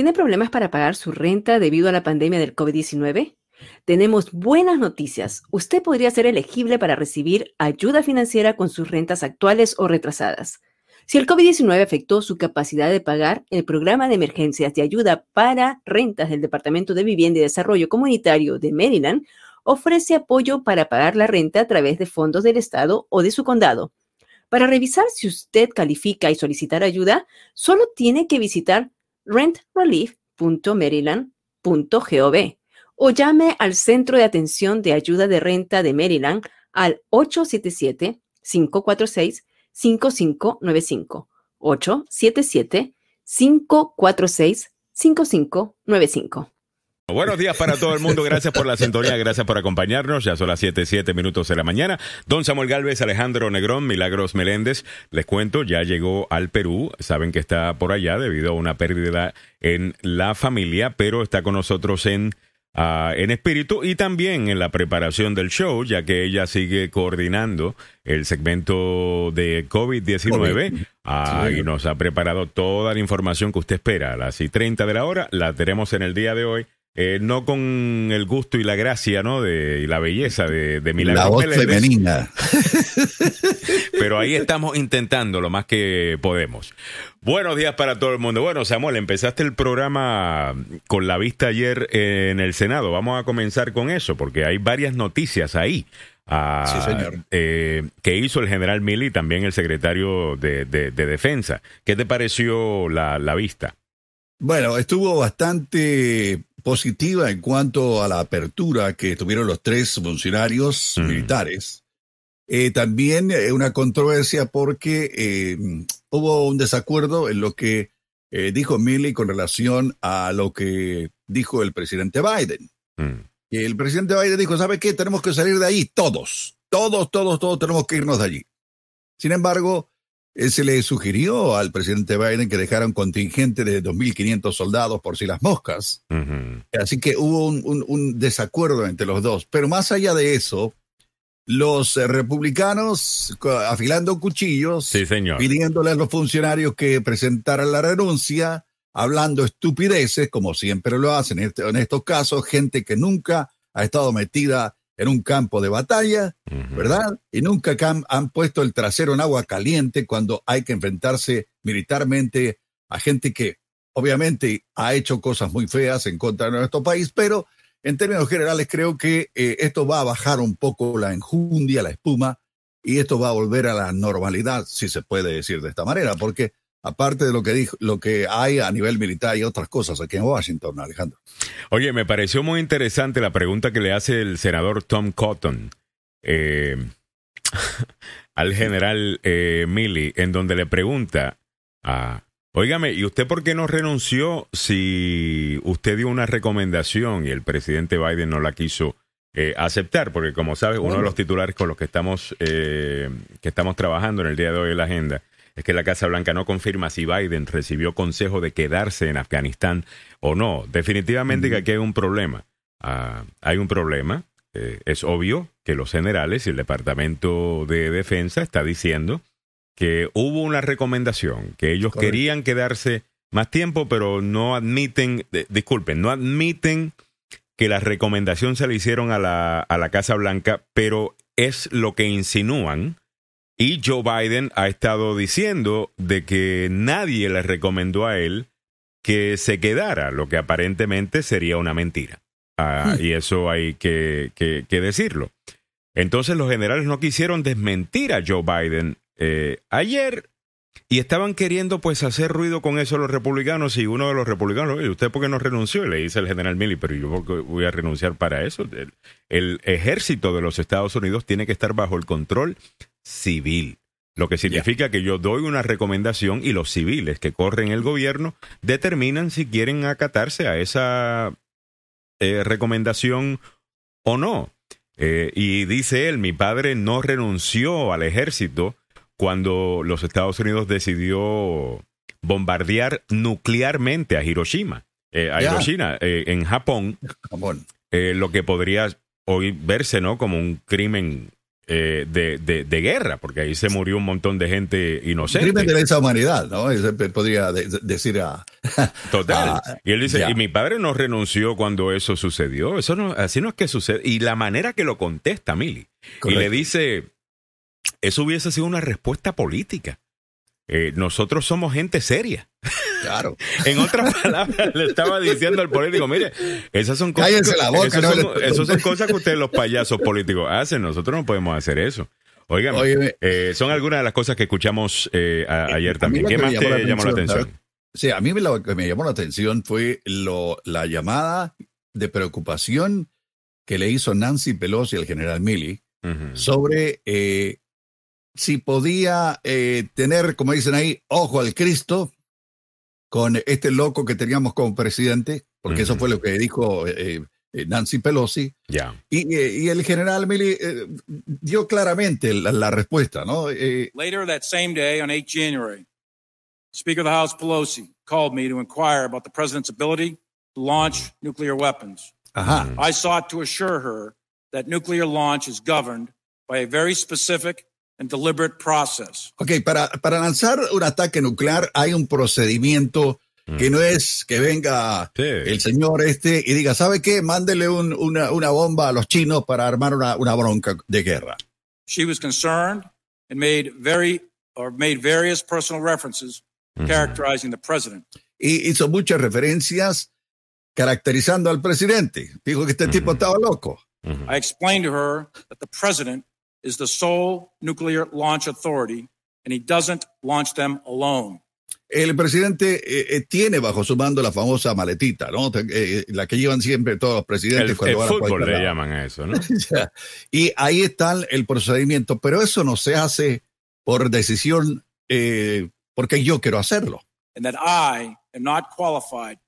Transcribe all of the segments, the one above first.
¿Tiene problemas para pagar su renta debido a la pandemia del COVID-19? Tenemos buenas noticias. Usted podría ser elegible para recibir ayuda financiera con sus rentas actuales o retrasadas. Si el COVID-19 afectó su capacidad de pagar, el programa de emergencias de ayuda para rentas del Departamento de Vivienda y Desarrollo Comunitario de Maryland ofrece apoyo para pagar la renta a través de fondos del Estado o de su condado. Para revisar si usted califica y solicitar ayuda, solo tiene que visitar rentrelief.maryland.gov o llame al Centro de Atención de Ayuda de Renta de Maryland al 877-546-5595. 877-546-5595. Buenos días para todo el mundo, gracias por la sintonía, gracias por acompañarnos, ya son las 7, 7 minutos de la mañana. Don Samuel Galvez, Alejandro Negrón, Milagros Meléndez, les cuento, ya llegó al Perú, saben que está por allá debido a una pérdida en la familia, pero está con nosotros en, uh, en espíritu y también en la preparación del show, ya que ella sigue coordinando el segmento de COVID-19 uh, y nos ha preparado toda la información que usted espera. A las y 30 de la hora, la tenemos en el día de hoy eh, no con el gusto y la gracia, ¿no? De, y la belleza de, de La voz femenina. Pero ahí estamos intentando lo más que podemos. Buenos días para todo el mundo. Bueno, Samuel, empezaste el programa con la vista ayer en el Senado. Vamos a comenzar con eso, porque hay varias noticias ahí. Ah, sí, señor. Eh, que hizo el general Milley, también el secretario de, de, de Defensa. ¿Qué te pareció la, la vista? Bueno, estuvo bastante positiva en cuanto a la apertura que tuvieron los tres funcionarios Mm. militares. Eh, también eh, una controversia porque eh, hubo un desacuerdo en lo que eh, dijo Milley con relación a lo que dijo el presidente Biden. Mm. El presidente Biden dijo, ¿sabe qué? Tenemos que salir de ahí todos. Todos, todos, todos tenemos que irnos de allí. Sin embargo, se le sugirió al presidente Biden que dejara un contingente de 2.500 soldados por si las moscas. Así que hubo un, un- un desacuerdo entre los dos. Pero más allá de eso, los eh, republicanos afilando cuchillos, Sí, señor. pidiéndole a los funcionarios que presentaran la renuncia, hablando estupideces, como siempre lo hacen en, este- en estos casos, gente que nunca ha estado metida en un campo de batalla. ¿verdad? Y nunca han puesto el trasero en agua caliente cuando hay que enfrentarse militarmente a gente que obviamente ha hecho cosas muy feas en contra de nuestro país, pero en términos generales creo que eh, esto va a bajar un poco la enjundia, la espuma, y esto va a volver a la normalidad, si se puede decir de esta manera, porque aparte de lo que dijo, lo que hay a nivel militar y otras cosas aquí en Washington, Alejandro. Oye, me pareció muy interesante la pregunta que le hace el senador Tom Cotton eh, al general eh, Milley, en donde le pregunta, ah, óigame, ¿y usted por qué no renunció si usted dio una recomendación y el presidente Biden no la quiso eh, aceptar? Porque como sabes, uno de los titulares con los que estamos, eh, que estamos trabajando en el día de hoy en la agenda es que la Casa Blanca no confirma si Biden recibió consejo de quedarse en Afganistán o no. Definitivamente que aquí hay un problema. Ah, hay un problema. Eh, es obvio que los generales y el Departamento de Defensa está diciendo que hubo una recomendación, que ellos Correcto. querían quedarse más tiempo, pero no admiten, eh, disculpen, no admiten que la recomendación se le hicieron a la, a la Casa Blanca, pero es lo que insinúan. Y Joe Biden ha estado diciendo de que nadie le recomendó a él que se quedara, lo que aparentemente sería una mentira. Ah, Hmm. Y eso hay que, que- que decirlo. Entonces los generales no quisieron desmentir a Joe Biden eh, ayer y estaban queriendo pues hacer ruido con eso los republicanos y uno de los republicanos, "Oye, ¿usted por qué no renunció? Y le dice el general Milley, pero yo voy a renunciar para eso. El, el ejército de los Estados Unidos tiene que estar bajo el control civil. Lo que significa que yo doy una recomendación y los civiles que corren el gobierno determinan si quieren acatarse a esa eh, recomendación o no. Eh, y dice él, mi padre no renunció al ejército cuando los Estados Unidos decidió bombardear nuclearmente a Hiroshima. Eh, a. Hiroshima, eh, en Japón, eh, lo que podría hoy verse ¿no? como un crimen de, de, guerra, porque ahí se murió un montón de gente inocente. Crimen de esa humanidad, ¿no? podría decir a... Total. y él dice, y mi padre no renunció cuando eso sucedió. Eso no, así no es que sucede. Y la manera que lo contesta, Mili. Y le dice, eso hubiese sido una respuesta política. Eh, nosotros somos gente seria. Claro. en otras palabras, le estaba diciendo al político, mire, esas son cosas, la boca, esas son, cosas que ustedes los payasos políticos hacen, nosotros no podemos hacer eso. Oigan, eh, son algunas de las cosas que escuchamos eh, ayer también. ¿Qué más te llamó la atención? Sí, a mí lo que me llamó la atención fue lo, la llamada de preocupación que le hizo Nancy Pelosi al general Milley sobre si podía eh, tener, como dicen ahí, ojo al Cristo con este loco que teníamos como presidente, porque eso fue lo que dijo eh, eh, Nancy Pelosi. Ya. Y, el general Milley dio claramente la, respuesta, ¿no? Later that same day, on 8 January, Speaker of the House Pelosi called me to inquire about the president's ability to launch nuclear weapons. Ajá. I sought to assure her that nuclear launch is governed by a very specific deliberate process. Ok, para, para lanzar un ataque nuclear hay un procedimiento que no es que venga el señor este y diga, ¿sabe qué? Mándele una, una, bomba a los chinos para armar una, una bronca de guerra. She was concerned and made very or made various personal references characterizing the president. Y hizo muchas referencias caracterizando al presidente. Dijo que este tipo estaba loco. I explained to her that the president is the sole nuclear launch authority, and he doesn't launch them alone. El presidente eh, eh, tiene bajo su mando la famosa maletita, ¿no? Eh, la que llevan siempre todos los presidentes el, cuando el fútbol le llaman a eso, ¿no? y ahí está el procedimiento, pero eso no se hace por decisión porque yo quiero hacerlo. And that I am not qualified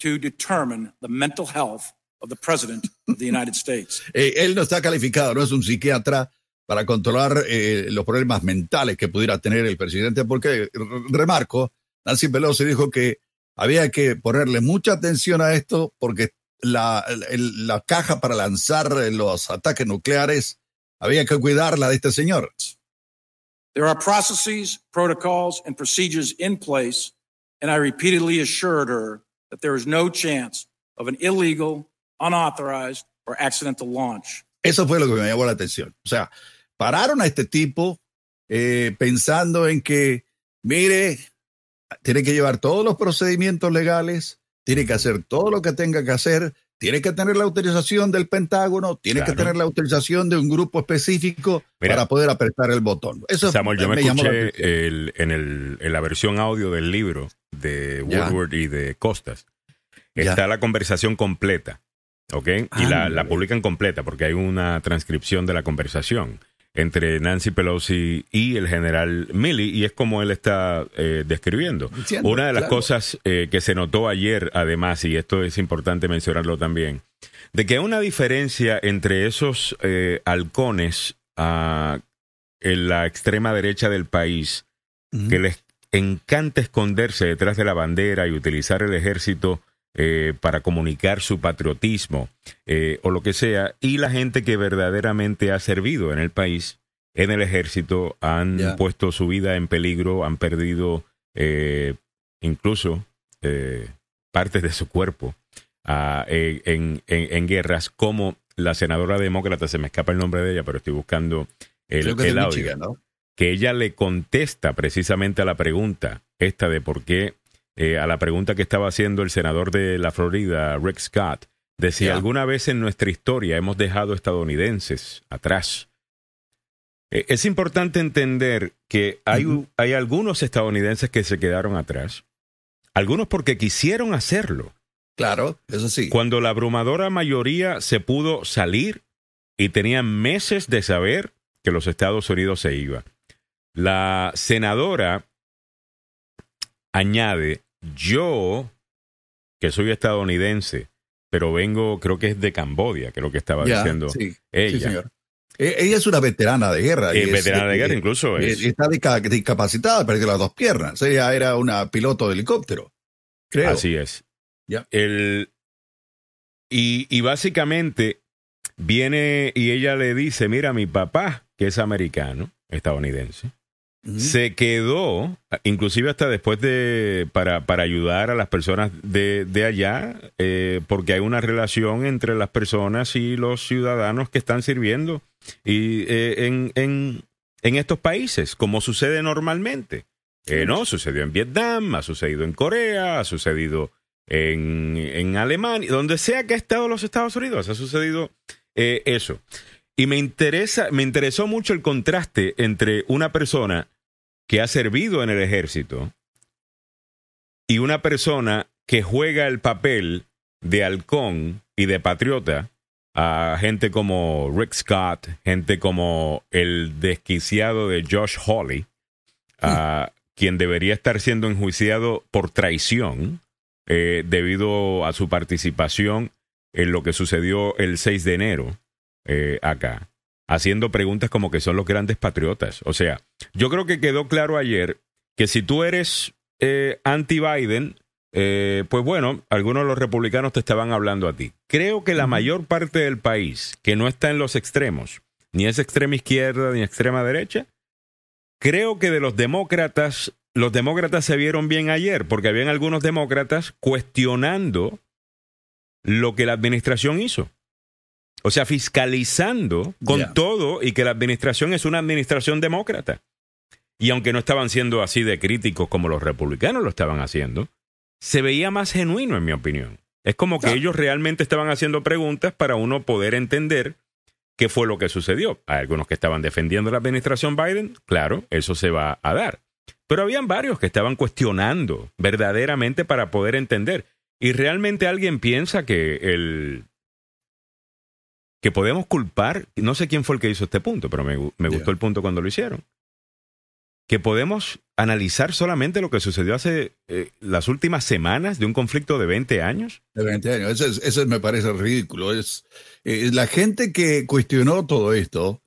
to determine the mental health of the president of the United States. él no está calificado, no es un psiquiatra para controlar eh, los problemas mentales que pudiera tener el presidente, porque, remarco, Nancy Pelosi dijo que había que ponerle mucha atención a esto porque la, la caja para lanzar los ataques nucleares había que cuidarla de este señor. There are processes, protocols, and procedures in place, and I repeatedly assured her that there is no chance of an illegal, unauthorized, or accidental launch. Eso fue lo que me llamó la atención. O sea, pararon a este tipo eh, pensando en que, mire, tiene que llevar todos los procedimientos legales, tiene que hacer todo lo que tenga que hacer, tiene que tener la autorización del Pentágono, tiene que tener la autorización de un grupo específico para poder apretar el botón. Eso Samuel, yo me, escuché en, el, en, la versión audio del libro de Woodward y de Costas. Está la conversación completa, ¿ok? y la, la publican completa porque hay una transcripción de la conversación entre Nancy Pelosi y el general Milley, y es como él está eh, describiendo. Una de las cosas eh, que se notó ayer, además, y esto es importante mencionarlo también, de que hay una diferencia entre esos eh, halcones ah, en la extrema derecha del país, que les encanta esconderse detrás de la bandera y utilizar el ejército eh, para comunicar su patriotismo eh, o lo que sea, y la gente que verdaderamente ha servido en el país, en el ejército, han puesto su vida en peligro, han perdido eh, incluso partes de su cuerpo ah, en, en, guerras, como la senadora demócrata, se me escapa el nombre de ella, pero estoy buscando el, el audio, que ella le contesta precisamente a la pregunta esta de por qué eh, a la pregunta que estaba haciendo el senador de la Florida, Rick Scott, de si alguna vez en nuestra historia hemos dejado estadounidenses atrás. Eh, es importante entender que hay, hay algunos estadounidenses que se quedaron atrás, algunos porque quisieron hacerlo. Claro, eso sí. Cuando la abrumadora mayoría se pudo salir y tenían meses de saber que los Estados Unidos se iba. La senadora añade yo, que soy estadounidense, pero vengo, creo que es de Cambodia, que es lo que estaba diciendo ella. E, ella es una veterana de guerra. Es veterana de guerra, incluso. Es. Está discapacitada, perdió las dos piernas. Ella era una piloto de helicóptero. Creo. Así es. El, y, y básicamente viene y ella le dice: Mira, mi papá que es americano, estadounidense, se quedó, inclusive hasta después de, para, para ayudar a las personas de, de allá, eh, porque hay una relación entre las personas y los ciudadanos que están sirviendo y, eh, en, en, en, estos países, como sucede normalmente. Eh, no, sucedió en Vietnam, ha sucedido en Corea, ha sucedido en, en Alemania, donde sea que ha estado los Estados Unidos, ha sucedido eso. Y me interesa, me interesó mucho el contraste entre una persona que ha servido en el ejército y una persona que juega el papel de halcón y de patriota a gente como Rick Scott, gente como el desquiciado de Josh Hawley, a quien debería estar siendo enjuiciado por traición eh, debido a su participación en lo que sucedió el 6 de enero eh, acá haciendo preguntas como que son los grandes patriotas. O sea, yo creo que quedó claro ayer que si tú eres eh, anti-Biden, eh, pues bueno, algunos de los republicanos te estaban hablando a ti. Creo que la mayor parte del país, que no está en los extremos, ni es extrema izquierda ni extrema derecha, creo que de los demócratas, los demócratas se vieron bien ayer, porque habían algunos demócratas cuestionando lo que la administración hizo. O sea, fiscalizando con todo y que la administración es una administración demócrata. Y aunque no estaban siendo así de críticos como los republicanos lo estaban haciendo, se veía más genuino, en mi opinión. Es como que ellos realmente estaban haciendo preguntas para uno poder entender qué fue lo que sucedió. Hay algunos que estaban defendiendo la administración Biden, claro, eso se va a dar. Pero habían varios que estaban cuestionando verdaderamente para poder entender. Y realmente alguien piensa que el que podemos culpar, no sé quién fue el que hizo este punto, pero me, gustó el punto cuando lo hicieron, que podemos analizar solamente lo que sucedió hace eh, las últimas semanas de un conflicto de 20 años. De 20 años, eso, me parece ridículo. Es, eh, la gente que cuestionó todo esto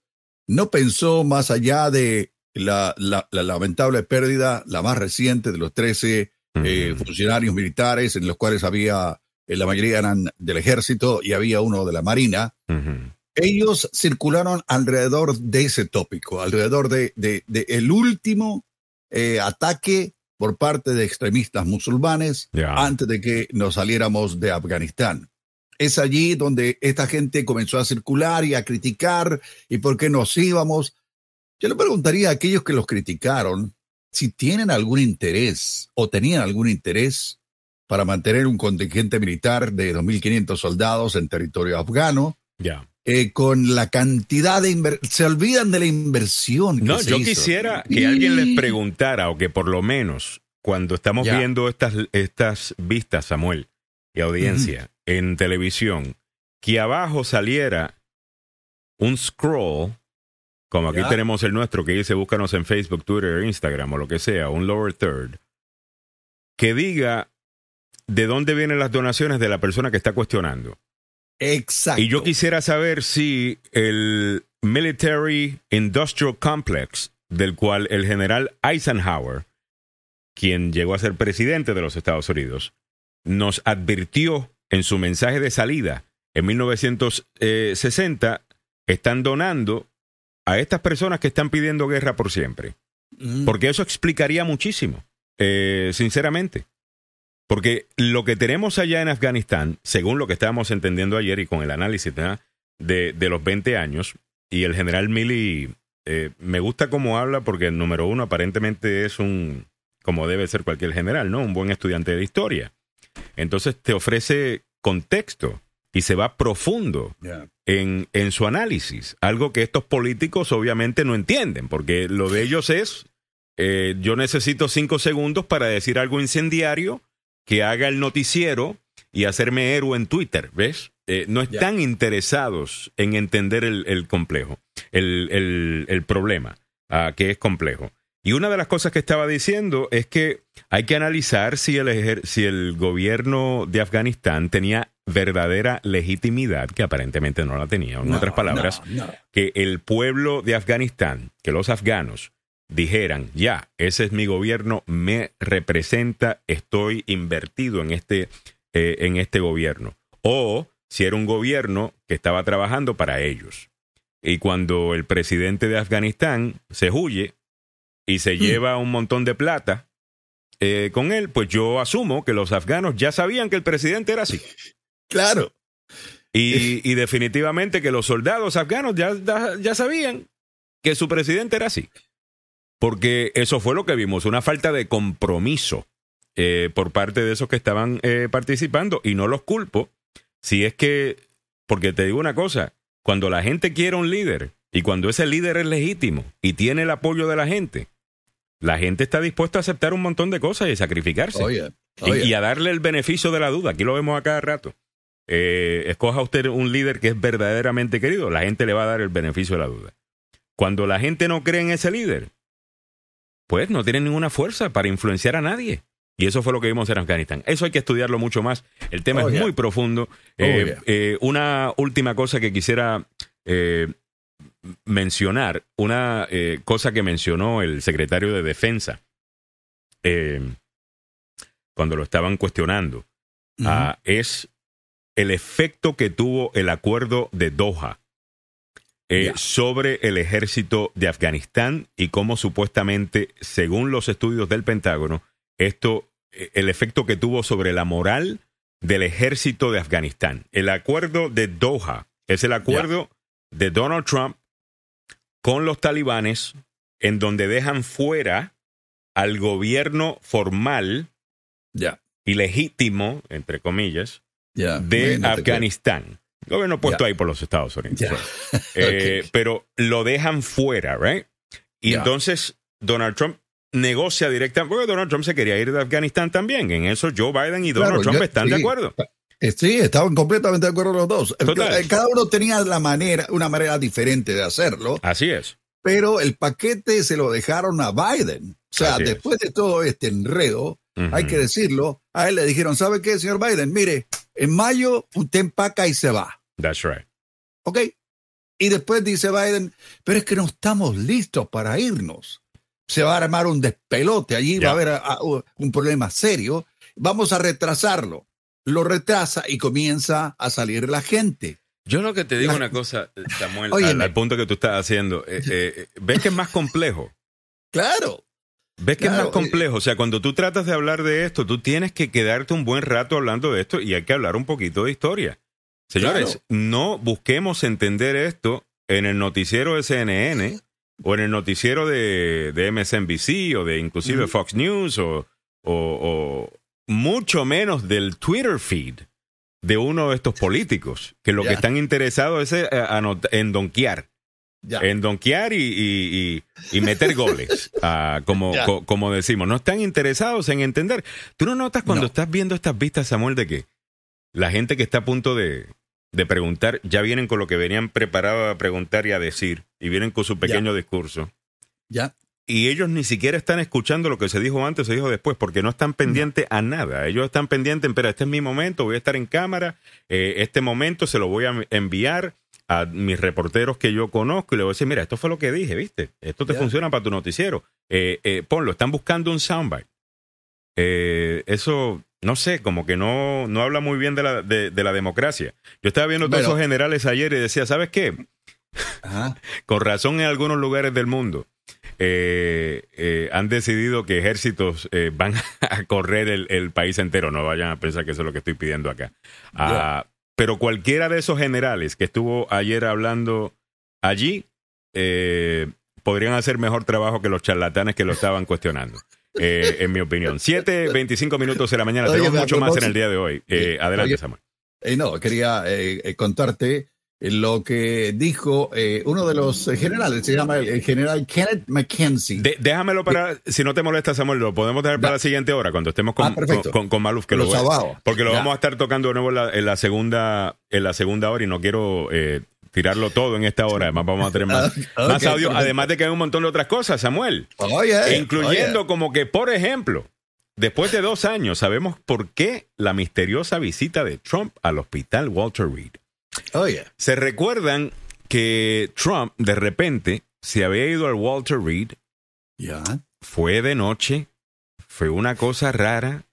no pensó más allá de la, lamentable pérdida, la más reciente de los 13 eh, funcionarios militares en los cuales había la mayoría eran del ejército y había uno de la marina. Ellos circularon alrededor de ese tópico, alrededor de, el último eh, ataque por parte de extremistas musulmanes antes de que nos saliéramos de Afganistán. Es allí donde esta gente comenzó a circular y a criticar y por qué nos íbamos. Yo le preguntaría a aquellos que los criticaron si tienen algún interés o tenían algún interés para mantener un contingente militar de 2.500 soldados en territorio afgano. Ya. Eh, con la cantidad de se olvidan de la inversión. Que no, yo quisiera que alguien les preguntara o que por lo menos cuando estamos viendo estas, estas vistas, Samuel, y audiencia en televisión, que abajo saliera un scroll, como aquí tenemos el nuestro que dice búscanos en Facebook, Twitter, Instagram o lo que sea, un lower third, que diga de dónde vienen las donaciones de la persona que está cuestionando. Exacto. Y yo quisiera saber si el Military Industrial Complex, del cual el general Eisenhower, quien llegó a ser presidente de los Estados Unidos, nos advirtió en su mensaje de salida en 1960, están donando a estas personas que están pidiendo guerra por siempre. Mm. Porque eso explicaría muchísimo, eh, sinceramente. Porque lo que tenemos allá en Afganistán, según lo que estábamos entendiendo ayer y con el análisis de, de, los 20 años, y el general Milley eh, me gusta cómo habla porque número uno aparentemente es un, como debe ser cualquier general, ¿no? Un buen estudiante de historia. Entonces te ofrece contexto y se va profundo en, en, su análisis, algo que estos políticos obviamente no entienden, porque lo de ellos es, eh, yo necesito cinco segundos para decir algo incendiario que haga el noticiero y hacerme héroe en Twitter, ¿ves? Eh, no están interesados en entender el, complejo, el, problema, uh, que es complejo. Y una de las cosas que estaba diciendo es que hay que analizar si el, si el gobierno de Afganistán tenía verdadera legitimidad, que aparentemente no la tenía. En otras palabras, que el pueblo de Afganistán, que los afganos, dijeran, ya, ese es mi gobierno, me representa, estoy invertido en este, eh, en este gobierno. O si era un gobierno que estaba trabajando para ellos. y cuando el presidente de Afganistán se huye y se lleva un montón de plata eh, con él, pues yo asumo que los afganos ya sabían que el presidente era así. Claro. Y, y definitivamente que los soldados afganos ya, ya sabían que su presidente era así. Porque eso fue lo que vimos, una falta de compromiso eh, por parte de esos que estaban eh, participando. Y no los culpo si es que, porque te digo una cosa, cuando la gente quiere un líder y cuando ese líder es legítimo y tiene el apoyo de la gente, la gente está dispuesta a aceptar un montón de cosas y sacrificarse. Y, a darle el beneficio de la duda. Aquí lo vemos a cada rato. Eh, escoja usted un líder que es verdaderamente querido, la gente le va a dar el beneficio de la duda. Cuando la gente no cree en ese líder, pues no tiene ninguna fuerza para influenciar a nadie. Y eso fue lo que vimos en Afganistán. Eso hay que estudiarlo mucho más. El tema Oh, es yeah. muy profundo. Eh, yeah. eh, una última cosa que quisiera eh, mencionar, una eh, cosa que mencionó el secretario de Defensa eh, cuando lo estaban cuestionando, ah, es el efecto que tuvo el acuerdo de Doha eh, sobre el ejército de Afganistán y cómo supuestamente, según los estudios del Pentágono, esto, eh, el efecto que tuvo sobre la moral del ejército de Afganistán. El acuerdo de Doha es el acuerdo de Donald Trump con los talibanes en donde dejan fuera al gobierno formal y legítimo, entre comillas, de Afganistán. Gobierno puesto ahí por los Estados Unidos. Eh. Pero lo dejan fuera, ¿right? Y entonces Donald Trump negocia directamente, porque Donald Trump se quería ir de Afganistán también. En eso Joe Biden y Donald Claro, Trump yo- están de acuerdo. Eh, Sí, estaban completamente de acuerdo los dos. Eh, Total. Cada uno tenía la manera, una manera diferente de hacerlo, Así es. pero el paquete se lo dejaron a Biden. O sea, Así es. después de todo este enredo, hay que decirlo, a él le dijeron, ¿sabe qué, señor Biden? Mire, en mayo usted empaca y se va, That's right. ¿ok? Y después dice Biden, pero es que no estamos listos para irnos. Se va a armar un despelote, allí va a haber a- a- un problema serio, vamos a retrasarlo. Lo retrasa y comienza a salir la gente. Yo lo que te digo La- una cosa, Samuel, Óyeme. al, al punto que tú estás haciendo, eh, eh, ves que es más complejo. Claro. ¿Ves que es más complejo? O sea, cuando tú tratas de hablar de esto, tú tienes que quedarte un buen rato hablando de esto y hay que hablar un poquito de historia. Señores, Claro. no busquemos entender esto en el noticiero de CNN o en el noticiero de, de MSNBC o de inclusive Ujú. Fox News o, o- o mucho menos del Twitter feed de uno de estos políticos, que lo que están interesados es eh, en donkear Ya. en donkear y, y- y- y meter goles, ah, como, co- como decimos. No están interesados en entender. ¿Tú no notas cuando No. estás viendo estas vistas, Samuel, de que la gente que está a punto de, de preguntar ya vienen con lo que venían preparados a preguntar y a decir, y vienen con su pequeño discurso? Ya. Y ellos ni siquiera están escuchando lo que se dijo antes, se dijo después, porque no están pendientes a nada. Ellos están pendientes, pero este es mi momento, voy a estar en cámara, eh, este momento se lo voy a enviar a mis reporteros que yo conozco y le voy a decir, mira, esto fue lo que dije, ¿viste? Esto te funciona para tu noticiero. Eh, eh, ponlo, están buscando un soundbite. Eh, eso, no sé, como que no, no habla muy bien de la, de, de la democracia. Yo estaba viendo todos Bueno. esos generales ayer y decía, ¿sabes qué? Ajá. con razón en algunos lugares del mundo eh, eh, han decidido que ejércitos eh, van a correr el, el país entero. No vayan a pensar que eso es lo que estoy pidiendo acá. Ah, pero cualquiera de esos generales que estuvo ayer hablando allí eh, podrían hacer mejor trabajo que los charlatanes que lo estaban cuestionando. Eh, en mi opinión. 7, 25 minutos de la mañana. Oye, Tenemos mucho más en el día de hoy. Eh, adelante, Oye, Samuel. Eh, no, quería eh, eh, contarte lo que dijo eh, uno de los generales, se llama el, el general Kenneth McKenzie. De- déjamelo para, si no te molesta, Samuel, lo podemos dejar para Ya. la siguiente hora, cuando estemos con, Ah, con, con- con Maluf, que lo Los voy a- sábados. porque lo Ya. vamos a estar tocando de nuevo en la, en la segunda, en la segunda hora y no quiero tirarlo todo en esta hora. Además, vamos a tener más, más audio, perfecto. además de que hay un montón de otras cosas, Samuel. Incluyendo como que, por ejemplo, después de dos años, sabemos por qué la misteriosa visita de Trump al hospital Walter Reed. Oye, Se recuerdan que Trump de repente se había ido al Walter Reed ya. fue de noche, fue una cosa rara,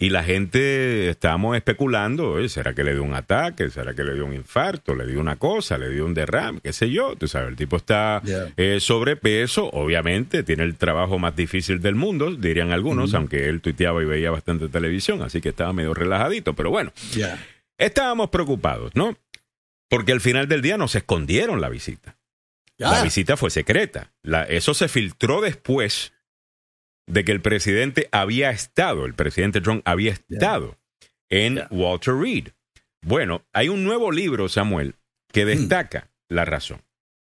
Y la gente estábamos especulando. ¿será que le dio un ataque? ¿Será que le dio un infarto? ¿Le dio una cosa? ¿Le dio un derrame? ¿Qué sé yo? Tú sabes, el tipo está Yeah. eh, sobrepeso, obviamente, tiene el trabajo más difícil del mundo, dirían algunos, aunque él tuiteaba y veía bastante televisión, así que estaba medio relajadito, pero bueno, estábamos preocupados, ¿no? Porque al final del día nos escondieron la visita. La visita fue secreta. La- eso se filtró después de que el presidente había estado, el presidente Trump había estado en. Walter Reed. Bueno, hay un nuevo libro, Samuel, que Hmm. destaca la razón,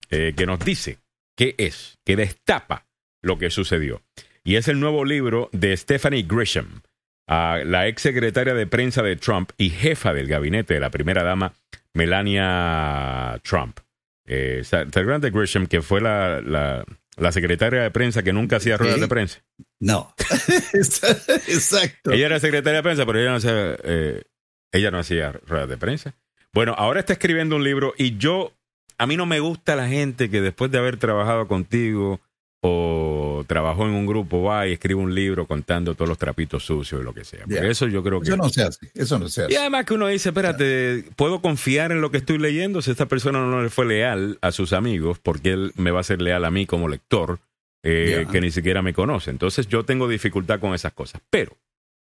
eh, que nos dice qué es, que destapa lo que sucedió. Y es el nuevo libro de Stephanie Grisham, la ex secretaria de prensa de Trump y jefa del gabinete de la primera dama, Melania Trump. Eh, ¿Te acuerdas de Grisham, que fue la, la- la secretaria de prensa que nunca hacía ruedas de prensa? No. Exacto. Ella era secretaria de prensa, pero ella no hacía, eh, ella no hacía ruedas de prensa. Bueno, ahora está escribiendo un libro y yo, a mí no me gusta la gente que después de haber trabajado contigo o trabajó en un grupo va y escribe un libro contando todos los trapitos sucios y lo que sea. Por eso yo creo que... Eso no se hace. Eso no se hace. Y además que uno dice, espérate, ¿puedo confiar en lo que estoy leyendo? Si esta persona no le fue leal a sus amigos, porque él me va a ser leal a mí como lector, eh, que ni siquiera me conoce. Entonces yo tengo dificultad con esas cosas. Pero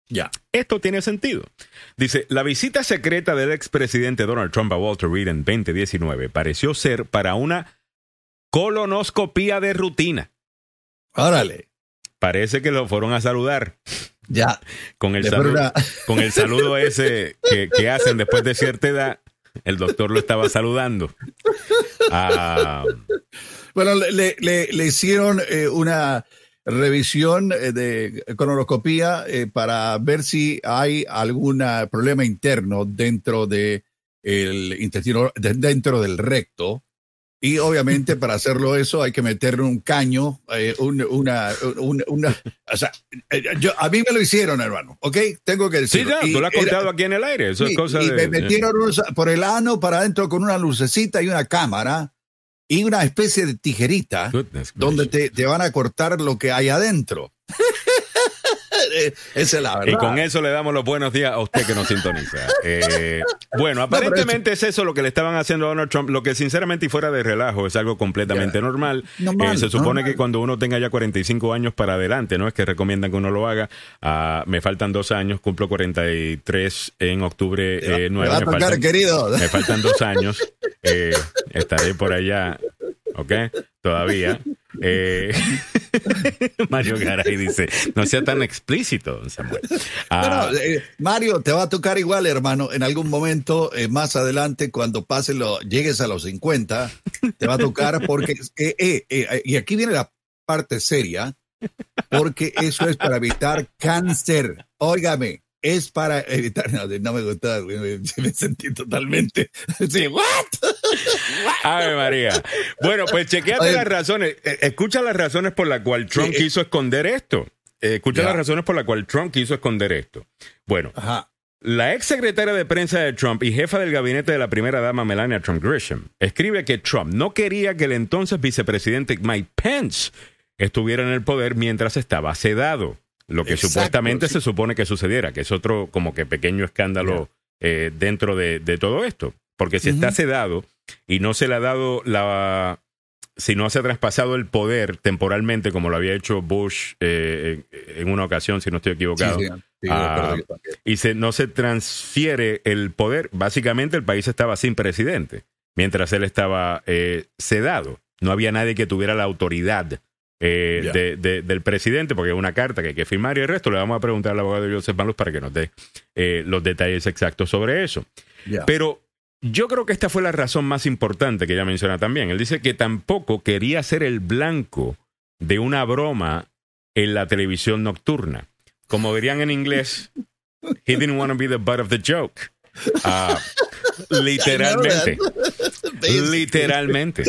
Ya. esto tiene sentido. Dice, la visita secreta del expresidente Donald Trump a Walter Reed en 2019 pareció ser para una colonoscopía de rutina. Órale. Parece que lo fueron a saludar Ya. con el, saludo, una- con el saludo ese que, que hacen después de cierta edad. El doctor lo estaba saludando. Ah, Bueno, le, le- hicieron eh, una revisión eh, de colonoscopía eh, para ver si hay algún problema interno dentro de el intestino, de- dentro del recto. Y obviamente para hacerlo eso hay que meterle un caño, eh, un- una, un- una, o sea, eh, yo, a mí me lo hicieron, hermano, ¿ok? Tengo que sí, decirlo. ya, Y tú lo has era- contado aquí en el aire. Eso Sí, es cosa y de. me metieron unos- por el ano para adentro con una lucecita y una cámara y una especie de tijerita Goodness donde te, te van a cortar lo que hay adentro. Eh, Esa es la verdad. Y con eso le damos los buenos días a usted que nos sintoniza. Eh, bueno, aparentemente es eso lo que le estaban haciendo a Donald Trump, lo que sinceramente y fuera de relajo es algo completamente normal. Normal, Eh, se supone normal. que cuando uno tenga ya 45 años para adelante, no es que recomiendan que uno lo haga. Ah, me faltan dos años, cumplo 43 en octubre eh, te 9. va a me, tocar, faltan, querido. me faltan dos años. Eh, estaré por allá, ¿ok? Todavía. Eh, Mario Garay dice, no sea tan explícito, Samuel. Ah, eh, Mario, te va a tocar igual, hermano. En algún momento, eh, más adelante, cuando pase lo, llegues a los 50, te va a tocar porque, eh, y aquí viene la parte seria, porque eso es para evitar cáncer. Óigame, es para evitar, no, no me gustó, me, sentí totalmente, sí, ¿what? Ave María. Bueno, pues chequeate Oye. las razones. Eh, Escucha las razones por las cuales Trump Sí, eh. quiso esconder esto. Eh, escucha las razones por las cuales Trump quiso esconder esto. Bueno, Ajá. la ex secretaria de prensa de Trump y jefa del gabinete de la primera dama Melania Trump Grisham escribe que Trump no quería que el entonces vicepresidente Mike Pence estuviera en el poder mientras estaba sedado. Lo que Exacto, supuestamente sí. se supone que sucediera, que es otro como que pequeño escándalo eh, dentro de, de todo esto. Porque si está sedado y no se le ha dado la... Si no se ha traspasado el poder temporalmente, como lo había hecho Bush eh, en una ocasión, si no estoy equivocado, Sí, sí, Ah, y se, no se transfiere el poder, básicamente el país estaba sin presidente, mientras él estaba eh, sedado. No había nadie que tuviera la autoridad eh, de- de- del presidente, porque es una carta que hay que firmar y el resto le vamos a preguntar al abogado Joseph Malus para que nos dé eh, los detalles exactos sobre eso. Pero yo creo que esta fue la razón más importante que ella menciona también. Él dice que tampoco quería ser el blanco de una broma en la televisión nocturna. Como dirían en inglés, he didn't want to be the butt of the joke. Ah, literalmente. Literalmente.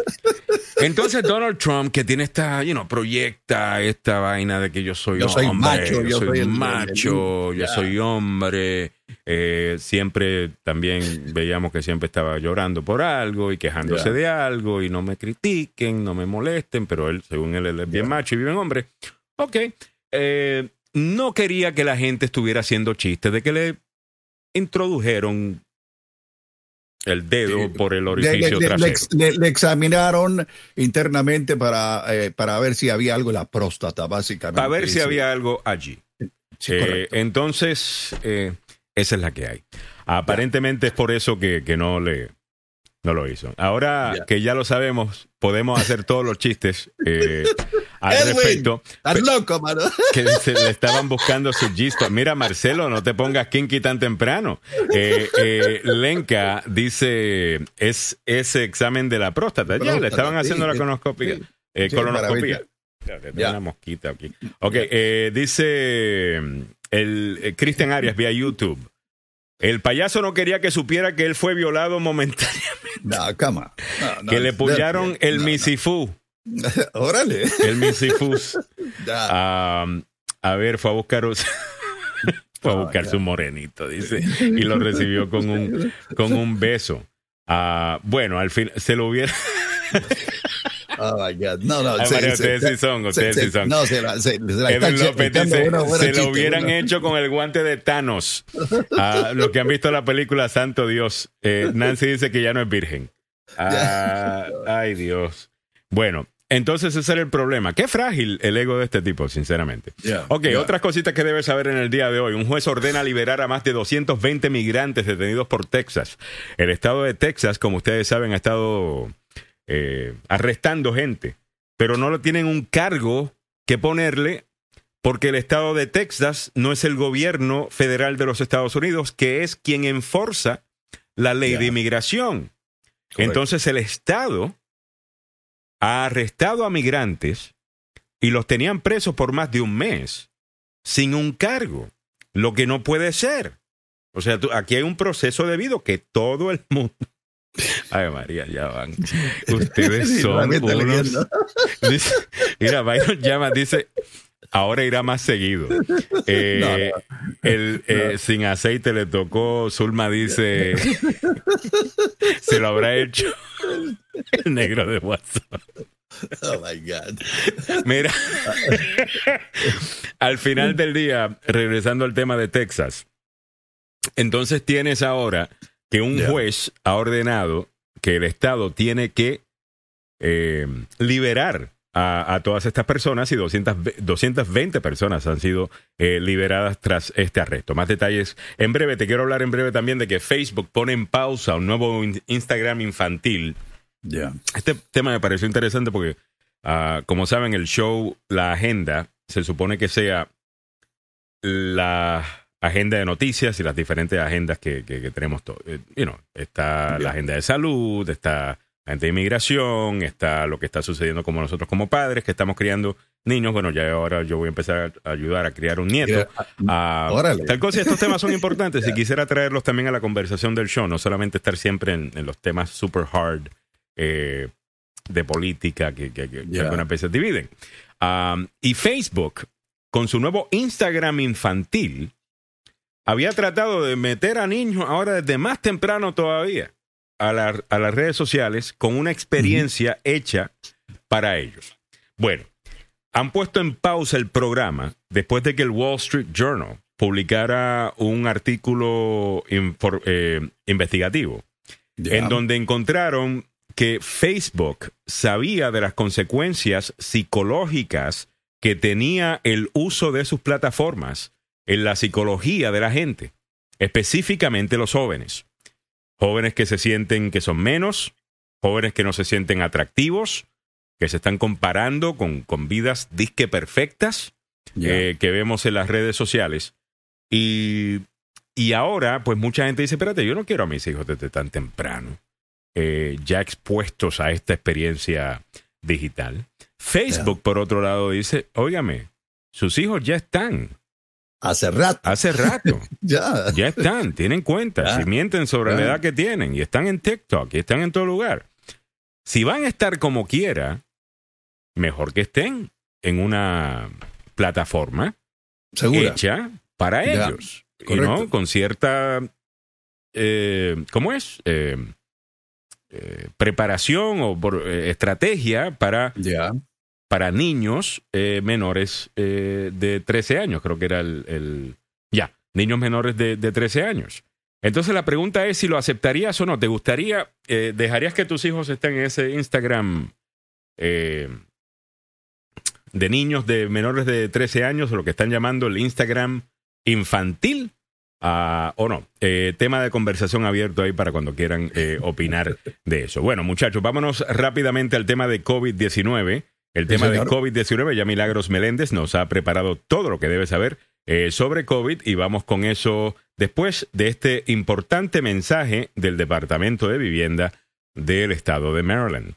Entonces Donald Trump, que tiene esta, you know, proyecta esta vaina de que yo soy Yo soy hombre, macho, yo soy, macho, yo soy hombre. eh, siempre también veíamos que siempre estaba llorando por algo y quejándose de algo y no me critiquen, no me molesten, pero él, según él, él es bien macho y bien hombre. Ok. eh, no quería que la gente estuviera haciendo chistes de que le introdujeron el dedo por el orificio le, trasero. le- le examinaron internamente para, eh, para ver si había algo en la próstata, básicamente. Para ver si había algo allí. sí, Eh, entonces, eh, esa es la que hay. Aparentemente es por eso que, que no le no lo hizo. Ahora Ya. que ya lo sabemos, podemos hacer todos los chistes eh, al Edwin. respecto. Estás loco, mano. que se le estaban buscando su gispa. Mira, Marcelo, no te pongas kinky tan temprano. Eh, eh, Lenka dice, es ese examen de la próstata. ya, le Próstata, estaban haciendo sí, la sí, colonoscopia. sí. Eh, Sí, colonoscopia. maravilla. Espérate, tengo Ya. una mosquita aquí. Ok, eh, dice el eh, Cristian Arias vía YouTube. El payaso no quería que supiera que él fue violado momentáneamente, No, cama. No, no, que le pullaron el misifú, Órale. el misifus. A ver, fue a buscar fue a Oh, buscar su morenito, dice, y lo recibió con un con un beso. Ah, bueno, al fin se lo hubiera. Oh my God. No, no. Se- ustedes sí son, ustedes se- sí son. No, se la, se, se la está Edwin López echando dice, buena- buena se lo hubieran buena. hecho con el guante de Thanos. Ah, los que han visto la película Santo Dios. Eh, Nancy dice que ya no es virgen. Ah, ay, Dios. Bueno, entonces ese era el problema. Qué frágil el ego de este tipo, sinceramente. Ya, Ok, otras cositas que debes saber en el día de hoy. Un juez ordena liberar a más de 220 migrantes detenidos por Texas. El estado de Texas, como ustedes saben, ha estado eh, arrestando gente, pero no le tienen un cargo que ponerle porque el estado de Texas no es el gobierno federal de los Estados Unidos, que es quien enforza la ley de inmigración. Entonces el estado ha arrestado a migrantes y los tenían presos por más de un mes sin un cargo, lo que no puede ser. O sea, tú- aquí hay un proceso debido que todo el mundo... Ay, María, ya van. Ustedes Sí, son está unos... Dice- mira, Byron llama, dice, ahora irá más seguido. Eh, El, eh, Sin aceite le tocó, Zulma dice, se lo habrá hecho el negro de WhatsApp. Oh my God. Mira, al final del día, regresando al tema de Texas, entonces tienes ahora que un juez ha ordenado que el Estado tiene que eh, liberar a, a todas estas personas y 200, ve- 220 personas han sido eh, liberadas tras este arresto. Más detalles en breve. Te quiero hablar en breve también de que Facebook pone en pausa un nuevo in- Instagram infantil Este tema me pareció interesante porque, ah, como saben, el show, la agenda, se supone que sea la agenda de noticias y las diferentes agendas que, que- que tenemos todos. Eh, you know, está la agenda de salud, está la agenda de inmigración, está lo que está sucediendo como nosotros como padres, que estamos criando niños. Bueno, ya ahora yo voy a empezar a ayudar a criar un nieto. Ah, Órale. tal cosa, estos temas son importantes y quisiera traerlos también a la conversación del show, no solamente estar siempre en, en los temas super hard eh, de política que, que- que- Ya. algunas veces dividen. Um, y Facebook, con su nuevo Instagram infantil, había tratado de meter a niños ahora desde más temprano todavía a, la- a las redes sociales con una experiencia hecha para ellos. Bueno, han puesto en pausa el programa después de que el Wall Street Journal publicara un artículo infor- eh, investigativo en donde encontraron que Facebook sabía de las consecuencias psicológicas que tenía el uso de sus plataformas en la psicología de la gente, específicamente los jóvenes. Jóvenes que se sienten que son menos, jóvenes que no se sienten atractivos, que se están comparando con, con vidas disque perfectas eh, que vemos en las redes sociales. Y, y ahora, pues mucha gente dice, espérate, yo no quiero a mis hijos desde tan temprano, eh, ya expuestos a esta experiencia digital. Facebook, por otro lado, dice, óigame, sus hijos ya están, Hace rato. hace rato, Ya. ya están, tienen cuenta, si mienten sobre la edad que tienen, y están en TikTok, y están en todo lugar. Si van a estar como quiera, mejor que estén en una plataforma Segura. hecha para ellos. y correcto. no con cierta eh, ¿cómo es? Eh, eh, preparación o por, eh, estrategia para, para niños eh, menores de 13 años, creo que era el... ya, niños menores de, de, 13 años. Entonces la pregunta es si lo aceptarías o no. ¿Te gustaría, dejarías que tus hijos estén en ese Instagram de niños de menores de 13 años, o lo que están llamando el Instagram infantil? O no. Eh, tema de conversación abierto ahí para cuando quieran eh, opinar de eso. Bueno, muchachos, vámonos rápidamente al tema de COVID-19. El tema de COVID-19, ya Milagros Meléndez nos ha preparado todo lo que debe saber eh, sobre COVID y vamos con eso después de este importante mensaje del Departamento de Vivienda del Estado de Maryland.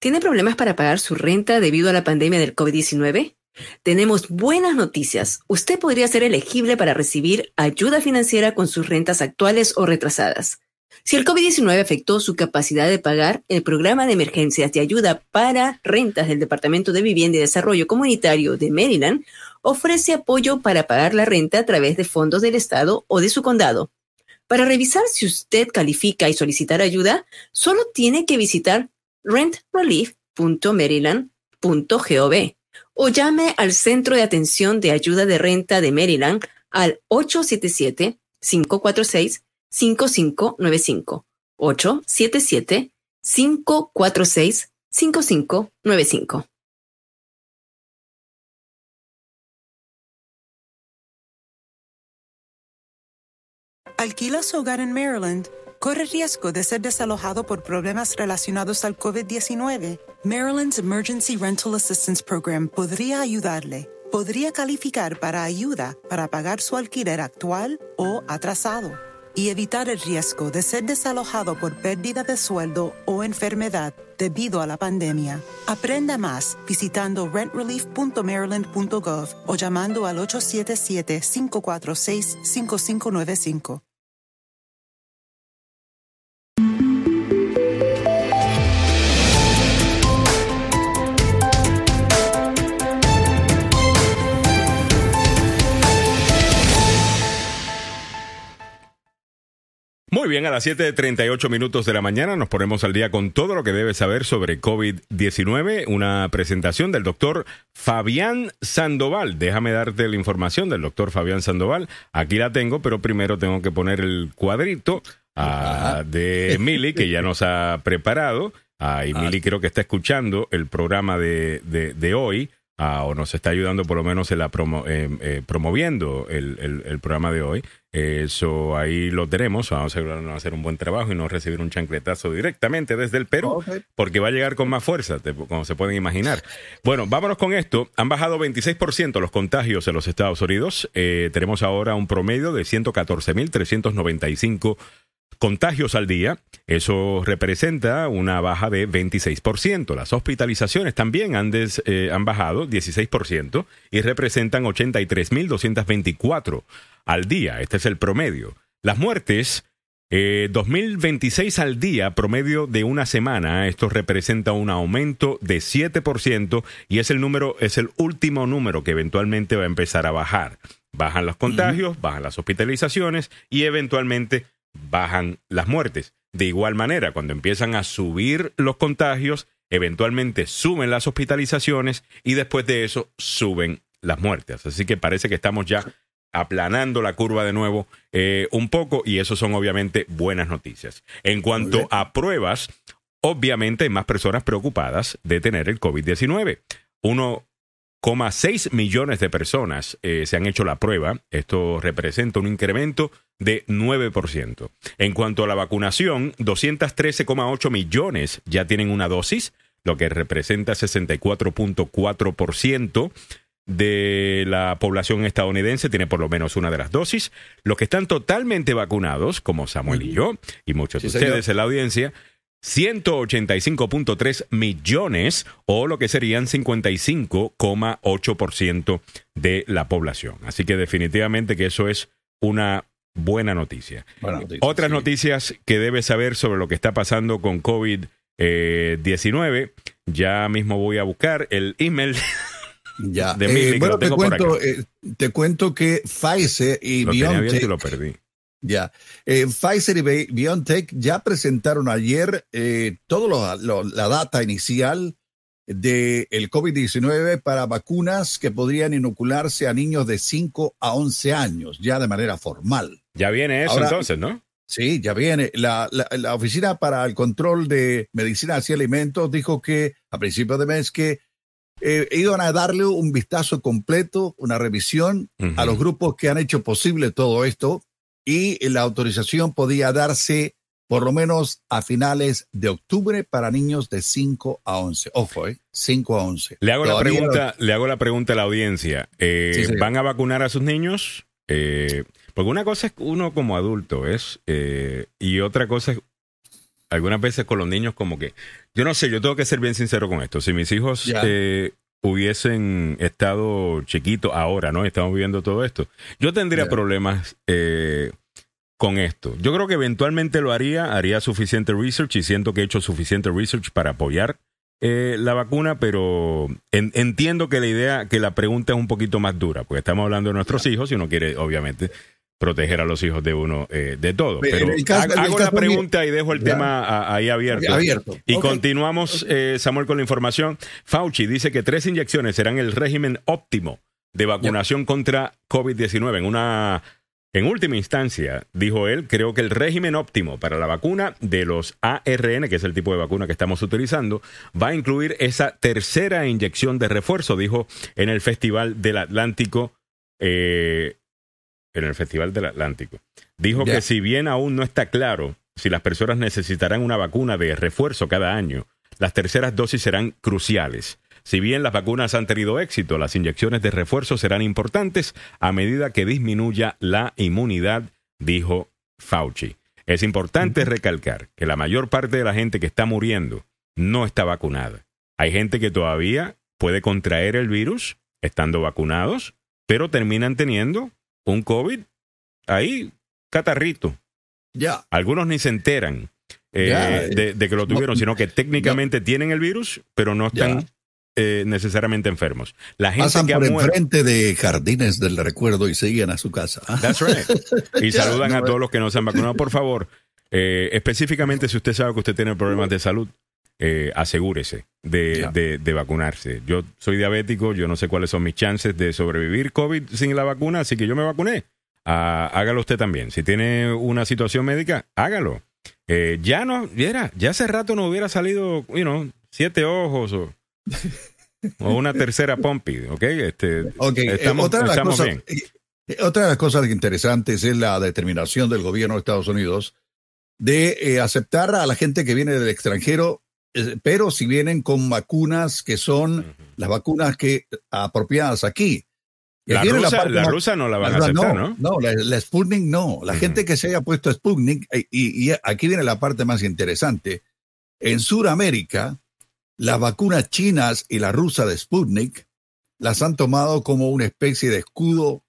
¿Tiene problemas para pagar su renta debido a la pandemia del COVID-19? Tenemos buenas noticias. Usted podría ser elegible para recibir ayuda financiera con sus rentas actuales o retrasadas. Si el COVID-19 afectó su capacidad de pagar, el programa de emergencias de ayuda para rentas del Departamento de Vivienda y Desarrollo Comunitario de Maryland ofrece apoyo para pagar la renta a través de fondos del Estado o de su condado. Para revisar si usted califica y solicitar ayuda, solo tiene que visitar rentrelief.maryland.gov o llame al Centro de Atención de Ayuda de Renta de Maryland al 877-546-5595. 877-546-5595. ¿Alquila su hogar en Maryland? corre riesgo de ser desalojado por problemas relacionados al COVID-19. Maryland's Emergency Rental Assistance Program podría ayudarle. Podría calificar para ayuda para pagar su alquiler actual o atrasado y evitar el riesgo de ser desalojado por pérdida de sueldo o enfermedad debido a la pandemia. Aprenda más visitando rentrelief.maryland.gov o llamando al 877-546-5595. Muy bien, a las 7.38 minutos de la mañana nos ponemos al día con todo lo que debes saber sobre COVID-19. Una presentación del doctor Fabián Sandoval. Déjame darte la información del doctor Fabián Sandoval. Aquí la tengo, pero primero tengo que poner el cuadrito uh, de Mili, que ya nos ha preparado. Uh, y Mili creo que está escuchando el programa de, de, de hoy. Uh, o nos está ayudando por lo menos en la promo, eh, eh, promoviendo el, el, el, programa de hoy. Eso ahí lo tenemos. Vamos a asegurarnos de hacer un buen trabajo y no recibir un chancletazo directamente desde el Perú, okay. porque va a llegar con más fuerza, como se pueden imaginar. Bueno, vámonos con esto. Han bajado 26% los contagios en los Estados Unidos. Eh, tenemos ahora un promedio de 114.395 contagios al día. Eso representa una baja de 26%. Las hospitalizaciones también han, des, eh, han bajado 16% y representan 83.224 al día. Este es el promedio. Las muertes, eh, 2026 al día, promedio de una semana. Esto representa un aumento de 7% y es el número, es el último número que eventualmente va a empezar a bajar. Bajan los contagios, uh -huh. bajan las hospitalizaciones y eventualmente bajan las muertes. De igual manera, cuando empiezan a subir los contagios, eventualmente suben las hospitalizaciones y después de eso suben las muertes. Así que parece que estamos ya aplanando la curva de nuevo eh, un poco y eso son obviamente buenas noticias. En cuanto a pruebas, obviamente hay más personas preocupadas de tener el COVID-19. 1,6 millones de personas eh, se han hecho la prueba. Esto representa un incremento de 9%. En cuanto a la vacunación, 213,8 millones ya tienen una dosis, lo que representa 64.4% de la población estadounidense tiene por lo menos una de las dosis. Los que están totalmente vacunados, como Samuel y yo, y muchos de ustedes en la audiencia, 185.3 millones o lo que serían 55,8% de la población. Así que definitivamente que eso es una buena noticia. Buena noticia Otras sí. noticias que debes saber sobre lo que está pasando con COVID-19. ya mismo voy a buscar el email. Ya. De eh, bueno, te cuento, eh, te cuento que Pfizer y lo BioNTech. lo perdí. Ya. Eh, Pfizer y BioNTech ya presentaron ayer eh, toda la data inicial del el COVID-19 para vacunas que podrían inocularse a niños de 5 a 11 años, ya de manera formal. Ya viene eso entonces, ¿no? Sí, ya viene. La, la, Oficina para el Control de Medicinas y Alimentos dijo que a principios de mes que eh, iban a darle un vistazo completo, una revisión a los grupos que han hecho posible todo esto y la autorización podía darse por lo menos a finales de octubre para niños de 5 a 11. Ojo, ¿eh? 5 a 11. Le hago, la pregunta, le hago la pregunta a la audiencia. Eh, ¿Van a vacunar a sus niños? Eh, porque una cosa es uno como adulto es eh, y otra cosa es algunas veces con los niños como que yo no sé, yo tengo que ser bien sincero con esto. Si mis hijos hubiesen estado chiquitos ahora, ¿no? Estamos viviendo todo esto. Yo tendría problemas con esto. Yo creo que eventualmente lo haría, haría suficiente research y siento que he hecho suficiente research para apoyar eh, la vacuna, pero entiendo que la idea, que la pregunta es un poquito más dura, porque estamos hablando de nuestros hijos y uno quiere, obviamente, proteger a los hijos de uno eh, de todo. Pero hago la pregunta y dejo el tema ahí abierto. abierto. Y continuamos, eh, Samuel, con la información. Fauci dice que tres inyecciones serán el régimen óptimo de vacunación contra COVID-19 en una en última instancia, dijo él, creo que el régimen óptimo para la vacuna de los ARN, que es el tipo de vacuna que estamos utilizando, va a incluir esa tercera inyección de refuerzo, dijo en el Festival del Atlántico. Eh, en el Festival del Atlántico. Dijo que si bien aún no está claro si las personas necesitarán una vacuna de refuerzo cada año, las terceras dosis serán cruciales. Si bien las vacunas han tenido éxito, las inyecciones de refuerzo serán importantes a medida que disminuya la inmunidad, dijo Fauci. Es importante recalcar que la mayor parte de la gente que está muriendo no está vacunada. Hay gente que todavía puede contraer el virus estando vacunados, pero terminan teniendo un COVID ahí, catarrito. Ya. Algunos ni se enteran eh, de, que lo tuvieron, sino que técnicamente tienen el virus, pero no están eh, necesariamente enfermos. La gente Pasan que por enfrente de jardines del recuerdo y siguen a su casa. That's right. Y saludan a todos los que no se han vacunado. Por favor, eh, específicamente si usted sabe que usted tiene problemas de salud, eh, asegúrese de, de, vacunarse. Yo soy diabético, yo no sé cuáles son mis chances de sobrevivir COVID sin la vacuna, así que yo me vacuné. Ah, hágalo usted también. Si tiene una situación médica, hágalo. ya no, ya, ya hace rato no hubiera salido, you know, siete ojos o o una tercera Pompi, ¿ok? Este, eh, Estamos, otra, de las cosas, bien. Eh, otra de las cosas interesantes es la determinación del gobierno de Estados Unidos de eh, aceptar a la gente que viene del extranjero, pero si vienen con vacunas que son las vacunas que apropiadas aquí. La rusa, no la van a aceptar, ¿no? No, la, Sputnik no. La gente que se haya puesto Sputnik, y, y, aquí viene la parte más interesante. En Sudamérica, las vacunas chinas y la rusa de Sputnik las han tomado como una especie de escudo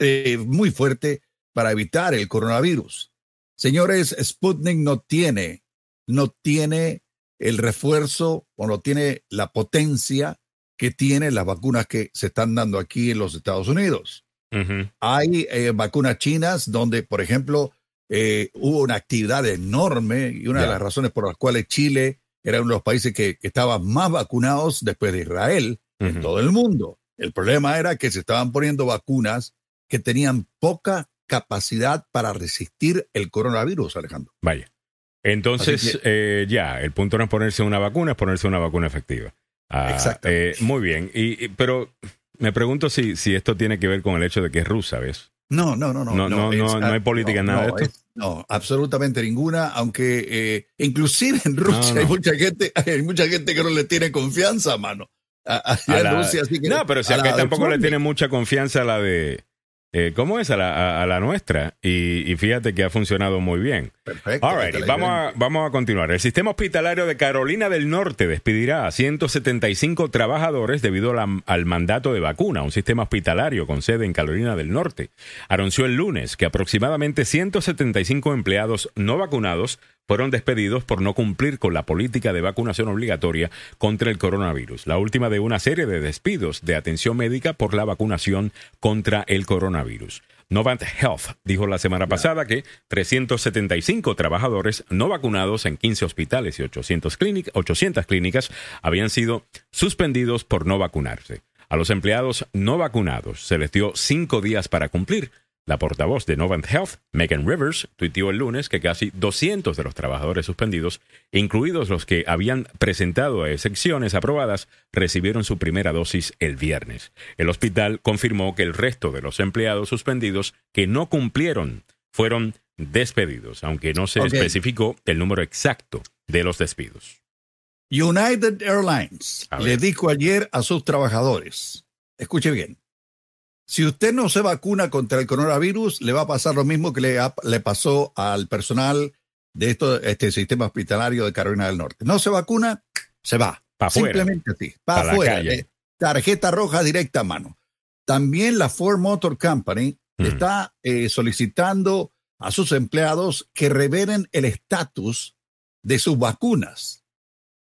eh, muy fuerte para evitar el coronavirus. Señores, Sputnik no tiene, no tiene el refuerzo o no tiene la potencia que tienen las vacunas que se están dando aquí en los Estados Unidos. Hay eh, vacunas chinas donde, por ejemplo, eh, hubo una actividad enorme y una de las razones por las cuales Chile era uno de los países que, estaban más vacunados después de Israel en todo el mundo. El problema era que se estaban poniendo vacunas que tenían poca capacidad para resistir el coronavirus, Alejandro. Vaya. Entonces, eh, ya, el punto no es ponerse una vacuna, es ponerse una vacuna efectiva. Ah, Exacto. Eh, muy bien. Y, pero me pregunto si, si esto tiene que ver con el hecho de que es rusa, ¿ves? No, no, no, no. No, no, no, hay política en nada de esto. no, absolutamente ninguna, aunque eh, inclusive en Rusia hay mucha gente, hay mucha gente que no le tiene confianza, mano. A, Rusia, así que no, pero si acá tampoco le tiene mucha confianza a la de eh, ¿cómo es? A la, nuestra. Y, fíjate que ha funcionado muy bien. Perfecto. vamos a, vamos a continuar. El sistema hospitalario de Carolina del Norte despedirá a 175 trabajadores debido al mandato de vacuna. Un sistema hospitalario con sede en Carolina del Norte anunció el lunes que aproximadamente 175 empleados no vacunados fueron despedidos por no cumplir con la política de vacunación obligatoria contra el coronavirus, la última de una serie de despidos de atención médica por la vacunación contra el coronavirus. Novant Health dijo la semana pasada que 375 trabajadores no vacunados en 15 hospitales y 800, 800 clínicas habían sido suspendidos por no vacunarse. A los empleados no vacunados se les dio cinco días para cumplir. La portavoz de Novant Health, Megan Rivers, tuiteó el lunes que casi 200 de los trabajadores suspendidos, incluidos los que habían presentado excepciones aprobadas, recibieron su primera dosis el viernes. El hospital confirmó que el resto de los empleados suspendidos que no cumplieron fueron despedidos, aunque no se especificó el número exacto de los despidos. United Airlines le dijo ayer a sus trabajadores, escuche bien, si usted no se vacuna contra el coronavirus, le va a pasar lo mismo que le, le pasó al personal de esto, este sistema hospitalario de Carolina del Norte. No se vacuna, se va. Simplemente así. Para afuera. Eh, tarjeta roja directa a mano. También la Ford Motor Company mm. está eh, solicitando a sus empleados que reveren el estatus de sus vacunas.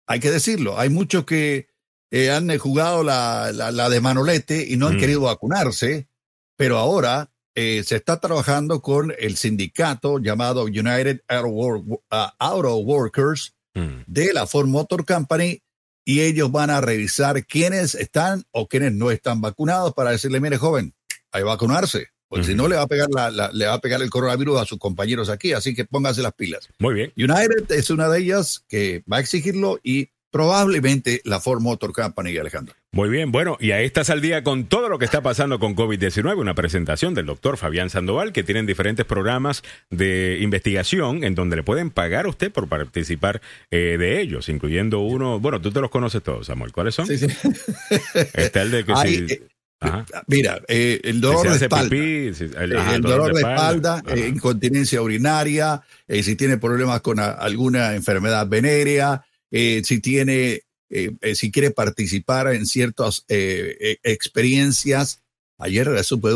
Hay que decirlo, hay muchos que eh, han eh, jugado la, la, de manolete y no han mm. querido vacunarse, pero ahora eh, se está trabajando con el sindicato llamado United Auto, Workers mm. de la Ford Motor Company y ellos van a revisar quiénes están o quiénes no están vacunados para decirle, mire joven, hay vacunarse. Porque si no le va a pegar la, le va a pegar el coronavirus a sus compañeros aquí, así que póngase las pilas. Muy bien. United es una de ellas que va a exigirlo y probablemente la Ford Motor Company, Alejandro. Muy bien, bueno, y ahí estás al día con todo lo que está pasando con COVID-19, una presentación del doctor Fabián Sandoval, que tienen diferentes programas de investigación en donde le pueden pagar a usted por participar eh, de ellos, incluyendo uno, bueno, tú te los conoces todos, Samuel, ¿cuáles son? Sí, sí. Está el de que eh, Mira, eh, el dolor de espalda, el, dolor, de espalda, incontinencia urinaria, si tiene problemas con alguna enfermedad venérea, eh, si tiene, eh, eh, si quiere participar en ciertas experiencias. Ayer supe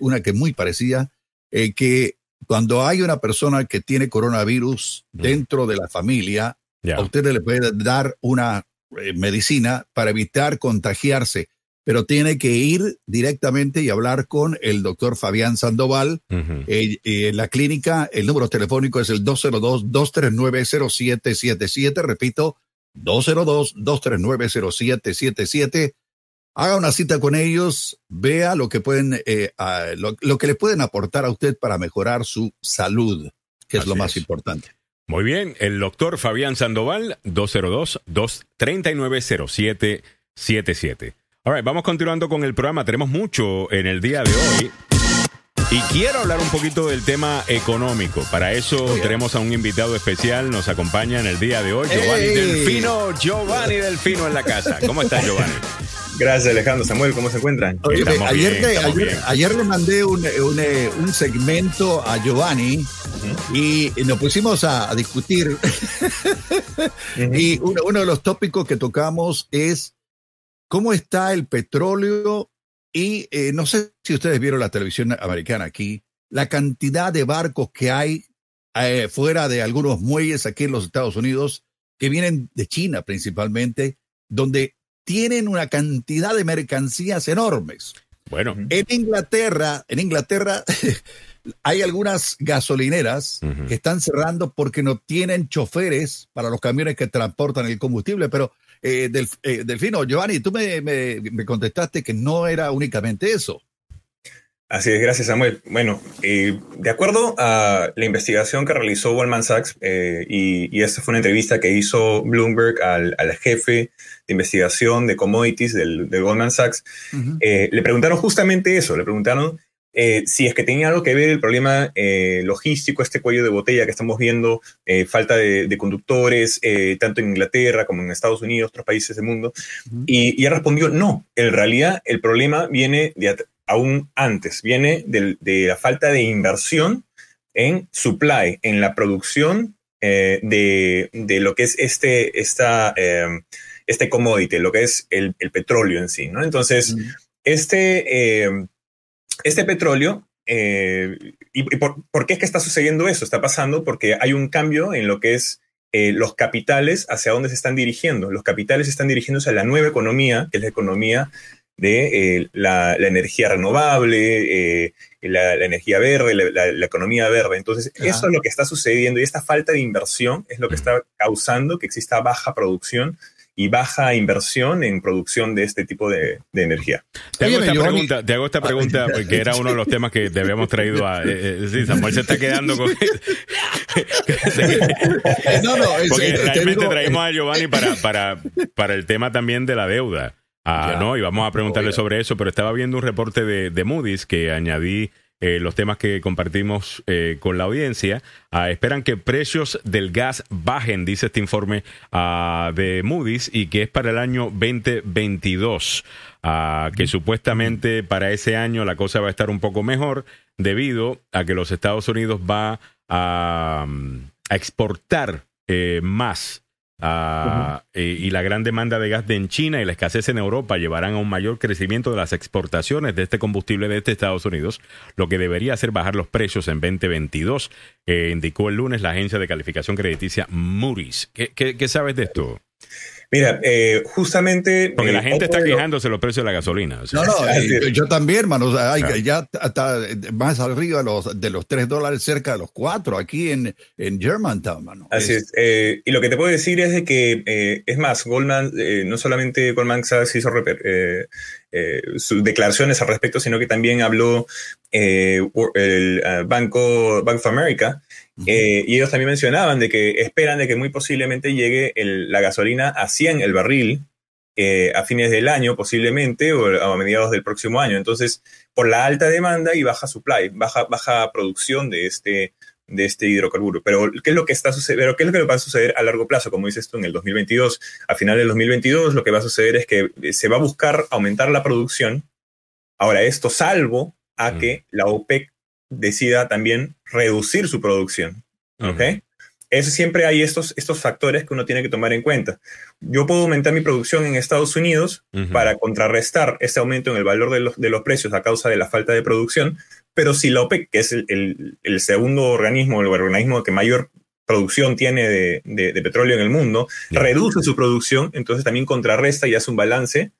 una que es muy parecida, que cuando hay una persona que tiene coronavirus dentro de la familia, a usted le puede dar una medicina para evitar contagiarse pero tiene que ir directamente y hablar con el doctor Fabián Sandoval. en la clínica, el número telefónico es el 202-239-0777. Repito, 202-239-0777. Haga una cita con ellos, vea lo que pueden, eh, lo, que le pueden aportar a usted para mejorar su salud, que es lo más importante. Muy bien, el doctor Fabián Sandoval, 202-239-0777. All vamos continuando con el programa. Tenemos mucho en el día de hoy. Y quiero hablar un poquito del tema económico. Para eso tenemos a un invitado especial. Nos acompaña en el día de hoy, Giovanni Delfino. Giovanni Delfino en la casa. ¿Cómo estás, Giovanni? Gracias, Alejandro. Samuel, ¿cómo se encuentran? ayer, le mandé un, un, segmento a Giovanni y nos pusimos a, discutir. y uno, uno de los tópicos que tocamos es cómo está el petróleo y eh, no sé si ustedes vieron la televisión americana aquí, la cantidad de barcos que hay eh, fuera de algunos muelles aquí en los Estados Unidos que vienen de China principalmente, donde tienen una cantidad de mercancías enormes. Bueno, en Inglaterra, en Inglaterra hay algunas gasolineras que están cerrando porque no tienen choferes para los camiones que transportan el combustible, pero eh, del, eh, Delfino, Giovanni, tú me, me, contestaste que no era únicamente eso. Así es, gracias Samuel. Bueno, eh, de acuerdo a la investigación que realizó Goldman Sachs, y, esta fue una entrevista que hizo Bloomberg al, al jefe de investigación de commodities del, Goldman Sachs, le preguntaron justamente eso, le preguntaron eh, si es que tenía algo que ver el problema eh, logístico, este cuello de botella que estamos viendo, eh, falta de, conductores, tanto en Inglaterra como en Estados Unidos, otros países del mundo. y, y, respondió, no, en realidad el problema viene de aún antes, viene de, la falta de inversión en supply, en la producción de, de, lo que es este, esta, este commodity, lo que es el, el petróleo en sí. ¿no? Entonces, este este petróleo, eh, ¿y, por, qué es que está sucediendo eso? Está pasando porque hay un cambio en lo que es eh, los capitales, hacia dónde se están dirigiendo. Los capitales están dirigiéndose a la nueva economía, que es la economía de la, energía renovable, la, energía verde, la, economía verde. Entonces, eso es lo que está sucediendo y esta falta de inversión es lo que está causando que exista baja producción y baja inversión en producción de este tipo de, energía. Te hago, esta pregunta, te hago esta pregunta, porque era uno de los temas que te habíamos traído a... Eh, eh, sí, Samuel se está quedando con... no, no, porque realmente traímos a Giovanni para, para, para el tema también de la deuda. Ah, ¿no? Y vamos a preguntarle sobre eso, pero estaba viendo un reporte de, de Moody's que añadí eh, los temas que compartimos eh, con la audiencia. Ah, esperan que precios del gas bajen, dice este informe ah, de Moody's, y que es para el año 2022. Ah, que supuestamente para ese año la cosa va a estar un poco mejor debido a que los Estados Unidos va a, exportar eh, más Ah, y, la gran demanda de gas en China y la escasez en Europa llevarán a un mayor crecimiento de las exportaciones de este combustible de este Estados Unidos, lo que debería hacer bajar los precios en 2022, eh, indicó el lunes la agencia de calificación crediticia Moody's. ¿Qué, qué sabes de esto? Mira, eh, justamente. Porque la eh, gente está quejándose de los precios de la gasolina. No, no, eh, yo también, hermano. Ya está más arriba de los, de los 3 dólares, cerca de los 4 aquí en, en Germantown, mano. Así es. y lo que te puedo decir es de que, es más, Goldman, no solamente Goldman Sachs hizo sus declaraciones al respecto, sino que también habló el Banco Bank of America eh, y ellos también mencionaban de que esperan de que muy posiblemente llegue la gasolina a 100 el barril eh, a fines del año posiblemente o a mediados del próximo año. Entonces, por la alta demanda y baja supply, baja, baja producción de este, de este hidrocarburo. Pero ¿qué es lo que está sucediendo? ¿Qué es lo que va a suceder a largo plazo? Como dices tú, en el 2022, a final del 2022, lo que va a suceder es que se va a buscar aumentar la producción. Ahora, esto salvo a que la OPEC decida también reducir su producción. ¿Ok? Eso siempre hay estos, estos factores que uno tiene que tomar en cuenta. Yo puedo aumentar mi producción en Estados Unidos para contrarrestar ese aumento en el valor de los, de los, precios a causa de la falta de producción, pero si la OPEC, que es el, el, segundo organismo, el organismo que mayor producción tiene de, de, petróleo en el mundo, reduce su producción, entonces también contrarresta y hace un balance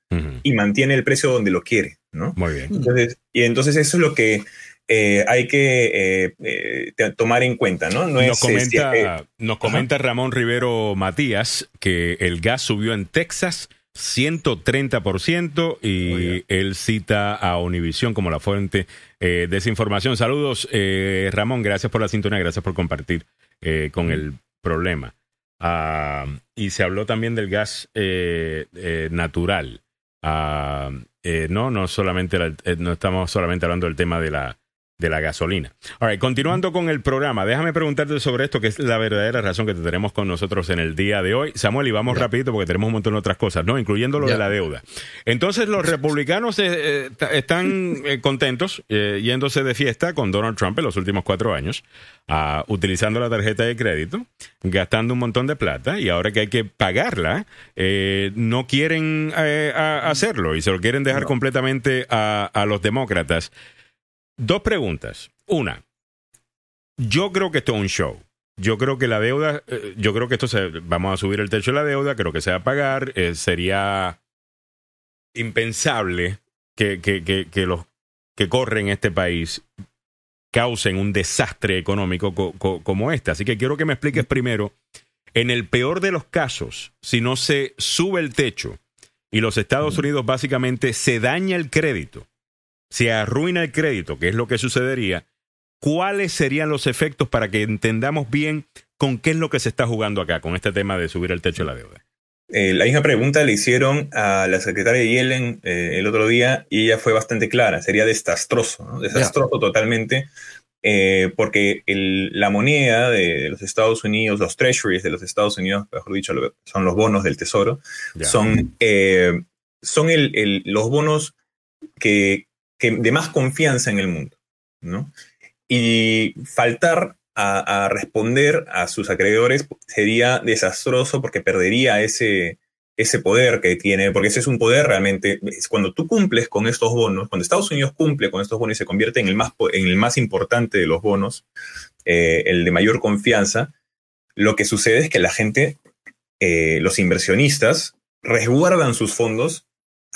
y mantiene el precio donde lo quiere, ¿no? Muy bien. Entonces, y entonces eso es lo que eh, hay que eh, eh, tomar en cuenta, ¿no? nos, este, comenta, nos comenta Ramón Rivero Matías que el gas subió en Texas 130% y él cita a Univisión como la fuente de esa información. Saludos, Ramón, gracias por la sintonía, gracias por compartir con el problema. Ah, y se habló también del gas natural. Ah, no, no solamente no estamos solamente hablando del tema de la de la gasolina. All continuando con el programa, déjame preguntarte sobre esto, que es la verdadera razón que te tenemos con nosotros en el día de hoy. Samuel, y vamos rapidito porque tenemos un montón de otras cosas, ¿no? Incluyendo lo de la deuda. Entonces, los republicanos eh, eh, están eh, contentos yéndose de fiesta con Donald Trump en los últimos cuatro años, ah, utilizando la tarjeta de crédito, gastando un montón de plata, y ahora que hay que pagarla, no quieren hacerlo y se lo quieren dejar completamente a, a los demócratas. Dos preguntas. Una, yo creo que esto es un show. Yo creo que la deuda, eh, yo creo que esto se, vamos a subir el techo de la deuda, creo que se va a pagar. Eh, sería impensable que, que, que, los que corren este país causen un desastre económico como este. Así que quiero que me expliques primero, en el peor de los casos, si no se sube el techo y los Estados Unidos básicamente se daña el crédito, se arruina el crédito, que es lo que sucedería, ¿cuáles serían los efectos para que entendamos bien con qué es lo que se está jugando acá con este tema de subir el techo de la deuda? Eh, la misma pregunta le hicieron a la secretaria Yellen eh, el otro día y ella fue bastante clara, sería desastroso, desastroso totalmente, eh, porque la moneda de, los Estados Unidos, los treasuries de los Estados Unidos, mejor dicho, son los bonos del tesoro, son, son los bonos que que, de más confianza en el mundo, ¿no? Y faltar a, responder a sus acreedores sería desastroso porque perdería ese, ese poder que tiene, porque ese es un poder realmente, cuando tú cumples con estos bonos, cuando Estados Unidos cumple con estos bonos y se convierte en el más, en el más importante de los bonos, eh, el de mayor confianza, lo que sucede es que la gente, eh, los inversionistas, resguardan sus fondos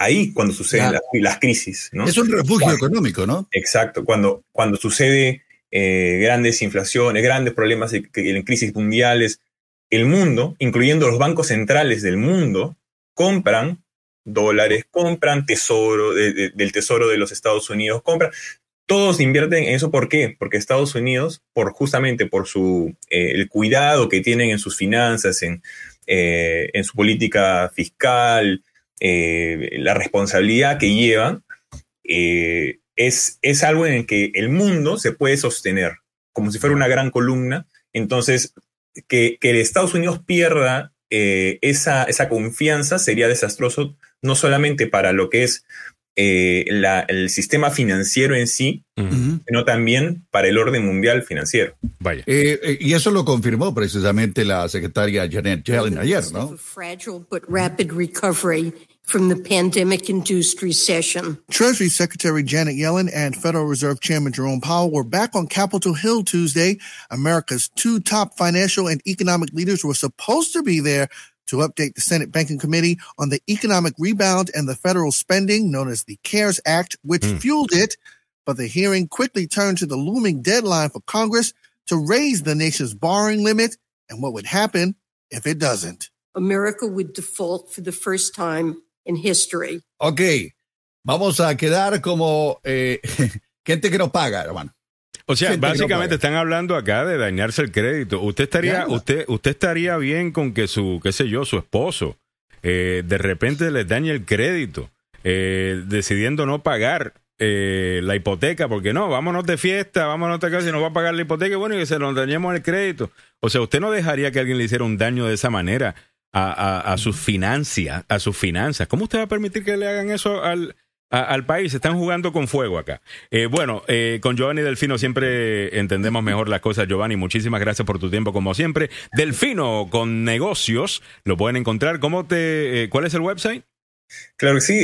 ahí cuando suceden las, crisis. ¿no? Es un refugio económico, ¿no? Exacto, cuando, cuando sucede eh, grandes inflaciones, grandes problemas en crisis mundiales, el mundo, incluyendo los bancos centrales del mundo, compran dólares, compran tesoro del tesoro de los Estados Unidos, compran. Todos invierten en eso, ¿por qué? Porque Estados Unidos, por justamente por su eh, el cuidado que tienen en sus finanzas, en, eh, en su política fiscal, eh, la responsabilidad que llevan, es, es algo en el que el mundo se puede sostener, como si fuera una gran columna. Entonces, que, que Estados Unidos pierda esa, esa confianza sería desastroso no solamente para lo que es eh, el sistema financiero en sí, sino también para el orden mundial financiero. Vaya. Eh, eh, y eso lo confirmó precisamente la secretaria Janet Yellen ayer, ¿no? From the pandemic induced recession. Treasury Secretary Janet Yellen and Federal Reserve Chairman Jerome Powell were back on Capitol Hill Tuesday. America's two top financial and economic leaders were supposed to be there to update the Senate Banking Committee on the economic rebound and the federal spending known as the CARES Act, which mm. fueled it. But the hearing quickly turned to the looming deadline for Congress to raise the nation's borrowing limit and what would happen if it doesn't. America would default for the first time in history. Ok, vamos a quedar como eh, gente que no paga, hermano. O sea, básicamente están hablando acá de dañarse el crédito. Usted estaría, usted, usted estaría bien con que su, qué sé yo, su esposo eh, de repente les dañe el crédito, eh, decidiendo no pagar eh, la hipoteca, porque no, vámonos de fiesta, vámonos de casa y no va a pagar la hipoteca, bueno, y que se nos dañemos el crédito. O sea, usted no dejaría que alguien le hiciera un daño de esa manera a, a, a sus finanzas, a sus finanzas. ¿Cómo usted va a permitir que le hagan eso al, al país. Están jugando con fuego acá. Eh, bueno, eh, con Giovanni Delfino siempre entendemos mejor las cosas. Giovanni, muchísimas gracias por tu tiempo, como siempre. Delfino con negocios, lo pueden encontrar. ¿Cómo te, eh, ¿Cuál es el website? Claro que sí,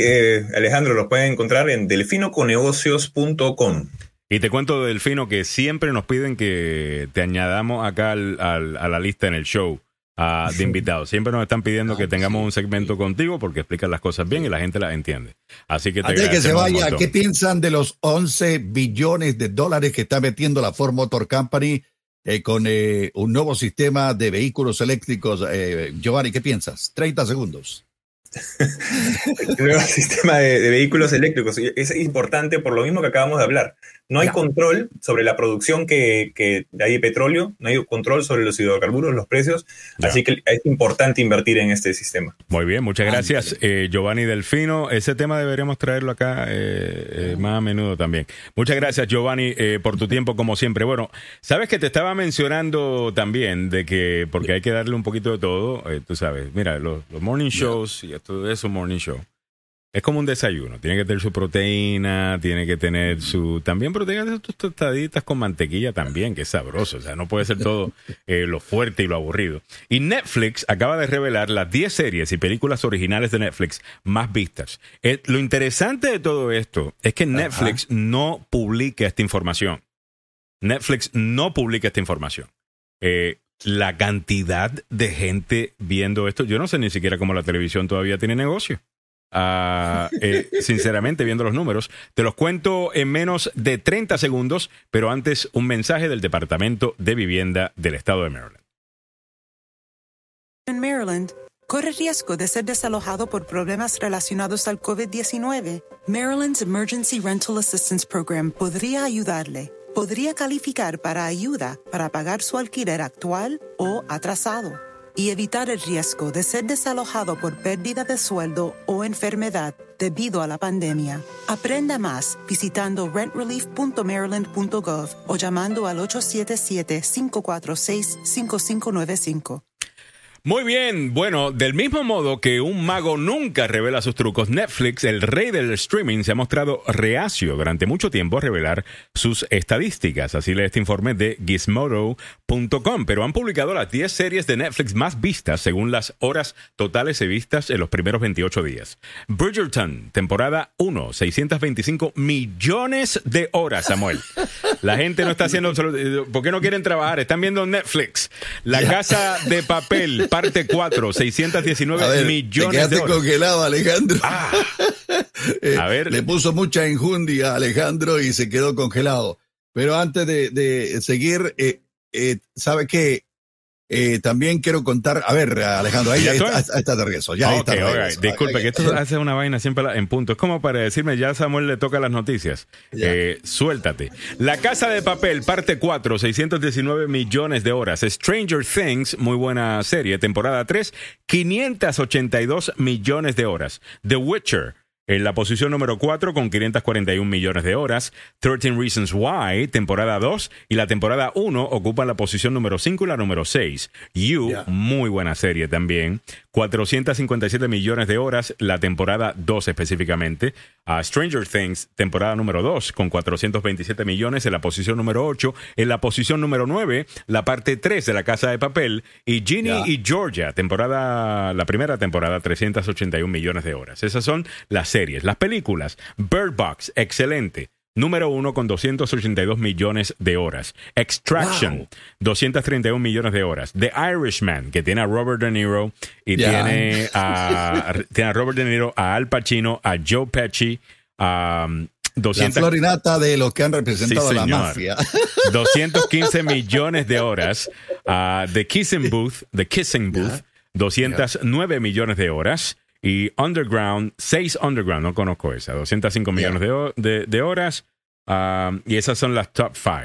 Alejandro, lo pueden encontrar en delfinoconegocios.com. Y te cuento, Delfino, que siempre nos piden que te añadamos acá al, a la lista en el show de invitados. Siempre nos están pidiendo que tengamos un segmento contigo porque explicas las cosas bien y la gente las entiende. Así que te Antes que se vaya, ¿qué piensan de los 11 billones de dólares que está metiendo la Ford Motor Company eh, con eh, un nuevo sistema de vehículos eléctricos? Eh, Giovanni, ¿qué piensas? 30 segundos. el nuevo sistema de, vehículos eléctricos es importante por lo mismo que acabamos de hablar. No hay control sobre la producción que, que hay de petróleo, no hay control sobre los hidrocarburos, los precios, así que es importante invertir en este sistema. Muy bien, muchas gracias eh, Giovanni Delfino. Ese tema deberíamos traerlo acá eh, eh, más a menudo también. Muchas gracias Giovanni por tu tiempo como siempre. Bueno, sabes que te estaba mencionando también de que, porque hay que darle un poquito de todo, tú sabes, mira, los, morning shows y esto es un morning show es como un desayuno. Tiene que tener su proteína, tiene que tener su. También proteína tus tostaditas con mantequilla también, que es sabroso. O sea, no puede ser todo eh, lo fuerte y lo aburrido. Y Netflix acaba de revelar las 10 series y películas originales de Netflix más vistas. Eh, lo interesante de todo esto es que Netflix no publica esta información. Netflix no publica esta información. Eh, la cantidad de gente viendo esto, yo no sé ni siquiera cómo la televisión todavía tiene negocio. Ah, eh, sinceramente, viendo los números. Te los cuento en menos de 30 segundos, pero antes un mensaje del Departamento de Vivienda del Estado de Maryland. En Maryland, corre riesgo de ser desalojado por problemas relacionados al COVID-19. Maryland's Emergency Rental Assistance Program podría ayudarle. Podría calificar para ayuda para pagar su alquiler actual o atrasado y evitar el riesgo de ser desalojado por pérdida de sueldo o enfermedad debido a la pandemia. Aprenda más visitando rentrelief.maryland.gov o llamando al 877-546-5595. Muy bien, bueno, del mismo modo que un mago nunca revela sus trucos, Netflix, el rey del streaming, se ha mostrado reacio durante mucho tiempo a revelar sus estadísticas. Así lee este informe de gizmodo.com, pero han publicado las 10 series de Netflix más vistas según las horas totales de vistas en los primeros 28 días. Bridgerton, temporada 1, 625 millones de horas, Samuel. La gente no está haciendo... ¿Por qué no quieren trabajar? Están viendo Netflix. La Casa de Papel parte 4, 619 millones de congelado, Alejandro. Ah, Eh, a ver. Le puso mucha enjundia a Alejandro y se quedó congelado. Pero antes de, seguir, eh, eh, ¿sabe qué? Eh, también quiero contar, a ver, Alejandro, ahí está, de regreso. Ya está Disculpe, que esto hace una vaina siempre en punto. Es como para decirme, ya Samuel le toca las noticias. Eh, suéltate. La Casa de Papel, parte 4, 619 millones de horas. Stranger Things, muy buena serie, temporada 3, 582 millones de horas. The Witcher. En la posición número 4 con 541 millones de horas, 13 Reasons Why, temporada 2 y la temporada 1 ocupan la posición número 5 y la número 6. You, muy buena serie también, 457 millones de horas, la temporada 2 específicamente. Stranger Things, temporada número 2 con 427 millones en la posición número 8. En la posición número 9, la parte 3 de La Casa de Papel y Ginny y Georgia, temporada, la primera temporada, 381 millones de horas. Esas son las series. Las películas, Bird Box, excelente. Número uno con 282 millones de horas. Extraction, 231 millones de horas. The Irishman, que tiene a Robert De Niro y tiene, a, tiene a Robert De Niro, a Al Pacino, a Joe Pesci, a... 200, la florinata de los que han representado la mafia. 215 millones de horas. Uh, the Kissing Booth, The Kissing Booth, 209 millones de horas. Y Underground, 6 Underground, no conozco esa, 205 millones de, horas. Um, y esas son las top 5.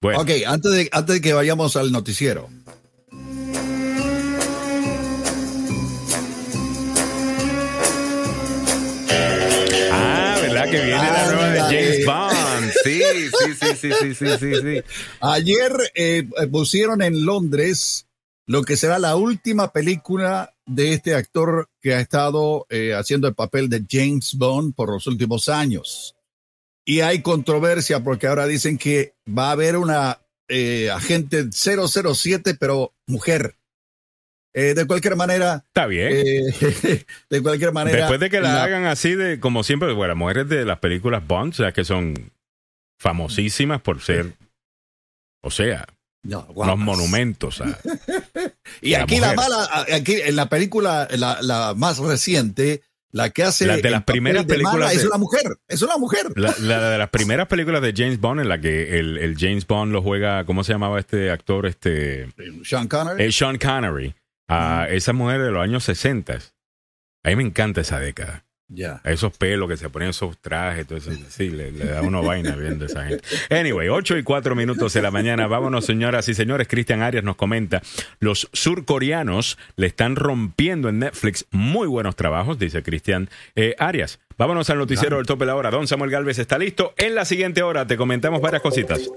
Bueno. Ok, antes de, antes de que vayamos al noticiero. Ah, ¿verdad que viene la nueva de James Bond? Sí, sí, sí, sí, sí, sí, sí. Ayer eh, pusieron en Londres lo que será la última película de este actor que ha estado eh, haciendo el papel de James Bond por los últimos años. Y hay controversia porque ahora dicen que va a haber una eh, agente 007, pero mujer. Eh, de cualquier manera. Está bien. de cualquier manera. Después de que la, hagan así de, como siempre, bueno, las mujeres de las películas Bond, o sea, que son famosísimas por ser, o sea, los monumentos. y aquí la mala, aquí en la película, la, más reciente, la que hace. La de las primeras películas. es una mujer, es una mujer. La, de las primeras películas de James Bond, en la que el, James Bond lo juega, ¿cómo se llamaba este actor? Este, Sean Connery. Eh, Sean Connery. a esa mujer de los años 60. A mí me encanta esa década. Esos pelos que se ponen esos trajes, todo eso, sí, le, da una vaina viendo esa gente. Anyway, 8 y 4 minutos de la mañana. Vámonos, señoras y señores. Cristian Arias nos comenta: los surcoreanos le están rompiendo en Netflix muy buenos trabajos, dice Cristian eh, Arias. Vámonos al noticiero del tope de la hora. Don Samuel Galvez está listo. En la siguiente hora te comentamos varias cositas.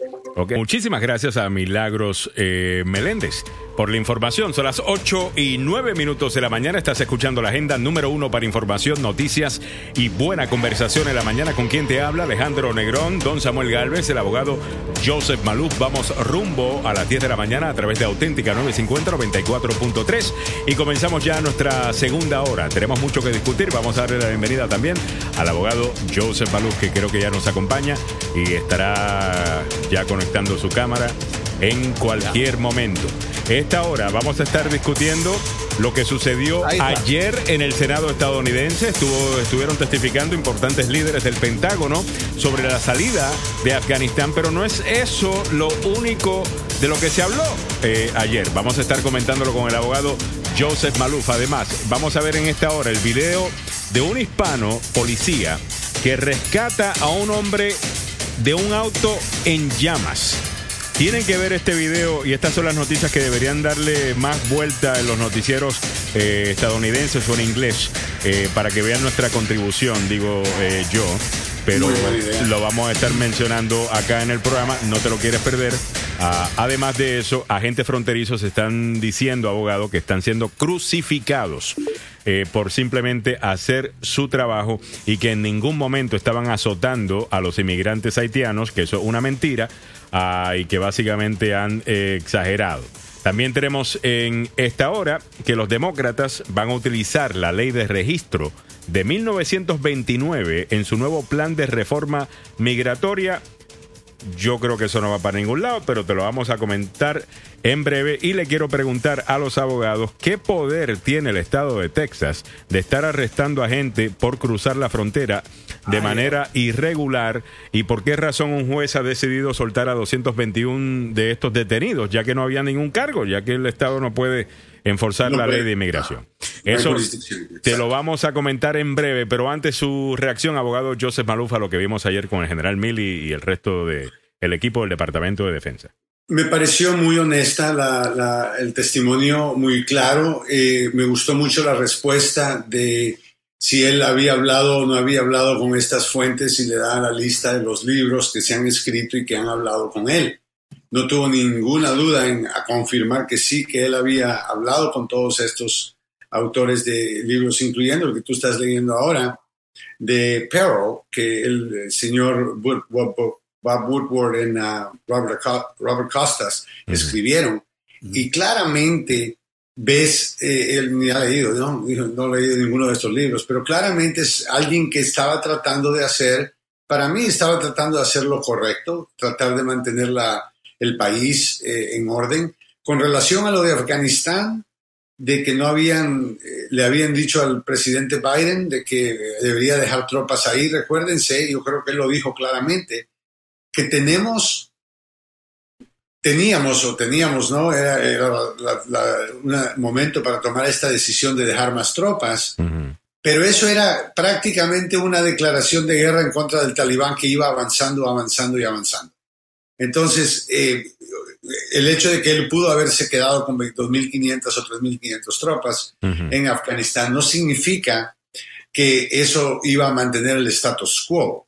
Muchísimas gracias a Milagros eh, Meléndez por la información. Son las 8 y 9 minutos de la mañana. Estás escuchando la agenda número uno para información, noticias y buena conversación en la mañana. ¿Con quien te habla? Alejandro Negrón, don Samuel Galvez, el abogado Joseph Maluf. Vamos rumbo a las 10 de la mañana a través de Auténtica 950 94.3 y comenzamos ya nuestra segunda hora. Tenemos mucho que discutir. Vamos a darle la bienvenida también al abogado Joseph Maluf, que creo que ya nos acompaña y estará ya su cámara en cualquier momento. Esta hora vamos a estar discutiendo lo que sucedió ayer en el Senado estadounidense. Estuvo, estuvieron testificando importantes líderes del Pentágono sobre la salida de Afganistán, pero no es eso lo único de lo que se habló eh, ayer. Vamos a estar comentándolo con el abogado Joseph Maluf. Además, vamos a ver en esta hora el video de un hispano policía que rescata a un hombre de un auto en llamas. Tienen que ver este video y estas son las noticias que deberían darle más vuelta en los noticieros eh, estadounidenses o en inglés eh, para que vean nuestra contribución, digo eh, yo. Pero lo vamos a estar mencionando acá en el programa, no te lo quieres perder. Ah, además de eso, agentes fronterizos están diciendo, abogado, que están siendo crucificados por simplemente hacer su trabajo y que en ningún momento estaban azotando a los inmigrantes haitianos, que eso es una mentira. Ah, y que básicamente han eh, exagerado. También tenemos en esta hora que los demócratas van a utilizar la ley de registro de 1929 en su nuevo plan de reforma migratoria Yo creo que eso no va para ningún lado, pero te lo vamos a comentar en breve. Y le quiero preguntar a los abogados qué poder tiene el estado de Texas de estar arrestando a gente por cruzar la frontera de manera irregular y por qué razón un juez ha decidido soltar a 221 de estos detenidos, ya que no había ningún cargo, ya que el estado no puede enforzar la ley de inmigración. Eso te lo vamos a comentar en breve, pero antes su reacción, abogado Joseph Malufa, lo que vimos ayer con el general Milley y el resto del el equipo del Departamento de Defensa. Me pareció muy honesta el testimonio, muy claro. Eh, me gustó mucho la respuesta de si él había hablado o no había hablado con estas fuentes y le da la lista de los libros que se han escrito y que han hablado con él no tuvo ninguna duda en confirmar que sí, que él había hablado con todos estos autores de libros, incluyendo el que tú estás leyendo ahora, de Perro, que el, señor Bob Woodward y uh, Robert, Costas escribieron. Y claramente ves, eh, él ni ha leído, ¿no? no ha leído ninguno de estos libros, pero claramente es alguien que estaba tratando de hacer, para mí estaba tratando de hacer lo correcto, tratar de mantener la, el país eh, en orden. Con relación a lo de Afganistán, de que no habían, eh, le habían dicho al presidente Biden de que debería dejar tropas ahí, recuérdense, yo creo que él lo dijo claramente, que tenemos, teníamos o teníamos, ¿no? Era, un momento para tomar esta decisión de dejar más tropas, pero eso era prácticamente una declaración de guerra en contra del talibán que iba avanzando, avanzando y avanzando. Entonces, eh, el hecho de que él pudo haberse quedado con 2.500 o 3.500 tropas en Afganistán no significa que eso iba a mantener el status quo.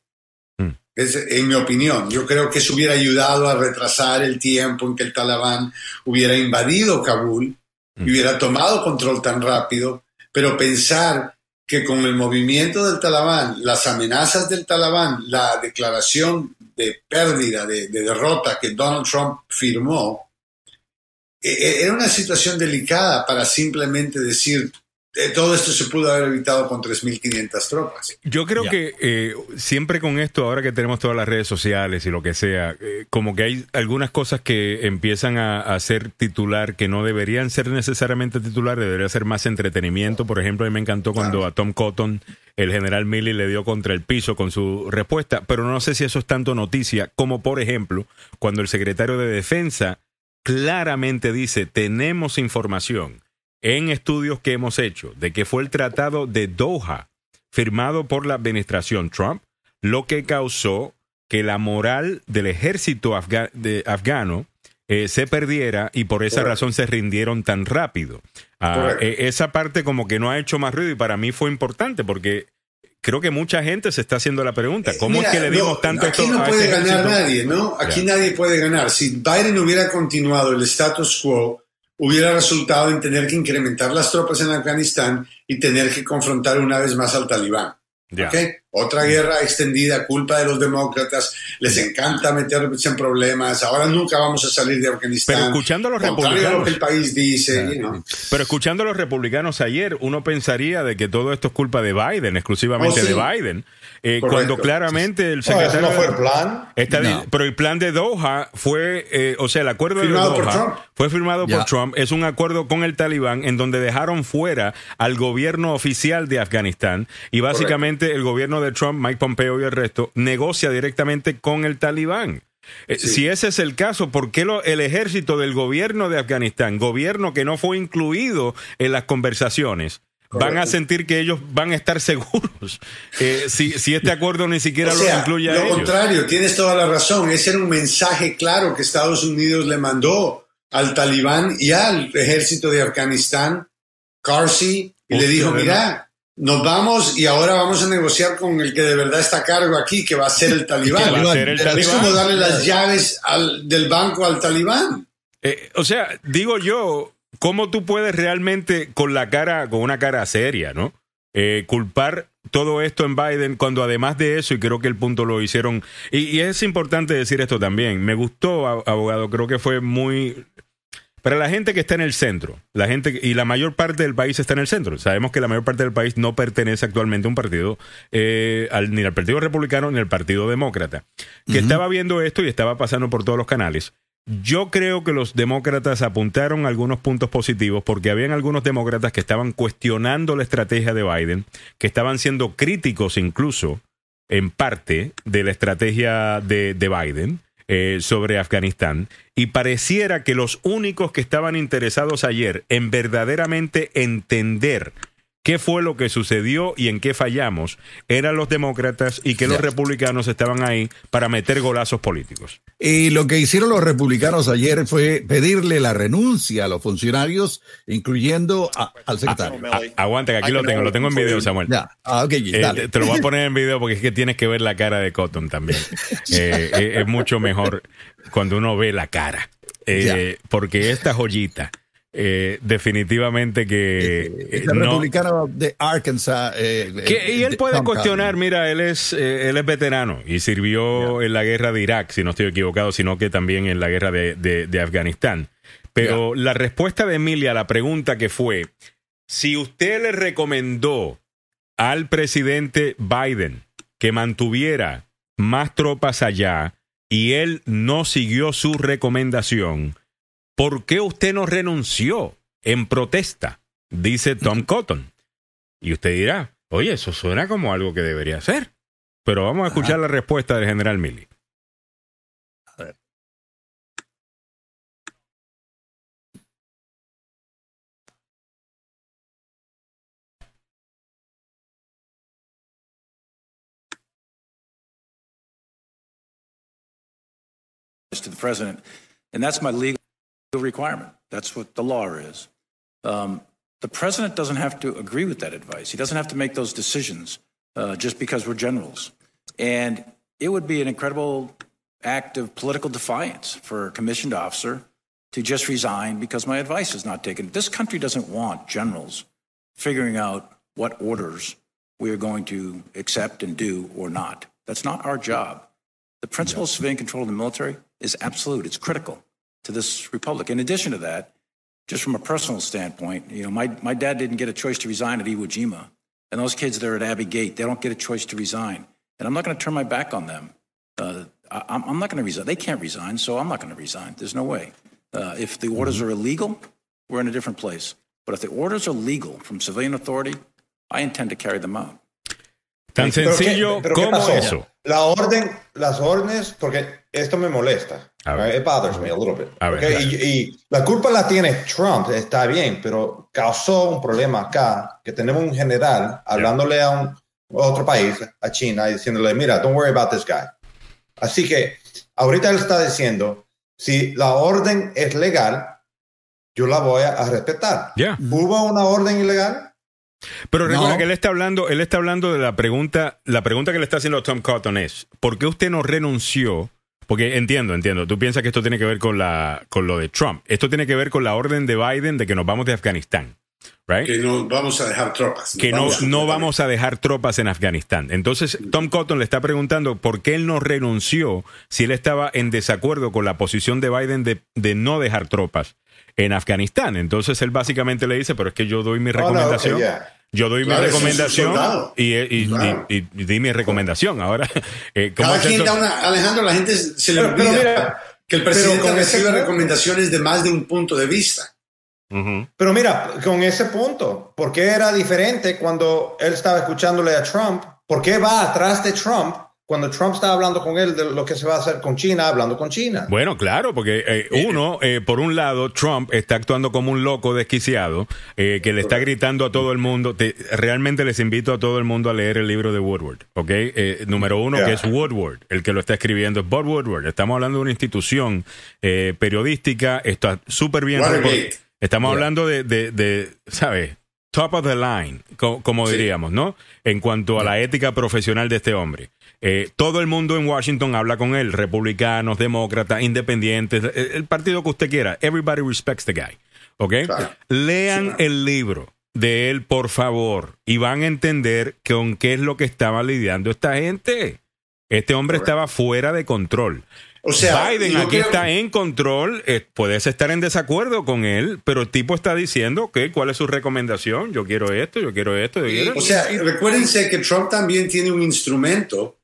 Mm. Es, en mi opinión, yo creo que eso hubiera ayudado a retrasar el tiempo en que el talibán hubiera invadido Kabul y mm. hubiera tomado control tan rápido, pero pensar que con el movimiento del talibán, las amenazas del talibán, la declaración de pérdida, de, derrota que Donald Trump firmó, e, e, era una situación delicada para simplemente decir, todo esto se pudo haber evitado con 3.500 tropas. Yo creo que eh, siempre con esto, ahora que tenemos todas las redes sociales y lo que sea, eh, como que hay algunas cosas que empiezan a, ser titular que no deberían ser necesariamente titular, debería ser más entretenimiento. Por ejemplo, a mí me encantó cuando a Tom Cotton el general Milley le dio contra el piso con su respuesta, pero no sé si eso es tanto noticia como, por ejemplo, cuando el secretario de Defensa claramente dice, tenemos información en estudios que hemos hecho de que fue el Tratado de Doha firmado por la administración Trump, lo que causó que la moral del ejército afgano eh, se perdiera y por esa razón se rindieron tan rápido. Ah, e, esa parte como que no ha hecho más ruido y para mí fue importante porque creo que mucha gente se está haciendo la pregunta, ¿cómo es que le dimos tanto Aquí no puede este ganar nadie, ¿no? Aquí nadie puede ganar. Si Biden hubiera continuado el status quo, hubiera resultado en tener que incrementar las tropas en Afganistán y tener que confrontar una vez más al talibán. Otra guerra extendida, culpa de los demócratas, les encanta meterse en problemas, ahora nunca vamos a salir de Afganistán. Pero escuchando a los republicanos. Lo que el país dice. Pero escuchando a los republicanos ayer, uno pensaría de que todo esto es culpa de Biden, exclusivamente oh, de Biden. Eh, cuando claramente el secretario. No, fue el plan. Pero el plan de Doha fue, eh, o sea, el acuerdo de Doha fue firmado por Trump. Es un acuerdo con el talibán en donde dejaron fuera al gobierno oficial de Afganistán y básicamente el gobierno de Trump, Mike Pompeo y el resto, negocia directamente con el talibán. Eh, si ese es el caso, ¿por qué el ejército del gobierno de Afganistán, gobierno que no fue incluido en las conversaciones, van a sentir que ellos van a estar seguros eh, si, si, este acuerdo ni siquiera lo incluye a lo contrario, tienes toda la razón. Ese era un mensaje claro que Estados Unidos le mandó al talibán y al ejército de Afganistán, Carsey, y le dijo, mira, nos vamos y ahora vamos a negociar con el que de verdad está a cargo aquí, que va a ser el talibán. Es como darle las llaves del banco al talibán. Eh, o sea, digo yo, ¿cómo tú puedes realmente con la cara, con una cara seria, ¿no? Eh, culpar todo esto en Biden cuando además de eso, y creo que el punto lo hicieron, y, es importante decir esto también, me gustó, abogado, creo que fue muy, para la gente que está en el centro, la gente y la mayor parte del país está en el centro. Sabemos que la mayor parte del país no pertenece actualmente a un partido, eh, ni al Partido Republicano ni al Partido Demócrata. Que estaba viendo esto y estaba pasando por todos los canales. Yo creo que los demócratas apuntaron algunos puntos positivos porque habían algunos demócratas que estaban cuestionando la estrategia de Biden, que estaban siendo críticos incluso en parte de la estrategia de, de Biden eh, sobre Afganistán. Y pareciera que los únicos que estaban interesados ayer en verdaderamente entender qué fue lo que sucedió y en qué fallamos eran los demócratas y que los republicanos estaban ahí para meter golazos políticos. Y lo que hicieron los republicanos ayer fue pedirle la renuncia a los funcionarios, incluyendo al secretario. aguanta, que aquí lo tengo, lo tengo en video, Samuel. Ah, eh, te, lo voy a poner en video porque es que tienes que ver la cara de Cotton también. Eh, eh, es mucho mejor cuando uno ve la cara. porque esta joyita eh, definitivamente que el republicano de Arkansas eh, y él puede cuestionar mira él es eh, él es veterano y sirvió en la guerra de Irak si no estoy equivocado sino que también en la guerra de, Afganistán. Pero la respuesta de Emilia a la pregunta que fue si usted le recomendó al presidente Biden que mantuviera más tropas allá y él no siguió su recomendación ¿Por qué usted no renunció en protesta? Dice Tom Cotton. Y usted dirá, oye, eso suena como algo que debería hacer. Pero vamos a escuchar la respuesta del general Milley. A ver. to the president, and that's my legal requirement. That's what the law is. Um, the president doesn't have to agree with that advice. He doesn't have to make those decisions uh, just because we're generals. And it would be an incredible act of political defiance for a commissioned officer to just resign because my advice is not taken. This country doesn't want generals figuring out what orders we are going to accept and do or not. That's not our job. The principle of civilian control in the military is absolute, it's critical to this republic. In addition to that, just from a personal standpoint, you know, my, my dad didn't get a choice to resign at Iwo Jima. And those kids there at Abbey Gate, they don't get a choice to resign. And I'm not going to turn my back on them. Uh, I, am not going to resign. They can't resign, so I'm not going to resign. There's no way. Uh, if the orders are illegal, we're in a different place. But if the orders are legal from civilian authority, I intend to carry them out. Tan sencillo pero qué, pero como eso. La orden, las órdenes, porque esto me molesta. It bothers me a little bit. y, la culpa la tiene Trump, está bien, pero causó un problema acá, que tenemos un general hablándole a un otro país, a China, y diciéndole, mira, don't worry about this guy. Así que ahorita él está diciendo, si la orden es legal, yo la voy a, respetar. ¿Hubo una orden ilegal? Pero recuerda que él está hablando, él está hablando de la pregunta, la pregunta que le está haciendo Tom Cotton es, ¿por qué usted no renunció? Porque entiendo, entiendo, tú piensas que esto tiene que ver con la con lo de Trump. Esto tiene que ver con la orden de Biden de que nos vamos de Afganistán. Right? Que no vamos a dejar tropas. Que no, no vamos a dejar tropas en Afganistán. Entonces, Tom Cotton le está preguntando por qué él no renunció si él estaba en desacuerdo con la posición de Biden de, de no dejar tropas en Afganistán. Entonces él básicamente le dice, pero es que yo doy mi recomendación. Yo doy mi recomendación y, y, di mi recomendación. Ahora, eh, Cada quien da una, Alejandro, la gente se le olvida que el presidente recibe recomendaciones de más de un punto de vista. Pero mira, con ese punto, ¿por qué era diferente cuando él estaba escuchándole a Trump? ¿Por qué va atrás de Trump cuando Trump está hablando con él de lo que se va a hacer con China, hablando con China. Bueno, claro, porque eh, uno, eh, por un lado, Trump está actuando como un loco desquiciado, eh, que le está gritando a todo el mundo. realmente les invito a todo el mundo a leer el libro de Woodward, ¿ok? número uno, que es Woodward, el que lo está escribiendo es Bob Woodward. Estamos hablando de una institución periodística, está súper bien. Estamos hablando de, de, de ¿sabes? Top of the line, como, diríamos, ¿no? En cuanto a la ética profesional de este hombre. Eh, todo el mundo en Washington habla con él, republicanos, demócratas, independientes, el, partido que usted quiera. Everybody respects the guy. ¿Ok? Lean el libro de él, por favor, y van a entender con qué es lo que estaba lidiando esta gente. Este hombre estaba fuera de control. O sea, Biden aquí está en control, eh, puedes estar en desacuerdo con él, pero el tipo está diciendo que cuál es su recomendación, yo quiero esto, yo quiero esto. O sea, recuérdense que Trump también tiene un instrumento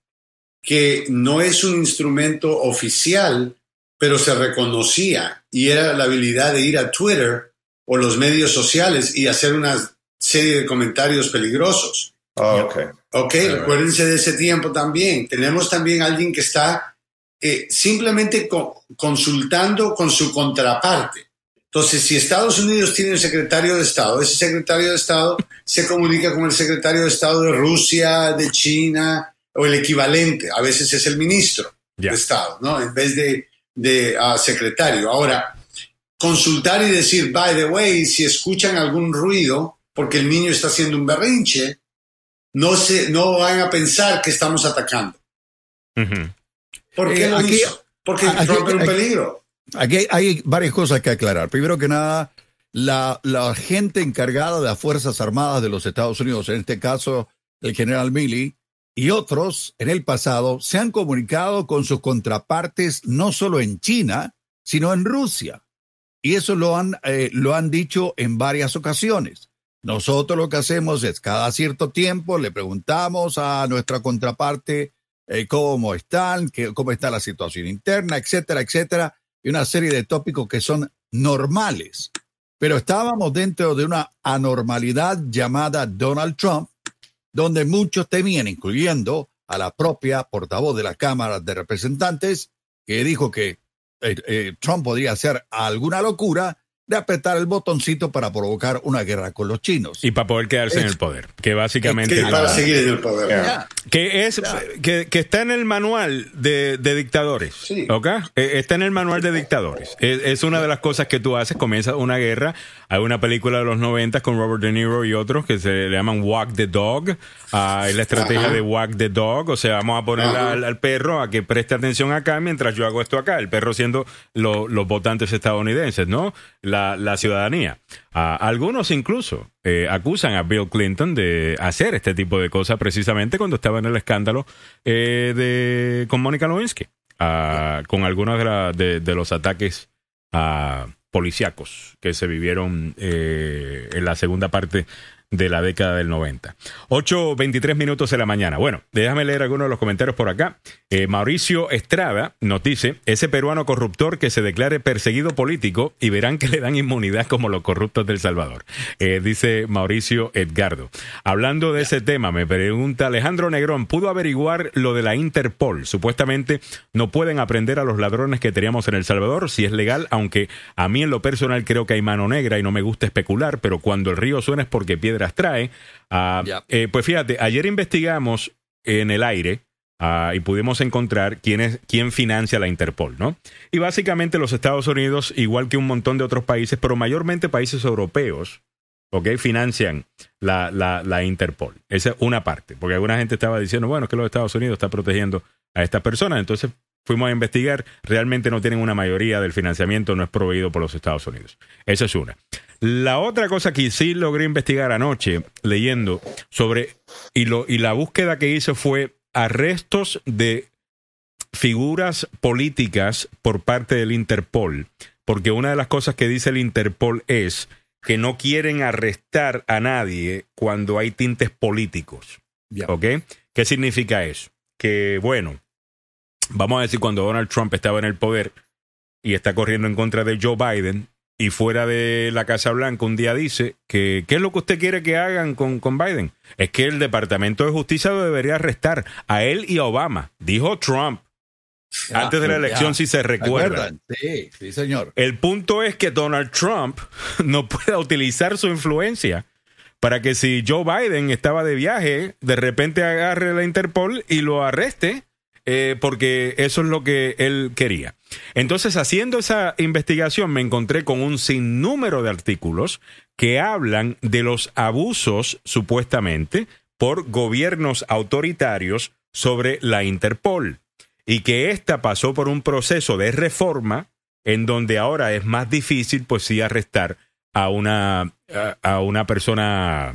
que no es un instrumento oficial, pero se reconocía y era la habilidad de ir a Twitter o los medios sociales y hacer una serie de comentarios peligrosos. Oh, ok. Ok, recuérdense de ese tiempo también. Tenemos también alguien que está eh, simplemente consultando con su contraparte. Entonces, si Estados Unidos tiene un secretario de Estado, ese secretario de Estado se comunica con el secretario de Estado de Rusia, de China, o el equivalente. A veces es el ministro de Estado, ¿no? En vez de, de ah, secretario. Ahora, consultar y decir, by the way, si escuchan algún ruido, porque el niño está haciendo un berrinche, no, se, no van a pensar que estamos atacando. ¿Por qué eh, Porque aquí, un peligro. Aquí hay varias cosas que aclarar. Primero que nada, la, la gente encargada de las Fuerzas Armadas de los Estados Unidos, en este caso el general Milley, y otros en el pasado se han comunicado con sus contrapartes no solo en China, sino en Rusia. Y eso lo han, eh, lo han dicho en varias ocasiones. Nosotros lo que hacemos es cada cierto tiempo le preguntamos a nuestra contraparte eh, cómo están, cómo está la situación interna, etcétera, etcétera, y una serie de tópicos que son normales. Pero estábamos dentro de una anormalidad llamada Donald Trump, donde muchos temían, incluyendo a la propia portavoz de la Cámara de Representantes, que dijo que eh, eh, Trump podría hacer alguna locura de apretar el botoncito para provocar una guerra con los chinos. Y para poder quedarse en el poder, que básicamente... para seguir en el poder. Que, es, que, está en el manual de, dictadores, sí. Eh, está en el manual de dictadores. Es, una de las cosas que tú haces, comienza una guerra, hay una película de los 90 con Robert De Niro y otros que se le llaman Walk the Dog, ah, es la estrategia de Walk the Dog, o sea, vamos a poner al, perro a que preste atención acá mientras yo hago esto acá, el perro siendo los votantes estadounidenses, ¿no? la, ciudadanía. algunos incluso eh, acusan a Bill Clinton de hacer este tipo de cosas precisamente cuando estaba en el escándalo eh, de, con Mónica Lewinsky, con algunos de, de, los ataques policíacos que se vivieron eh, en la segunda parte de la década del 90. 8.23 minutos de la mañana. Bueno, déjame leer algunos de los comentarios por acá. Eh, Mauricio Estrada nos dice, ese peruano corruptor que se declare perseguido político y verán que le dan inmunidad como los corruptos del Salvador. Eh, dice Mauricio Edgardo. Hablando de ese tema, me pregunta Alejandro Negrón, ¿pudo averiguar lo de la Interpol? Supuestamente no pueden aprender a los ladrones que teníamos en El Salvador si es legal, aunque a mí en lo personal creo que hay mano negra y no me gusta especular, pero cuando el río suena es porque piedra trae. Ah, eh, pues fíjate, ayer investigamos en el aire ah, y pudimos encontrar quién, es, quién financia la Interpol, ¿no? Y básicamente los Estados Unidos, igual que un montón de otros países, pero mayormente países europeos, ¿ok? Financian la, la, la Interpol. Esa es una parte, porque alguna gente estaba diciendo, bueno, es que los Estados Unidos está protegiendo a estas personas, entonces fuimos a investigar, realmente no tienen una mayoría del financiamiento, no es proveído por los Estados Unidos. Esa es una. La otra cosa que sí logré investigar anoche, leyendo sobre, y, lo, y la búsqueda que hice fue arrestos de figuras políticas por parte del Interpol, porque una de las cosas que dice el Interpol es que no quieren arrestar a nadie cuando hay tintes políticos. ¿Ok? ¿Qué significa eso? Que, bueno, vamos a decir, cuando Donald Trump estaba en el poder y está corriendo en contra de Joe Biden y fuera de la Casa Blanca un día dice que ¿qué es lo que usted quiere que hagan con, con Biden? Es que el Departamento de Justicia lo debería arrestar a él y a Obama, dijo Trump. antes de la elección, si se recuerda. Sí, sí, señor. El punto es que Donald Trump no pueda utilizar su influencia para que si Joe Biden estaba de viaje, de repente agarre la Interpol y lo arreste eh, porque eso es lo que él quería. Entonces, haciendo esa investigación, me encontré con un sinnúmero de artículos que hablan de los abusos, supuestamente, por gobiernos autoritarios sobre la Interpol y que ésta pasó por un proceso de reforma en donde ahora es más difícil, pues sí, arrestar a una, a una persona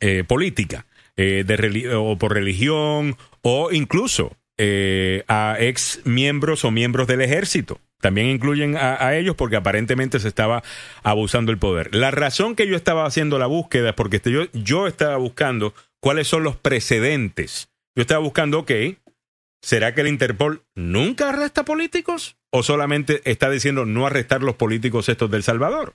eh, política. Eh, de o por religión o incluso eh, a ex miembros o miembros del ejército. También incluyen a, ellos porque aparentemente se estaba abusando el poder. La razón que yo estaba haciendo la búsqueda es porque yo, yo estaba buscando cuáles son los precedentes. Yo estaba buscando, ok, ¿será que el Interpol nunca arresta políticos? ¿O solamente está diciendo no arrestar los políticos estos del Salvador?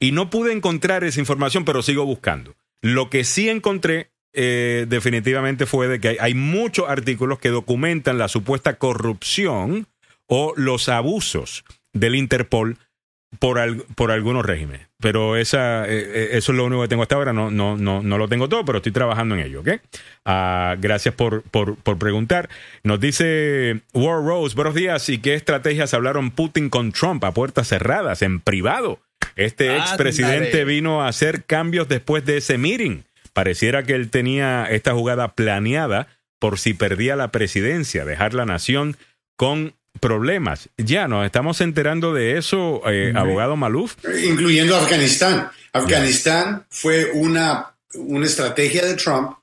Y no pude encontrar esa información, pero sigo buscando. Lo que sí encontré eh, definitivamente fue de que hay, muchos artículos que documentan la supuesta corrupción o los abusos del Interpol por, por algunos regímenes. Pero esa, eh, eh, eso es lo único que tengo hasta ahora. No, no, no, no lo tengo todo, pero estoy trabajando en ello. ¿okay? Ah, gracias por, por, por, preguntar. Nos dice War Rose, buenos días. ¿Y qué estrategias hablaron Putin con Trump a puertas cerradas, en privado? Este expresidente vino a hacer cambios después de ese meeting. Pareciera que él tenía esta jugada planeada por si perdía la presidencia, dejar la nación con problemas. Ya nos estamos enterando de eso, eh, abogado Maluf. Incluyendo Afganistán. Afganistán fue una, una estrategia de Trump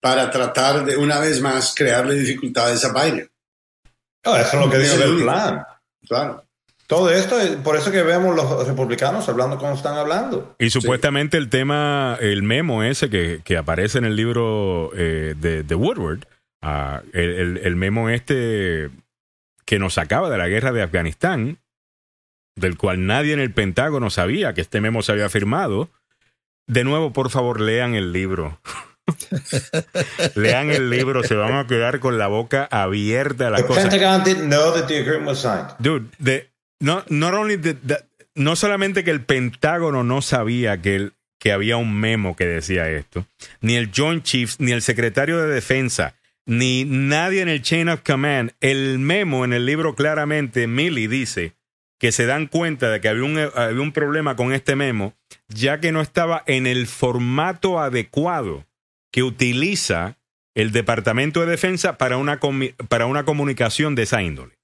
para tratar de una vez más crearle dificultades a Biden. eso es lo que dice el plan. Claro. Todo esto, por eso que vemos los republicanos hablando como están hablando. Y supuestamente el tema, el memo ese que, que aparece en el libro eh, de, de, Woodward, uh, el, el, memo este que nos sacaba de la guerra de Afganistán, del cual nadie en el Pentágono sabía que este memo se había firmado. De nuevo, por favor, lean el libro. lean el libro, se van a quedar con la boca abierta a las cosas. Pentagon didn't know that the agreement was signed. Dude, the, no, no solamente que el Pentágono no sabía que, que había un memo que decía esto, ni el Joint Chiefs, ni el secretario de Defensa, ni nadie en el Chain of Command. El memo en el libro claramente, Milley dice que se dan cuenta de que había un, había un problema con este memo, ya que no estaba en el formato adecuado que utiliza el Departamento de Defensa para una, para una comunicación de esa índole.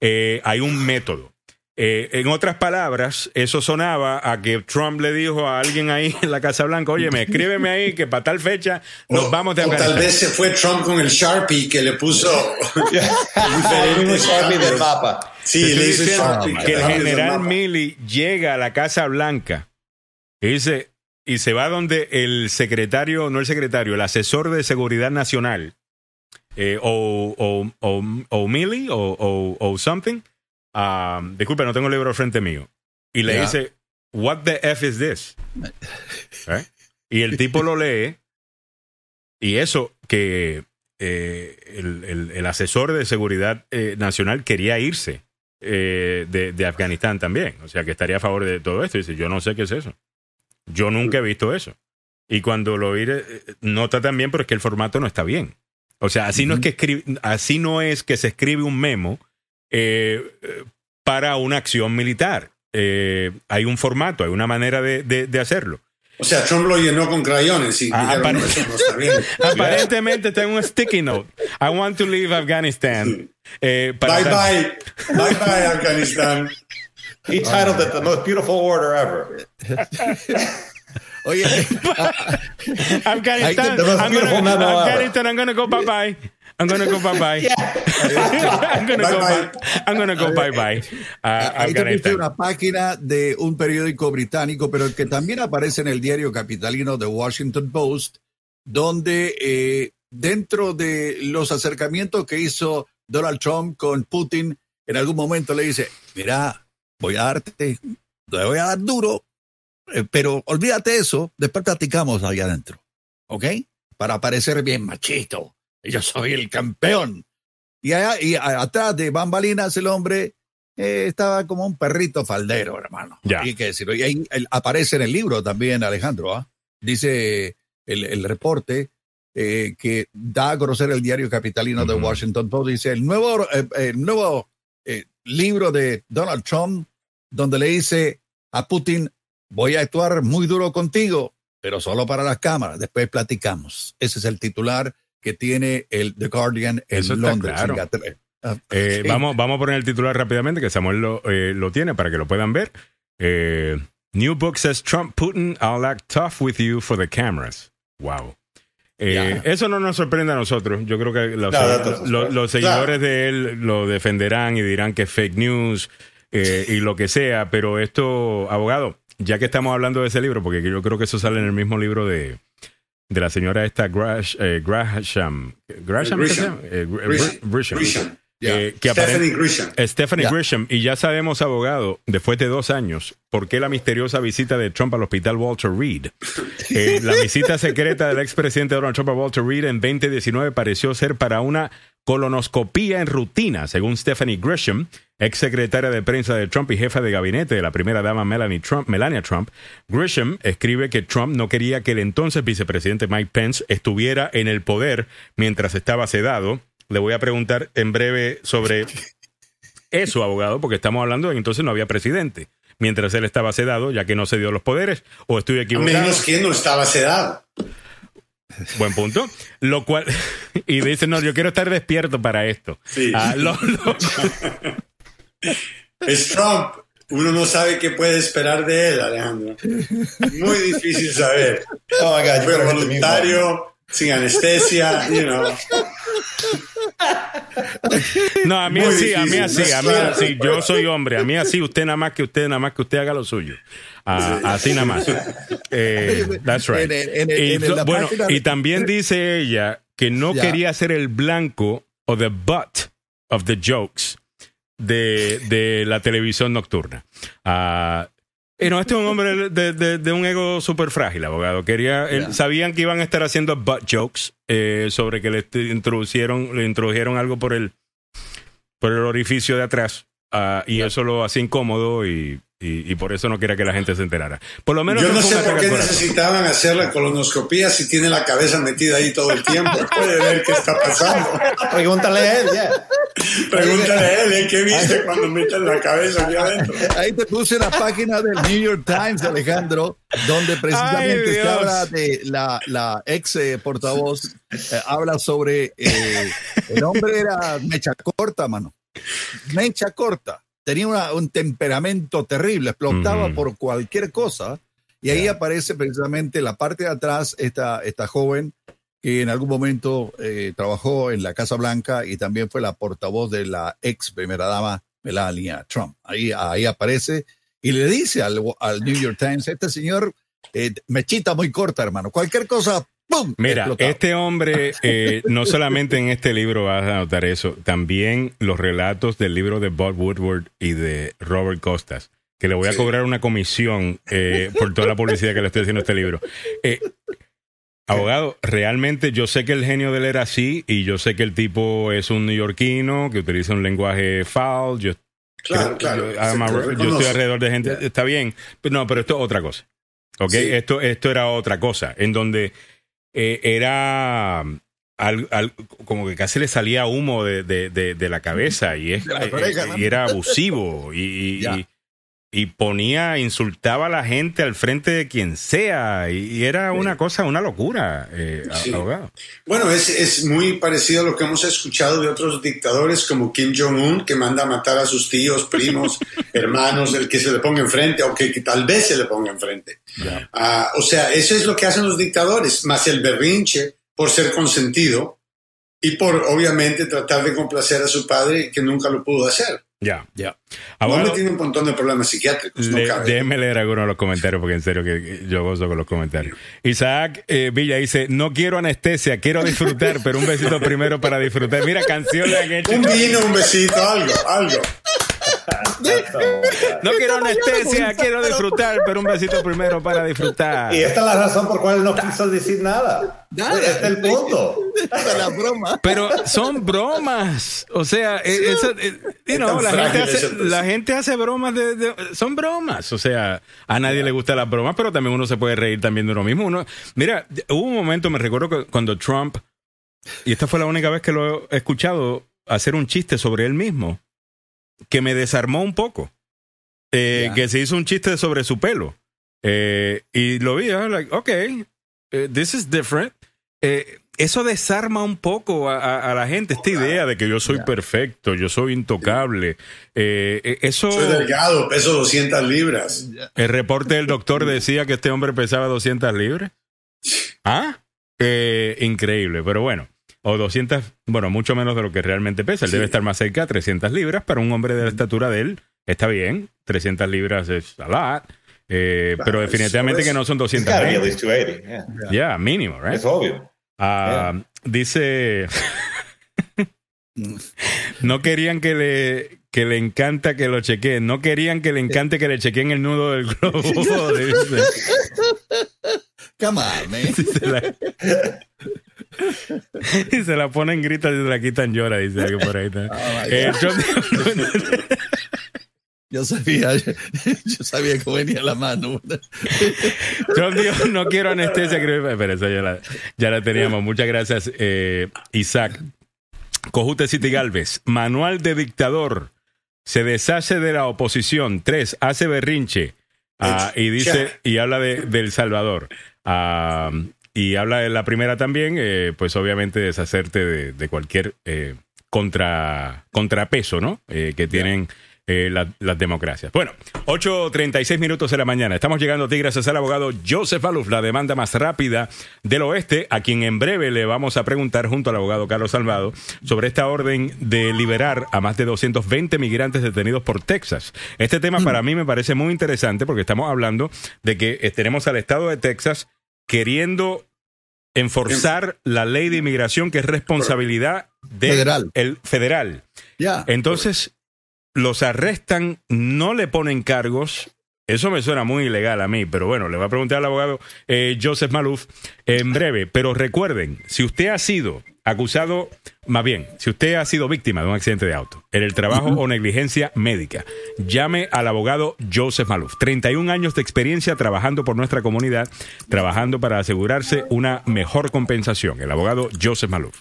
Eh, hay un método. Eh, en otras palabras, eso sonaba a que Trump le dijo a alguien ahí en la Casa Blanca, oye, me escríbeme ahí que para tal fecha nos vamos de Afganistán. Tal vez se fue Trump con el Sharpie que le puso diferente Sharpie del Papa. Sí, le hizo Sharpie. Que el general Milley llega a la Casa Blanca y dice, y se va donde el secretario, no el secretario, el asesor de seguridad nacional, eh, o, o, o, o Milley, o, o something, Um, disculpe, no tengo el libro frente mío. Y le dice, What the F is this? ¿Eh? Y el tipo lo lee. Y eso que eh, el, asesor de seguridad eh, nacional quería irse de, Afganistán también. O sea, que estaría a favor de todo esto. Y dice, yo no sé qué es eso. Yo nunca he visto eso. Y cuando lo oí, nota también, pero es que el formato no está bien. O sea, así, no es que así no es que se escribe un memo eh, para una acción militar. Eh, hay un formato, hay una manera de, de, hacerlo. O sea, Trump lo llenó con crayones y ah, Aparentemente tengo un sticky note. I want to leave Afghanistan. Eh, bye bye. bye bye Afghanistan. He titled it the most beautiful order ever. Oye, Afghanistan, I'm gonna, Afghanistan, I'm gonna go bye bye. I'm gonna go bye bye. I'm gonna go bye. I'm gonna go bye bye. Uh, Ahí te una página de un periódico británico, pero que también aparece en el diario capitalino The Washington Post, donde eh, dentro de los acercamientos que hizo Donald Trump con Putin, en algún momento le dice, mira, voy a darte, te voy a dar duro, eh, pero olvídate eso, después platicamos allá adentro, ¿ok? Para parecer bien machito yo soy el campeón. Y, allá, y atrás de bambalinas el hombre eh, estaba como un perrito faldero, hermano. Ya. Y, que decirlo. y ahí aparece en el libro también, Alejandro. ¿ah? Dice el, reporte eh, que da a conocer el diario capitalino de Washington Post. Dice el nuevo, eh, el nuevo libro de Donald Trump, donde le dice a Putin: Voy a actuar muy duro contigo, pero solo para las cámaras. Después platicamos. Ese es el titular que tiene el The Guardian en Eso Londres. Claro. Ah, eh, vamos, vamos a poner el titular rápidamente, que Samuel lo, eh, lo tiene para que lo puedan ver. Eh, New book says Trump Putin, I'll act tough with you for the cameras. Wow. Eh, eso no nos sorprende a nosotros. Yo creo que los, seguidores de él lo defenderán y dirán que es fake news y lo que sea, pero esto, abogado, ya que estamos hablando de ese libro, porque yo creo que eso sale en el mismo libro de, de la señora esta Grash, eh, Grasham. Grasham, Grisham. Eh, Stephanie Grisham. Stephanie Grisham. Y ya sabemos, abogado, después de dos años, por qué la misteriosa visita de Trump al hospital Walter Reed. Eh, la visita secreta del expresidente Donald Trump a Walter Reed en 2019 pareció ser para una colonoscopía en rutina, según Stephanie Grisham, ex secretaria de prensa de Trump y jefa de gabinete de la primera dama Melanie Trump, Melania Trump. Grisham escribe que Trump no quería que el entonces vicepresidente Mike Pence estuviera en el poder mientras estaba sedado le voy a preguntar en breve sobre eso, abogado, porque estamos hablando de que entonces no había presidente mientras él estaba sedado, ya que no se dio los poderes, o estoy equivocado. menos que no estaba sedado. Buen punto. Lo cual, y dice, no, yo quiero estar despierto para esto. Sí. Ah, es Trump. Uno no sabe qué puede esperar de él, Alejandro. Muy difícil saber. Oh Fue voluntario, sin anestesia, you know. No, a mí así, a mí así, a mí así. Yo soy hombre, a mí así, usted nada más que usted, nada más que usted haga lo suyo. Ah, así nada más. Eh, that's right. y, bueno, y también dice ella que no quería ser el blanco o the butt of the jokes de, de la televisión nocturna. Uh, no, este es un hombre de, un ego súper frágil, abogado. Quería, sabían que iban a estar haciendo butt jokes eh, sobre que le introducieron, le introdujeron algo por el, por el orificio de atrás. Ah, y eso lo hacía incómodo y y, por eso no quería que la gente se enterara. Por lo menos Yo no, sé por qué necesitaban hacer la colonoscopía si tiene la cabeza metida ahí todo el tiempo. Puede ver qué está pasando. Pregúntale a él, ya. Pregúntale a él, ¿eh? ¿qué viste cuando meten la cabeza aquí adentro? Ahí te puse la página del New York Times, Alejandro, donde precisamente se habla de la, la ex eh, portavoz, eh, habla sobre el hombre era mecha corta, mano. Mecha corta tenía un temperamento terrible, explotaba por cualquier cosa. Y ahí aparece precisamente la parte de atrás esta, esta joven que en algún momento eh, trabajó en la Casa Blanca y también fue la portavoz de la ex primera dama Melania Trump. Ahí, ahí aparece y le dice al, al New York Times, este señor eh, mechita muy corta, hermano. Cualquier cosa Mira, este hombre, eh, no solamente en este libro vas a notar eso, también los relatos del libro de Bob Woodward y de Robert Costas, que le voy a cobrar una comisión eh, por toda la publicidad que le estoy haciendo a este libro. Eh, abogado, realmente yo sé que el genio de él era así y yo sé que el tipo es un neoyorquino que utiliza un lenguaje foul. Yo, claro, claro. Yo, estoy alrededor de gente, está bien, pero no, pero esto es otra cosa. ¿Ok? Esto, esto era otra cosa, en donde eh, era como que casi le salía humo de, de, la cabeza y, es, eh, y era abusivo y, y, ponía, insultaba a la gente al frente de quien sea y, era una cosa, una locura, eh, abogado. Bueno, es, es, muy parecido a lo que hemos escuchado de otros dictadores como Kim Jong-un, que manda a matar a sus tíos, primos, hermanos, el que se le ponga enfrente o que, tal vez se le ponga enfrente. Ah, o sea, eso es lo que hacen los dictadores, más el berrinche por ser consentido y por obviamente tratar de complacer a su padre que nunca lo pudo hacer. Ya, ya. Ahora tiene un montón de problemas psiquiátricos. Le, déjeme leer algunos de los comentarios porque en serio que yo gozo con los comentarios. Isaac eh, Villa dice, no quiero anestesia, quiero disfrutar, pero un besito primero para disfrutar. Mira, canciones Un vino, un besito, algo, algo. No quiero anestesia, quiero disfrutar, pero un besito primero para disfrutar. Y esta es la razón por cual no quiso decir nada. Nada. Este es el punto. la broma. Pero son bromas. O sea, eh, eh, la, gente hace, bromas de, son bromas. O sea, a nadie le gusta las bromas, pero también uno se puede reír también de uno mismo. Uno, mira, hubo un momento, me recuerdo que cuando Trump, y esta fue la única vez que lo he escuchado hacer un chiste sobre él mismo que me desarmó un poco. Eh, que se hizo un chiste sobre su pelo. Eh, y lo vi, like, ok, eh, this is different. eso desarma un poco a, la gente, esta idea de que yo soy perfecto, yo soy intocable. eso, soy delgado, peso 200 libras. El reporte del doctor decía que este hombre pesaba 200 libras. ¿Ah? Eh, increíble, pero bueno. O 200, bueno, mucho menos de lo que realmente pesa. Él debe estar más cerca de 300 libras. Para un hombre de la estatura de él, está bien. 300 libras es a lot. Eh, pero definitivamente que no son 220. Ya, yeah. mínimo, right? Es obvio. Ah, dice. no querían que le, que le encanta que lo chequeen. No querían que le encante que le chequeen el nudo del globo. Come on, man. y se la ponen grita y se la quitan llora, dice algo por ahí. Oh eh, yo sabía, yo sabía que venía la mano. John dijo, no quiero anestesia, pero eso ya la, ya la teníamos. Muchas gracias, eh, Isaac. Cojute City Galvez, manual de dictador, se deshace de la oposición. Tres, hace berrinche. Ah, y dice, y habla de, El Salvador. Ah, y habla de la primera también, eh, pues obviamente deshacerte de, de cualquier eh, contra, contrapeso, ¿no? Eh, que tienen eh, las democracias. Bueno, 8.36 minutos de la mañana. Estamos llegando a ti gracias al abogado Joseph Aluf, la demanda más rápida del oeste, a quien en breve le vamos a preguntar junto al abogado Carlos Salvado sobre esta orden de liberar a más de 220 migrantes detenidos por Texas. Este tema para mí me parece muy interesante porque estamos hablando de que tenemos al estado de Texas queriendo enforzar la ley de inmigración que es responsabilidad del federal. El federal. Ya. Entonces, los arrestan, no le ponen cargos. Eso me suena muy ilegal a mí, pero bueno, le voy a preguntar al abogado eh, Joseph Maluf en breve. Pero recuerden, si usted ha sido acusado, más bien, si usted ha sido víctima de un accidente de auto, en el trabajo o negligencia médica, llame al abogado Joseph Maluf. 31 años de experiencia trabajando por nuestra comunidad, trabajando para asegurarse una mejor compensación. El abogado Joseph Maluf.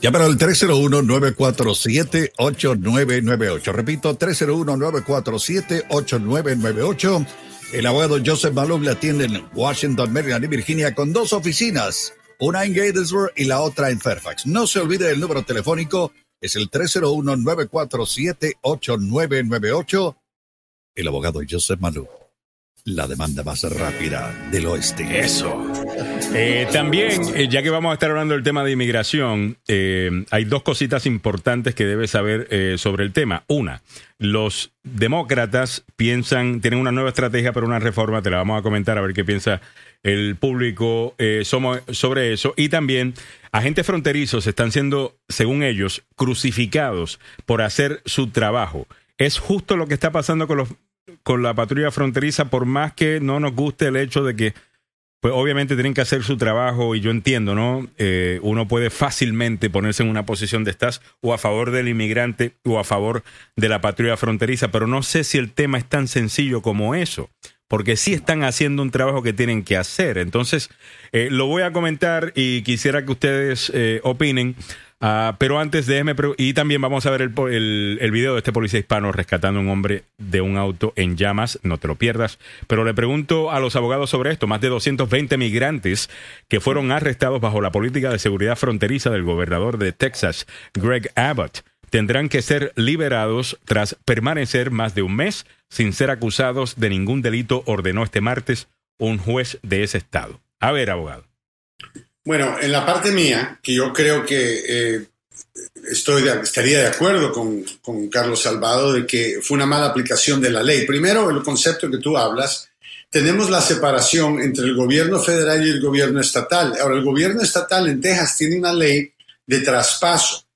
Llame al 301-947-8998. Repito, 301-947-8998. El abogado Joseph Maluf le atiende en Washington, Maryland y Virginia con dos oficinas una en Gatesburg y la otra en Fairfax. No se olvide del número telefónico, es el 301-947-8998. El abogado Joseph Malou. La demanda más rápida del oeste. Eso. Eh, también, eh, ya que vamos a estar hablando del tema de inmigración, eh, hay dos cositas importantes que debes saber sobre el tema. Una, los demócratas piensan, tienen una nueva estrategia para una reforma, te la vamos a comentar a ver qué piensa el público eh, sobre eso. Y también agentes fronterizos están siendo, según ellos, crucificados por hacer su trabajo. Es justo lo que está pasando con, los, con la patrulla fronteriza, por más que no nos guste el hecho de que, pues obviamente tienen que hacer su trabajo y yo entiendo, ¿no? Eh, uno puede fácilmente ponerse en una posición de estás o a favor del inmigrante o a favor de la patrulla fronteriza, pero no sé si el tema es tan sencillo como eso porque sí están haciendo un trabajo que tienen que hacer. Entonces, eh, lo voy a comentar y quisiera que ustedes eh, opinen. Ah, pero antes déjeme, y también vamos a ver el, el, video de este policía hispano rescatando a un hombre de un auto en llamas, no te lo pierdas. Pero le pregunto a los abogados sobre esto, más de 220 migrantes que fueron arrestados bajo la política de seguridad fronteriza del gobernador de Texas, Greg Abbott tendrán que ser liberados tras permanecer más de un mes sin ser acusados de ningún delito, ordenó este martes un juez de ese estado. A ver, abogado. Bueno, en la parte mía, que yo creo que eh, estoy estaría de acuerdo con, con, Carlos Salvado de que fue una mala aplicación de la ley. Primero, el concepto que tú hablas, tenemos la separación entre el gobierno federal y el gobierno estatal. Ahora, el gobierno estatal en Texas tiene una ley de traspaso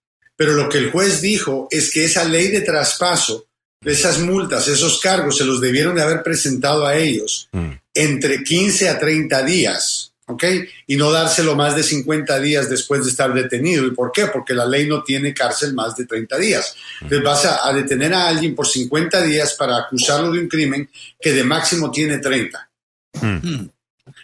pero lo que el juez dijo es que esa ley de traspaso, esas multas, esos cargos, se los debieron de haber presentado a ellos mm. entre 15 a 30 días, ¿ok? Y no dárselo más de 50 días después de estar detenido. ¿Y por qué? Porque la ley no tiene cárcel más de 30 días. Entonces vas a, detener a alguien por 50 días para acusarlo de un crimen que de máximo tiene 30. Mm.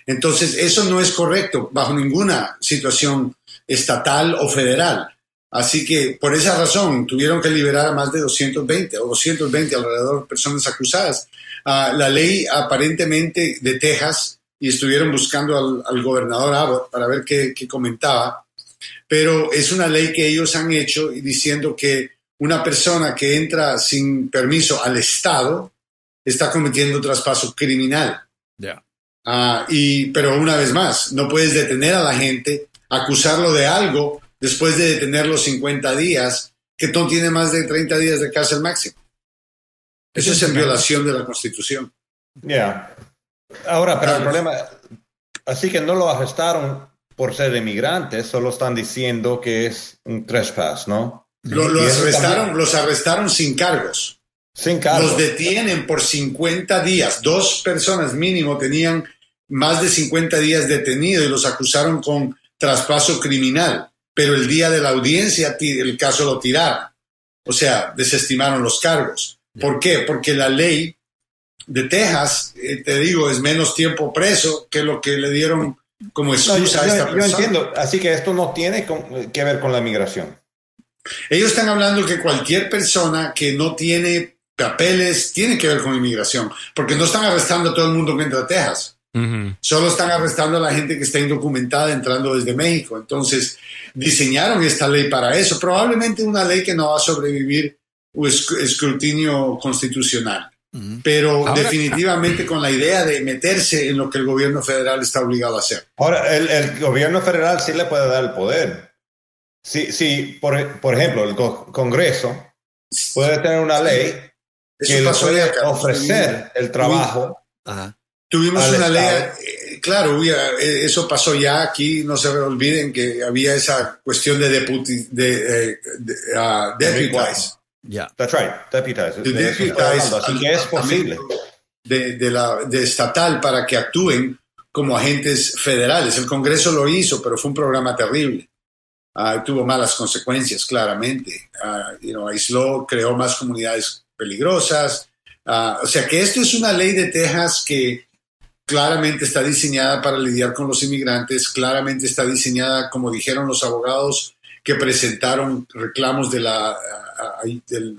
Entonces, eso no es correcto bajo ninguna situación estatal o federal. Así que por esa razón tuvieron que liberar a más de 220 o 220 alrededor de personas acusadas. Ah, la ley aparentemente de Texas, y estuvieron buscando al, gobernador Abbott para ver qué, comentaba, pero es una ley que ellos han hecho diciendo que una persona que entra sin permiso al Estado está cometiendo traspaso criminal. Ah, y, pero una vez más, no puedes detener a la gente, acusarlo de algo después de detenerlo 50 días, que no tiene más de 30 días de cárcel máximo. Eso es en violación de la Constitución. Ya. Ahora, pero el problema, así que no lo arrestaron por ser inmigrante, solo están diciendo que es un trespass, ¿no? Lo, arrestaron, los arrestaron sin cargos. Sin cargos. Los detienen por 50 días. Dos personas mínimo tenían más de 50 días detenidos y los acusaron con traspaso criminal, pero el día de la audiencia el caso lo tiraron. O sea, desestimaron los cargos. ¿Por qué? Porque la ley de Texas, eh, te digo, es menos tiempo preso que lo que le dieron como excusa a esta persona. Yo entiendo, así que esto no tiene que ver con la migración. Ellos están hablando que cualquier persona que no tiene papeles tiene que ver con inmigración, porque no están arrestando a todo el mundo que entra a Texas. Solo están arrestando a la gente que está indocumentada entrando desde México. Entonces, diseñaron esta ley para eso. Probablemente una ley que no va a sobrevivir un escrutinio constitucional. Pero definitivamente con la idea de meterse en lo que el gobierno federal está obligado a hacer. Ahora, el, gobierno federal sí le puede dar el poder. Sí, sí por, por ejemplo, el Congreso puede tener una ley que le puede ofrecer el trabajo Tuvimos una ley, eh, claro, eh, eso pasó ya aquí, no se olviden que había esa cuestión de, deputy, de, eh, uh, deputize. Yeah. That's right, deputize. así que es posible. De, de, la, de estatal para que actúen como agentes federales. El Congreso lo hizo, pero fue un programa terrible. Uh, tuvo malas consecuencias, claramente. Uh, you know, aisló, creó más comunidades peligrosas. o sea que esto es una ley de Texas que claramente está diseñada para lidiar con los inmigrantes, claramente está diseñada, como dijeron los abogados que presentaron reclamos de, la,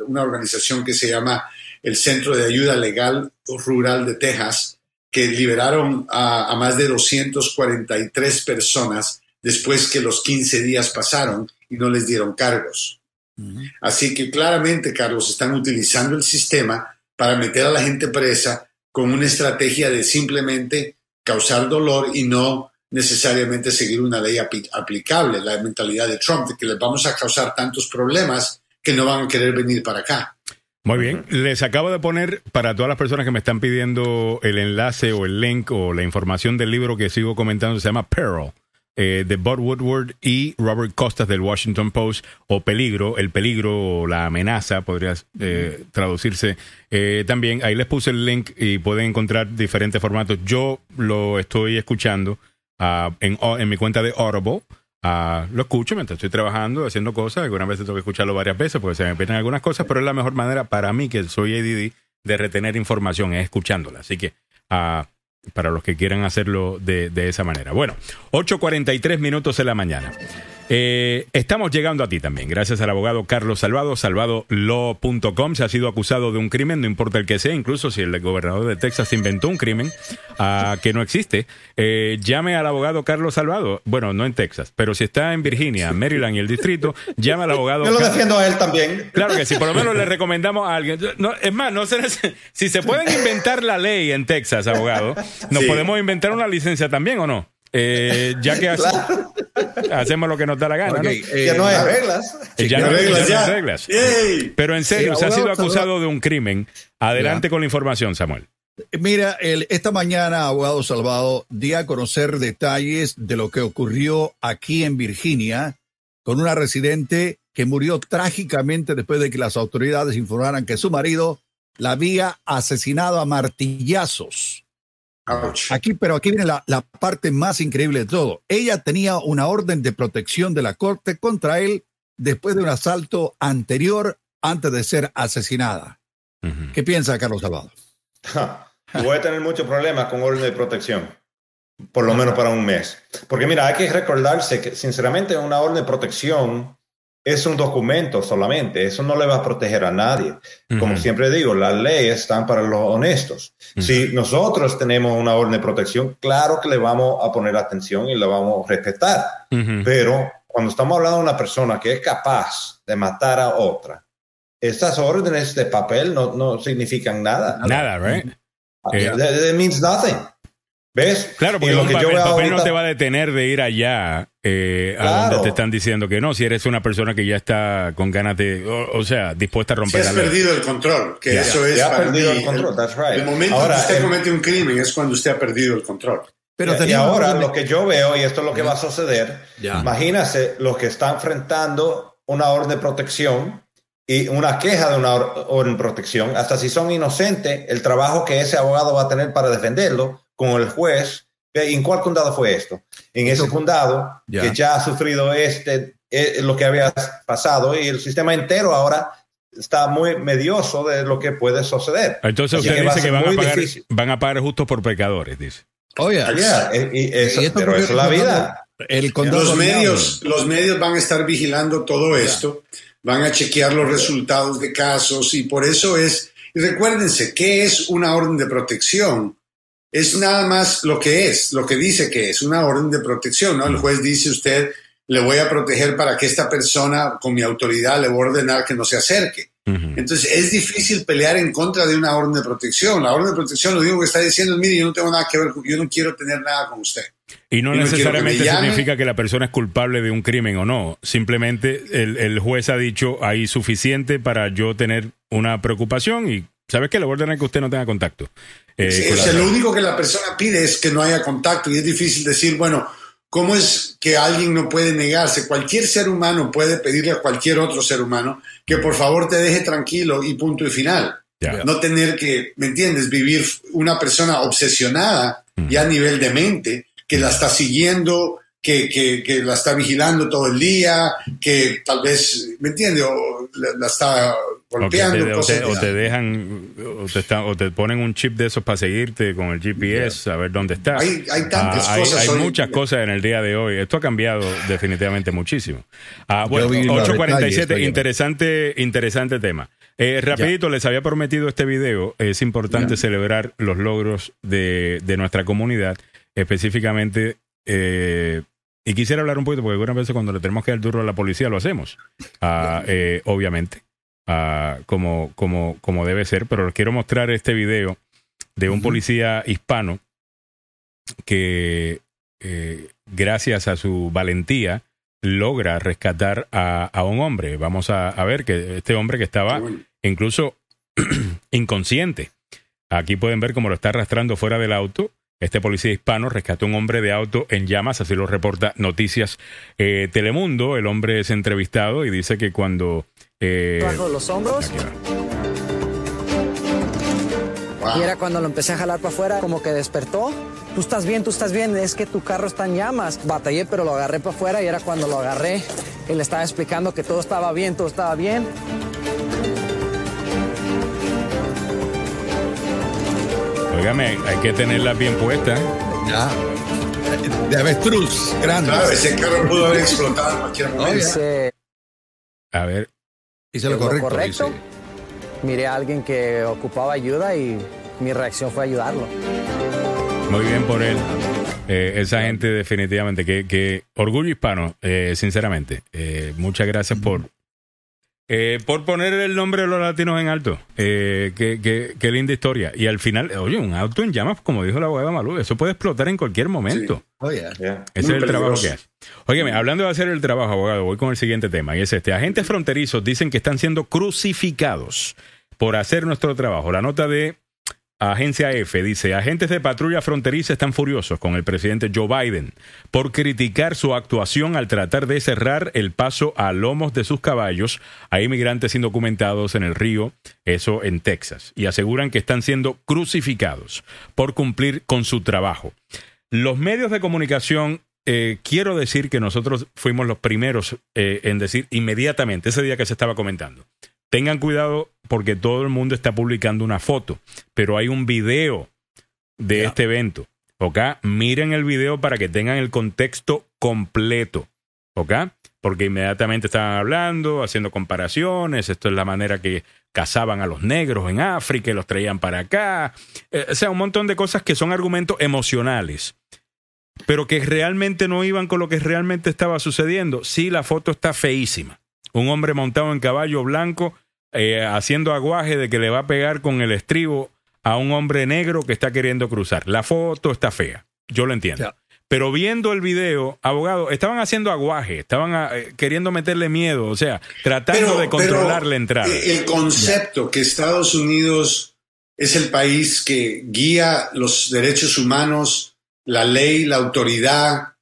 una organización que se llama el Centro de Ayuda Legal Rural de Texas, que liberaron a, más de 243 personas después que los 15 días pasaron y no les dieron cargos. Así que claramente, Carlos, están utilizando el sistema para meter a la gente presa con una estrategia de simplemente causar dolor y no necesariamente seguir una ley aplicable, la mentalidad de Trump, de que les vamos a causar tantos problemas que no van a querer venir para acá. Muy bien, les acabo de poner para todas las personas que me están pidiendo el enlace o el link o la información del libro que sigo comentando, se llama Peril eh, de Bob Woodward y Robert Costas del Washington Post, o Peligro, el peligro o la amenaza, podría eh, traducirse eh, también. Ahí les puse el link y pueden encontrar diferentes formatos. Yo lo estoy escuchando uh, en, en, mi cuenta de Audible. Uh, lo escucho mientras estoy trabajando, haciendo cosas. Algunas veces tengo que escucharlo varias veces porque se me pierden algunas cosas, pero es la mejor manera para mí, que soy ADD, de retener información, es escuchándola. Así que uh, para los que quieran hacerlo de, de esa manera. Bueno, 8.43 minutos en la mañana. Eh, estamos llegando a ti también, gracias al abogado Carlos Salvado, salvadolaw.com. Se ha sido acusado de un crimen, no importa el que sea, incluso si el gobernador de Texas inventó un crimen uh, que no existe. Eh, llame al abogado Carlos Salvado. Bueno, no en Texas, pero si está en Virginia, Maryland y el distrito, llame al abogado. Yo lo defiendo a él también. Claro que sí, por lo menos le recomendamos a alguien. No, es más, no si se pueden inventar la ley en Texas, abogado, ¿nos podemos inventar una licencia también o no? Eh, ya que hacemos lo que nos da la gana. ¿no? Eh, no hay reglas. ya no, hay reglas. Pero en serio, se ha sido acusado de un crimen. Adelante con la información, Samuel. Mira, el, esta mañana, abogado Salvado, di a conocer detalles de lo que ocurrió aquí en Virginia con una residente que murió trágicamente después de que las autoridades informaran que su marido la había asesinado a martillazos. Aquí, pero aquí viene la, parte más increíble de todo. Ella tenía una orden de protección de la corte contra él después de un asalto anterior antes de ser asesinada. ¿Qué piensa Carlos Salvador? Voy a tener muchos problemas con orden de protección, por lo menos para un mes. Porque mira, hay que recordarse que sinceramente una orden de protección es un documento solamente, eso no le va a proteger a nadie. Como siempre digo, las leyes están para los honestos. Si nosotros tenemos una orden de protección, claro que le vamos a poner atención y le vamos a respetar. Pero cuando estamos hablando de una persona que es capaz de matar a otra, estas órdenes de papel no, no significan nada. Nada, right? It, means nothing. ¿Ves? Claro, porque lo que yo el papel no te va a detener de ir allá eh, a donde te están diciendo que no, si eres una persona que ya está con ganas de, o, sea, dispuesta a romper si has perdido el control, que eso es ha perdido el control, that's right. El momento ahora, que usted comete un crimen es cuando usted ha perdido el control. Pero y ahora lo que yo veo, y esto es lo que va a suceder, imagínese los que están enfrentando una orden de protección y una queja de una orden de protección, hasta si son inocentes, el trabajo que ese abogado va a tener para defenderlo con el juez. ¿En cuál condado fue esto? En ese condado que ya ha sufrido este, eh, lo que había pasado y el sistema entero ahora está muy medioso de lo que puede suceder. Entonces usted dice que van a, pagar, van a pagar justo por pecadores, dice. Oye, pero eso es la vida. El los medios, los medios van a estar vigilando todo esto, van a chequear los resultados de casos y por eso es, recuérdense, ¿qué es una orden de protección? Es nada más lo que es, lo que dice que es, una orden de protección, ¿no? El juez dice usted, le voy a proteger para que esta persona con mi autoridad le voy a ordenar que no se acerque. Entonces es difícil pelear en contra de una orden de protección. La orden de protección lo único que está diciendo es, mire, yo no tengo nada que ver, yo no quiero tener nada con usted. Y no, necesariamente significa que la persona es culpable de un crimen o no. Simplemente el, el juez ha dicho ahí suficiente para yo tener una preocupación y ¿sabes qué? Le voy a ordenar que usted no tenga contacto. Eh, lo único que la persona pide es que no haya contacto y es difícil decir, bueno, ¿cómo es que alguien no puede negarse? Cualquier ser humano puede pedirle a cualquier otro ser humano que por favor te deje tranquilo y punto y final. No tener que, ¿me entiendes? Vivir una persona obsesionada ya a nivel de mente, que la está siguiendo, que, que, la está vigilando todo el día, que tal vez, ¿me entiendes? O la está golpeando. O te, dejan, o te, ponen un chip de esos para seguirte con el GPS, a ver dónde estás. Hay, tantas ah, cosas. Hay, muchas cosas en el día de hoy. Esto ha cambiado definitivamente muchísimo. Ah, bueno, 847, interesante, interesante tema. Eh, rapidito, les había prometido este video. Es importante celebrar los logros de, de nuestra comunidad, específicamente. Eh, y quisiera hablar un poquito, porque algunas veces cuando le tenemos que dar duro a la policía lo hacemos, ah, eh, obviamente. Ah, como, como, como debe ser, pero les quiero mostrar este video de un policía hispano que eh, gracias a su valentía logra rescatar a, a un hombre. Vamos a, a, ver que este hombre que estaba incluso inconsciente. Aquí pueden ver cómo lo está arrastrando fuera del auto. Este policía hispano rescató a un hombre de auto en llamas, así lo reporta Noticias eh, Telemundo. El hombre es entrevistado y dice que cuando eh, Bajo los hombros. Y era cuando lo empecé a jalar para afuera, como que despertó. Tú estás bien, tú estás bien, es que tu carro está en llamas. Batallé, pero lo agarré para afuera y era cuando lo agarré le estaba explicando que todo estaba bien, todo estaba bien. Óigame, hay que tenerla bien puesta. Ya. De avestruz, grande. Claro, ese carro pudo haber explotado en cualquier momento. A ver, Hice lo correcto. correcto. Miré a alguien que ocupaba ayuda y mi reacción fue ayudarlo. Muy bien por él. Eh, esa gente definitivamente, que, orgullo hispano, eh, sinceramente. Eh, muchas gracias por, eh, por poner el nombre de los latinos en alto. Eh, qué, linda historia. Y al final, oye, un auto en llamas, como dijo la abogada Malú, eso puede explotar en cualquier momento. Oh, Ese es el trabajo que hace. Óyeme, hablando de hacer el trabajo, abogado, voy con el siguiente tema. Y es este. Agentes fronterizos dicen que están siendo crucificados por hacer nuestro trabajo. La nota de Agencia F dice, agentes de patrulla fronteriza están furiosos con el presidente Joe Biden por criticar su actuación al tratar de cerrar el paso a lomos de sus caballos a inmigrantes indocumentados en el río, eso en Texas, y aseguran que están siendo crucificados por cumplir con su trabajo. Los medios de comunicación, eh, quiero decir que nosotros fuimos los primeros eh, en decir inmediatamente, ese día que se estaba comentando, Tengan cuidado porque todo el mundo está publicando una foto, pero hay un video de este evento. ¿Ok? Miren el video para que tengan el contexto completo. ¿Ok? Porque inmediatamente estaban hablando, haciendo comparaciones. Esto es la manera que cazaban a los negros en África y los traían para acá. Eh, o sea, un montón de cosas que son argumentos emocionales. Pero que realmente no iban con lo que realmente estaba sucediendo. Sí, la foto está feísima un hombre montado en caballo blanco eh, haciendo aguaje de que le va a pegar con el estribo a un hombre negro que está queriendo cruzar. La foto está fea. yo lo entiendo. Pero viendo el video, abogado, estaban haciendo aguaje, estaban ah, eh, queriendo meterle miedo, o sea, tratando de controlar la entrada. El concepto que Estados Unidos es el país que guía los derechos humanos, la ley, la autoridad,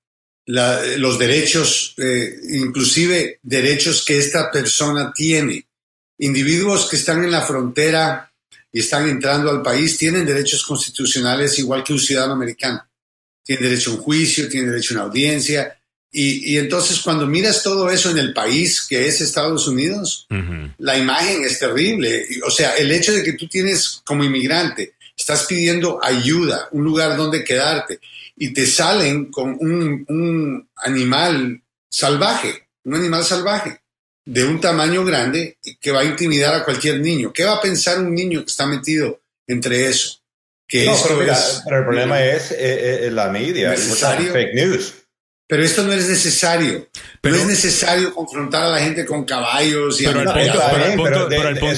los derechos, eh, inclusive derechos que esta persona tiene. Individuos que están en la frontera y están entrando al país tienen derechos constitucionales igual que un ciudadano americano tiene derecho a un juicio, tiene derecho a una audiencia. Y, entonces cuando miras todo eso en el país que es Estados Unidos, la imagen es terrible. O sea, el hecho de que tú tienes como inmigrante, estás pidiendo ayuda, un lugar donde quedarte, y te salen con un, un animal salvaje, un animal salvaje de un tamaño grande que va a intimidar a cualquier niño. ¿Qué va a pensar un niño que está metido entre eso? no, pero, el problema es eh, eh, la media, fake news. Pero esto no es necesario. no es necesario confrontar a la gente con caballos y pero al punto,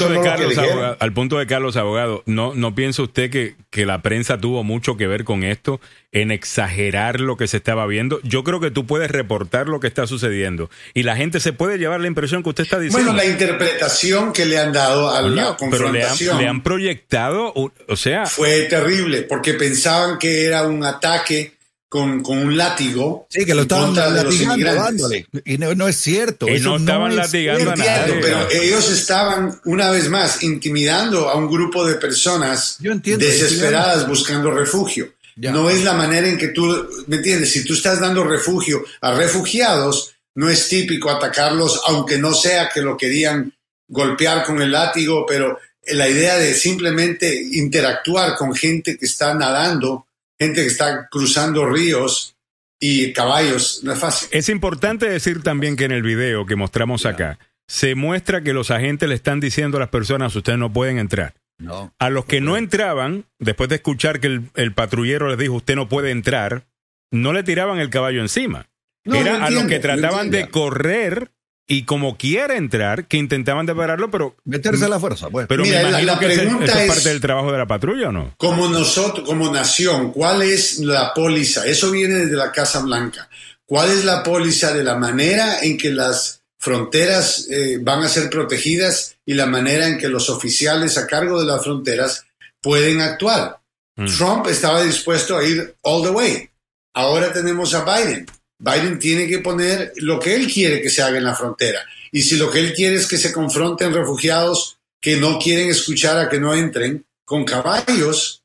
de, Carlos, abogado, al punto de Carlos Abogado, ¿no, no piensa usted que, que la prensa tuvo mucho que ver con esto, en exagerar lo que se estaba viendo? Yo creo que tú puedes reportar lo que está sucediendo y la gente se puede llevar la impresión que usted está diciendo. Bueno, la interpretación que le han dado a la confrontación. Pero le han, proyectado, o sea... Fue terrible, porque pensaban que era un ataque con, con, un látigo. Sí, que lo estaban latigando, Y no, es cierto. Y no estaban latigando a nadie. Pero ellos estaban, una vez más, intimidando a un grupo de personas desesperadas buscando refugio. No es la manera en que tú, ¿me entiendes? Si tú estás dando refugio a refugiados, no es típico atacarlos, aunque no sea que lo querían golpear con el látigo, pero la idea de simplemente interactuar con gente que está nadando gente que está cruzando ríos y caballos, no es fácil. Es importante decir también que en el video que mostramos acá, se muestra que los agentes le están diciendo a las personas, ustedes no pueden entrar. No. A los que no entraban, después de escuchar que el, patrullero les dijo, usted no puede entrar, no le tiraban el caballo encima. Era a los que trataban de correr y como quiere entrar, que intentaban depararlo, pero... Meterse a la fuerza, pues. Pero Mira, la, pregunta es, parte del trabajo de la patrulla o no? Como nosotros, como nación, ¿cuál es la póliza? Eso viene desde la Casa Blanca. ¿Cuál es la póliza de la manera en que las fronteras eh, van a ser protegidas y la manera en que los oficiales a cargo de las fronteras pueden actuar? Mm. Trump estaba dispuesto a ir all the way. Ahora tenemos a Biden. Biden tiene que poner lo que él quiere que se haga en la frontera. Y si lo que él quiere es que se confronten refugiados que no quieren escuchar a que no entren con caballos,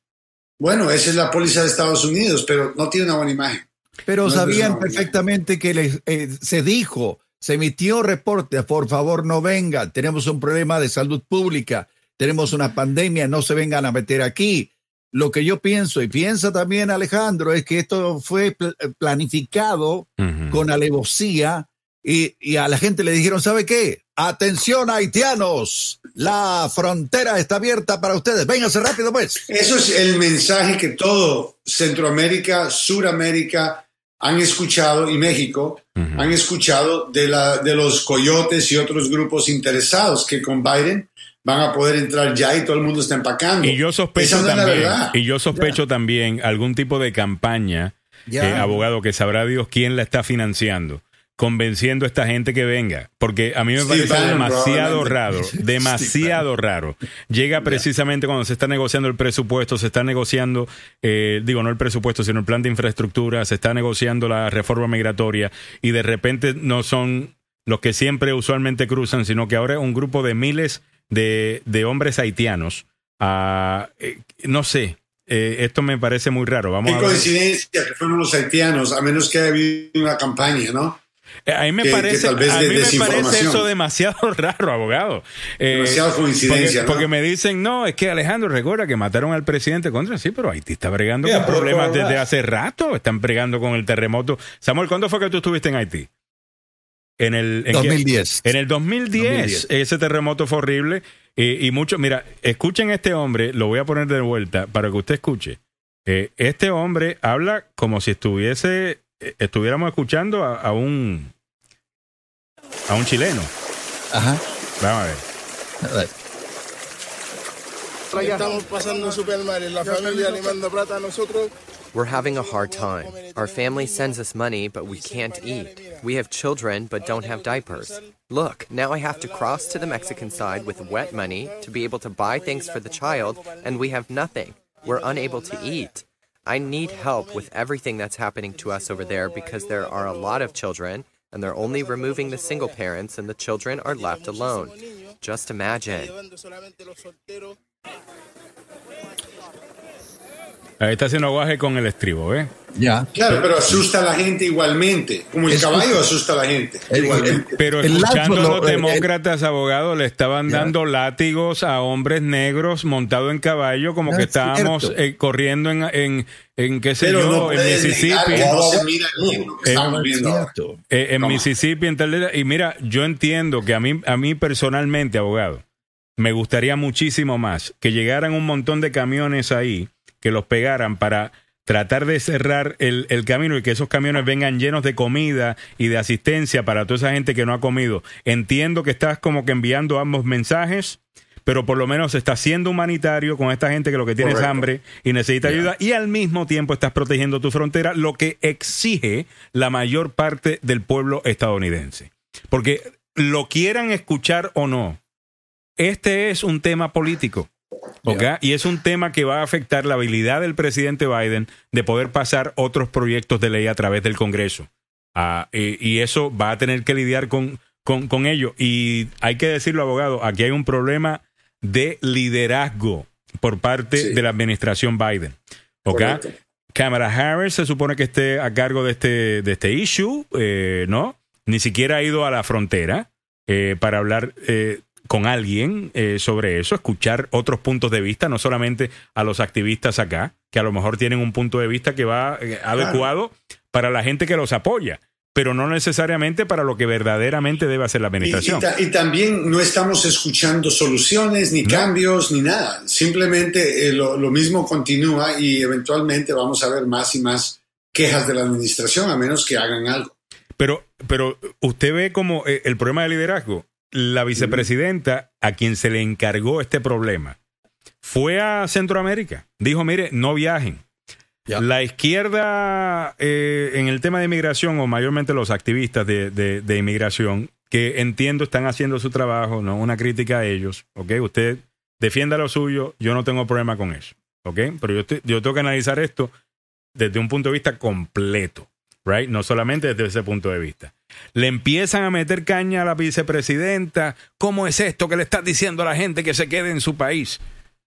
bueno, esa es la póliza de Estados Unidos, pero no tiene una buena imagen. Pero sabían perfectamente que eh, se dijo, se emitió reporte, por favor no vengan, tenemos un problema de salud pública, tenemos una pandemia, no se vengan a meter aquí lo que yo pienso y piensa también Alejandro es que esto fue planificado con alevosía y, y, a la gente le dijeron, ¿sabe qué? Atención haitianos, la frontera está abierta para ustedes, vénganse rápido pues. Eso es el mensaje que todo Centroamérica, Suramérica han escuchado y México han escuchado de, la, de los coyotes y otros grupos interesados que con Biden van a poder entrar ya y todo el mundo está empacando. Y yo sospecho también, y yo sospecho también algún tipo de campaña, eh, abogado, que sabrá Dios quién la está financiando convenciendo a esta gente que venga, porque a mí me parece demasiado raro, demasiado raro. Llega precisamente cuando se está negociando el presupuesto, se está negociando, eh, digo, no el presupuesto, sino el plan de infraestructura, se está negociando la reforma migratoria y de repente no son los que siempre usualmente cruzan, sino que ahora es un grupo de miles de, hombres haitianos. a eh, no sé, eh, esto me parece muy raro. Vamos Qué coincidencia que fueron los haitianos, a menos que haya habido una campaña, ¿no? Eh, a mí me parece, a mí me parece eso demasiado raro, abogado. demasiado coincidencia. Porque, me dicen, no, es que Alejandro, recuerda que mataron al presidente contra sí, pero Haití está bregando con problemas desde hace rato. Están bregando con el terremoto. Samuel, ¿cuándo fue que tú estuviste en Haití? En el 2010. en el 2010, ese terremoto fue horrible. Y, mucho, mira, escuchen a este hombre, lo voy a poner de vuelta para que usted escuche. Eh, este hombre habla como si estuviese, eh, estuviéramos escuchando a, un a un chileno. Ajá. Vamos a ver. Estamos pasando super mal, la familia le manda plata a nosotros We're having a hard time. Our family sends us money, but we can't eat. We have children, but don't have diapers. Look, now I have to cross to the Mexican side with wet money to be able to buy things for the child, and we have nothing. We're unable to eat. I need help with everything that's happening to us over there because there are a lot of children, and they're only removing the single parents, and the children are left alone. Just imagine. Ahí está haciendo aguaje con el estribo, ¿eh? Ya. Claro, pero asusta a la gente igualmente. Como el caballo asusta a la gente. igualmente. pero escuchando a los demócratas abogados le estaban dando látigos a hombres negros montados en caballo, como que estábamos eh, corriendo en, en, en, qué sé yo, en Mississippi. en Mississippi, en Y mira, yo entiendo que a mí, a mí personalmente, abogado, me gustaría muchísimo más que llegaran un montón de camiones ahí que los pegaran para tratar de cerrar el, camino y que esos camiones vengan llenos de comida y de asistencia para toda esa gente que no ha comido. Entiendo que estás como que enviando ambos mensajes, pero por lo menos estás siendo humanitario con esta gente que lo que tiene es hambre y necesita ayuda y al mismo tiempo estás protegiendo tu frontera, lo que exige la mayor parte del pueblo estadounidense. Porque lo quieran escuchar o no, este es un tema político. Y es un tema que va a afectar la habilidad del presidente Biden de poder pasar otros proyectos de ley a través del Congreso. Ah, y, eso va a tener que lidiar con, con, ello. Y hay que decirlo, abogado, aquí hay un problema de liderazgo por parte de la administración Biden. ¿Ok? Kamala Harris se supone que esté a cargo de este, de este issue, eh, ¿no? Ni siquiera ha ido a la frontera eh, para hablar eh, con alguien eh, sobre eso, escuchar otros puntos de vista, no solamente a los activistas acá, que a lo mejor tienen un punto de vista que va eh, adecuado para la gente que los apoya, pero no necesariamente para lo que verdaderamente debe hacer la administración. Y, también no estamos escuchando soluciones, ni cambios, ni nada. Simplemente eh, lo, mismo continúa y eventualmente vamos a ver más y más quejas de la administración, a menos que hagan algo. Pero, pero usted ve como el problema de liderazgo la vicepresidenta a quien se le encargó este problema fue a Centroamérica. Dijo, mire, no viajen. La izquierda eh, en el tema de inmigración, o mayormente los activistas de, inmigración, que entiendo están haciendo su trabajo, no una crítica a ellos, ¿ok? Usted defienda lo suyo, yo no tengo problema con eso, ¿ok? Pero yo, yo tengo que analizar esto desde un punto de vista completo, ¿right? No solamente desde ese punto de vista. Le empiezan a meter caña a la vicepresidenta. ¿Cómo es esto que le estás diciendo a la gente que se quede en su país?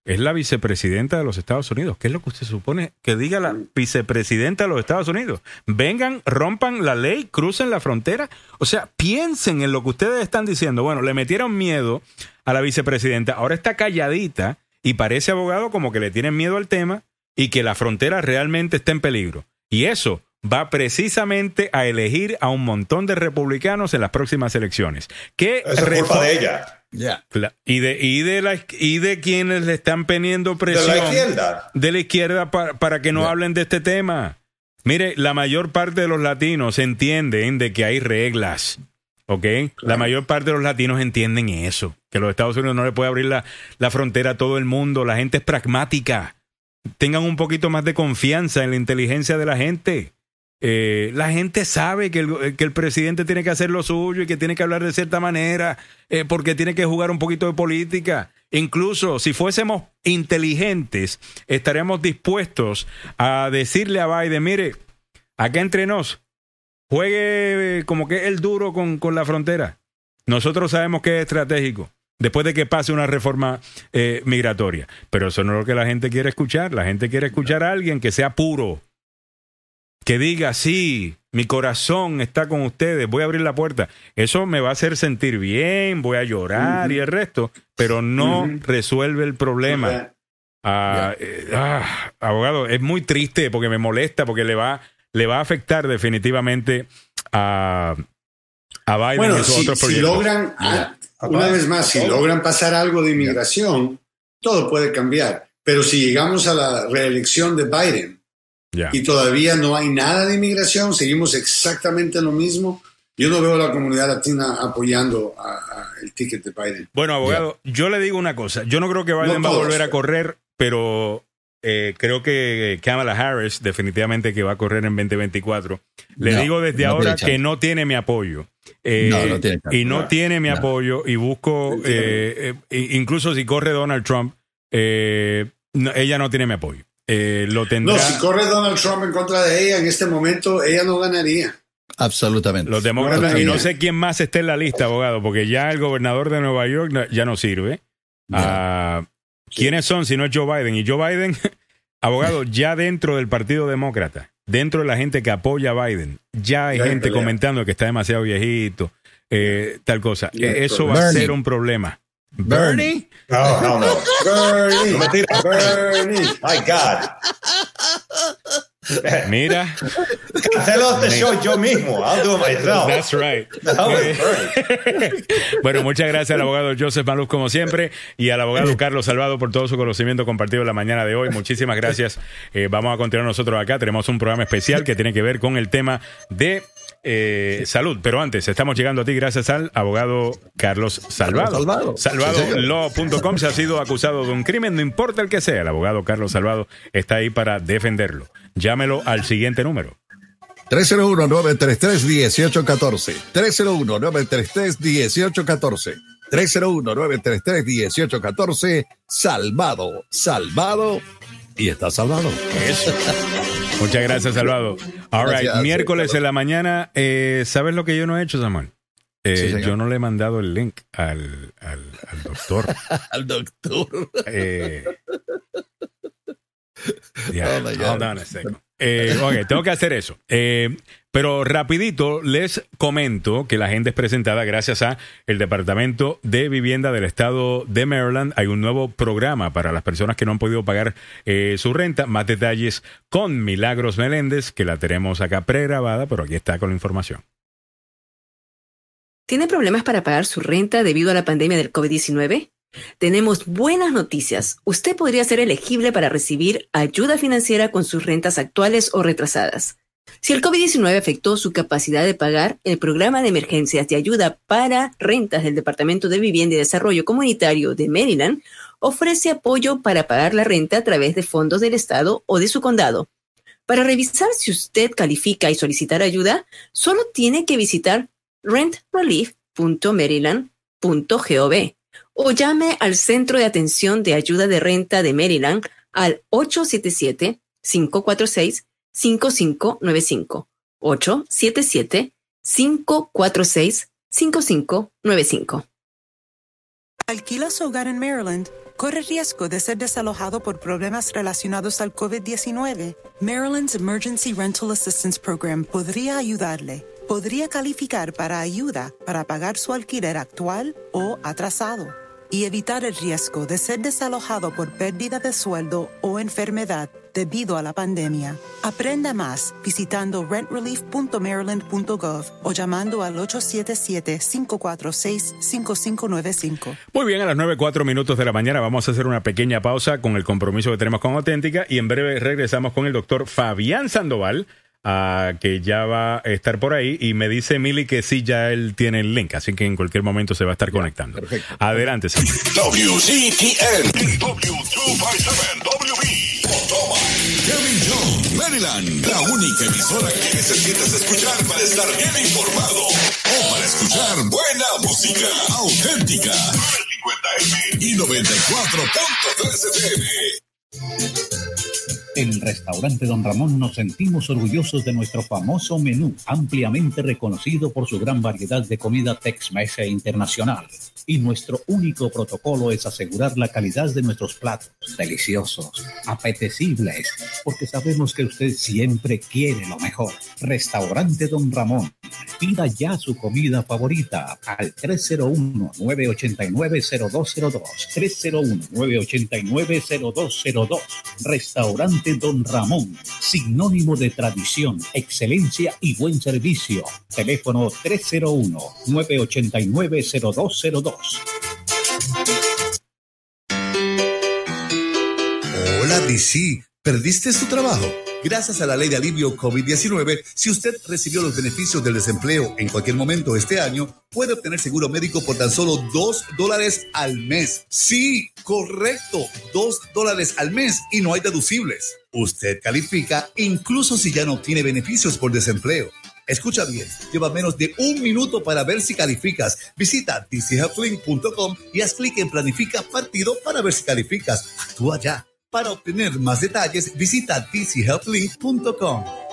Es la vicepresidenta de los Estados Unidos. ¿Qué es lo que usted supone que diga la vicepresidenta de los Estados Unidos? Vengan, rompan la ley, crucen la frontera. O sea, piensen en lo que ustedes están diciendo. Bueno, le metieron miedo a la vicepresidenta. Ahora está calladita y parece abogado como que le tienen miedo al tema y que la frontera realmente está en peligro. Y eso va precisamente a elegir a un montón de republicanos en las próximas elecciones. ¿Qué es culpa de ella. Y de, y de la y de quienes le están poniendo presión de la izquierda, de la izquierda para, que no hablen de este tema. Mire, la mayor parte de los latinos entienden de que hay reglas. ¿Ok? La mayor parte de los latinos entienden eso. Que los Estados Unidos no le puede abrir la, la frontera a todo el mundo. La gente es pragmática. Tengan un poquito más de confianza en la inteligencia de la gente. Eh, la gente sabe que el, presidente tiene que hacer lo suyo y que tiene que hablar de cierta manera, eh, porque tiene que jugar un poquito de política. Incluso si fuésemos inteligentes, estaríamos dispuestos a decirle a Biden, mire, acá entre nos, juegue como que el duro con, con la frontera. Nosotros sabemos que es estratégico después de que pase una reforma eh, migratoria. Pero eso no es lo que la gente quiere escuchar. La gente quiere escuchar a alguien que sea puro, que diga, sí, mi corazón está con ustedes, voy a abrir la puerta. Eso me va a hacer sentir bien, voy a llorar y el resto, pero no resuelve el problema. Ah, eh, ah, abogado, es muy triste porque me molesta, porque le va, le va a afectar definitivamente a, a Biden bueno, si, si logran, ah, una vez más, si logran pasar algo de inmigración, todo puede cambiar. Pero si llegamos a la reelección de Biden, y todavía no hay nada de inmigración, seguimos exactamente lo mismo. Yo no veo a la comunidad latina apoyando a, el ticket de Biden. Bueno, abogado, yo le digo una cosa. Yo no creo que Biden va a volver a correr, pero eh, creo que Kamala Harris definitivamente que va a correr en 2024. Le digo desde ahora que no tiene mi apoyo. Eh, y no tiene mi apoyo y busco, incluso si corre Donald Trump, ella no tiene mi apoyo. Lo tendrá... No, si corre Donald Trump en contra de ella en este momento, ella no ganaría. Absolutamente. Los demócratas, y no sé quién más esté en la lista, abogado, porque ya el gobernador de Nueva York ya no sirve. Ah, ¿Quiénes son si no es Joe Biden? Y Joe Biden, abogado, ya dentro del Partido Demócrata, dentro de la gente que apoya a Biden, ya hay gente comentando que está demasiado viejito, eh, tal cosa. Eso va a ser un problema. Bernie? No, no, no. Bernie. Bernie. My God. Mira. Cancelo este show yo mismo. I'll do it myself. That's right. bueno, muchas gracias al abogado Joseph Maluz, como siempre, y al abogado Carlos Salvado por todo su conocimiento compartido en la mañana de hoy. Muchísimas gracias. Eh, vamos a continuar nosotros acá. Tenemos un programa especial que tiene que ver con el tema de eh, salud. Pero antes, estamos llegando a ti gracias al abogado Carlos Salvado. Salvado. Salvadolaw.com se ha sido acusado de un crimen, no importa el que sea. El abogado Carlos Salvado está ahí para defenderlo. Llámelo al siguiente número. 301-933-1814. 301-933-1814. 301-933-1814. Salvado, salvado y está salvado. Eso. Muchas gracias, Salvado. All right, miércoles en la mañana. Eh, ¿Sabes lo que yo no he hecho, Samuel? Eh, yo no le he mandado el link al, al, doctor. al doctor. Eh, yeah, oh hold eh, ok, tengo que hacer eso. Eh, pero rapidito les comento que la gente es presentada gracias a el Departamento de Vivienda del Estado de Maryland. Hay un nuevo programa para las personas que no han podido pagar eh, su renta. Más detalles con Milagros Meléndez, que la tenemos acá pregrabada, pero aquí está con la información. ¿Tiene problemas para pagar su renta debido a la pandemia del COVID-19? Tenemos buenas noticias. Usted podría ser elegible para recibir ayuda financiera con sus rentas actuales o retrasadas. Si el COVID-19 afectó su capacidad de pagar, el programa de emergencias de ayuda para rentas del Departamento de Vivienda y Desarrollo Comunitario de Maryland ofrece apoyo para pagar la renta a través de fondos del Estado o de su condado. Para revisar si usted califica y solicitar ayuda, solo tiene que visitar rentrelief.maryland.gov o llame al Centro de Atención de Ayuda de Renta de Maryland al 877-546-5595. 877-546-5595. ¿Alquila su hogar en Maryland? ¿Corre riesgo de ser desalojado por problemas relacionados al COVID-19? Maryland's Emergency Rental Assistance Program podría ayudarle. Podría calificar para ayuda para pagar su alquiler actual o atrasado y evitar el riesgo de ser desalojado por pérdida de sueldo o enfermedad debido a la pandemia. Aprenda más visitando rentrelief.maryland.gov o llamando al 877-546-5595. Muy bien, a las 9.04 minutos de la mañana vamos a hacer una pequeña pausa con el compromiso que tenemos con Auténtica y en breve regresamos con el doctor Fabián Sandoval que ya va a estar por ahí y me dice Mili que sí, ya él tiene el link, así que en cualquier momento se va a estar conectando. Perfecto. Adelante, señor. WCTN, Kevin Jones, Maryland, la única emisora que necesitas escuchar para estar bien informado o para escuchar buena música auténtica. 50M y 94.3 FM. Restaurante Don Ramón nos sentimos orgullosos de nuestro famoso menú, ampliamente reconocido por su gran variedad de comida Tex-Mex e internacional. Y nuestro único protocolo es asegurar la calidad de nuestros platos, deliciosos, apetecibles, porque sabemos que usted siempre quiere lo mejor. Restaurante Don Ramón. Pida ya su comida favorita al 301-989-0202. 301-989-0202. Restaurante Don Ramón, sinónimo de tradición, excelencia y buen servicio. Teléfono 301-989-0202. Hola, DC. ¿Perdiste tu trabajo? Gracias a la ley de alivio COVID-19, si usted recibió los beneficios del desempleo en cualquier momento este año, puede obtener seguro médico por tan solo dos dólares al mes. Sí, correcto, dos dólares al mes y no hay deducibles. Usted califica incluso si ya no obtiene beneficios por desempleo. Escucha bien, lleva menos de un minuto para ver si calificas. Visita dchealthlink.com y haz clic en Planifica Partido para ver si calificas. Actúa ya. Para obtener más detalles, visita dchealthlink.com.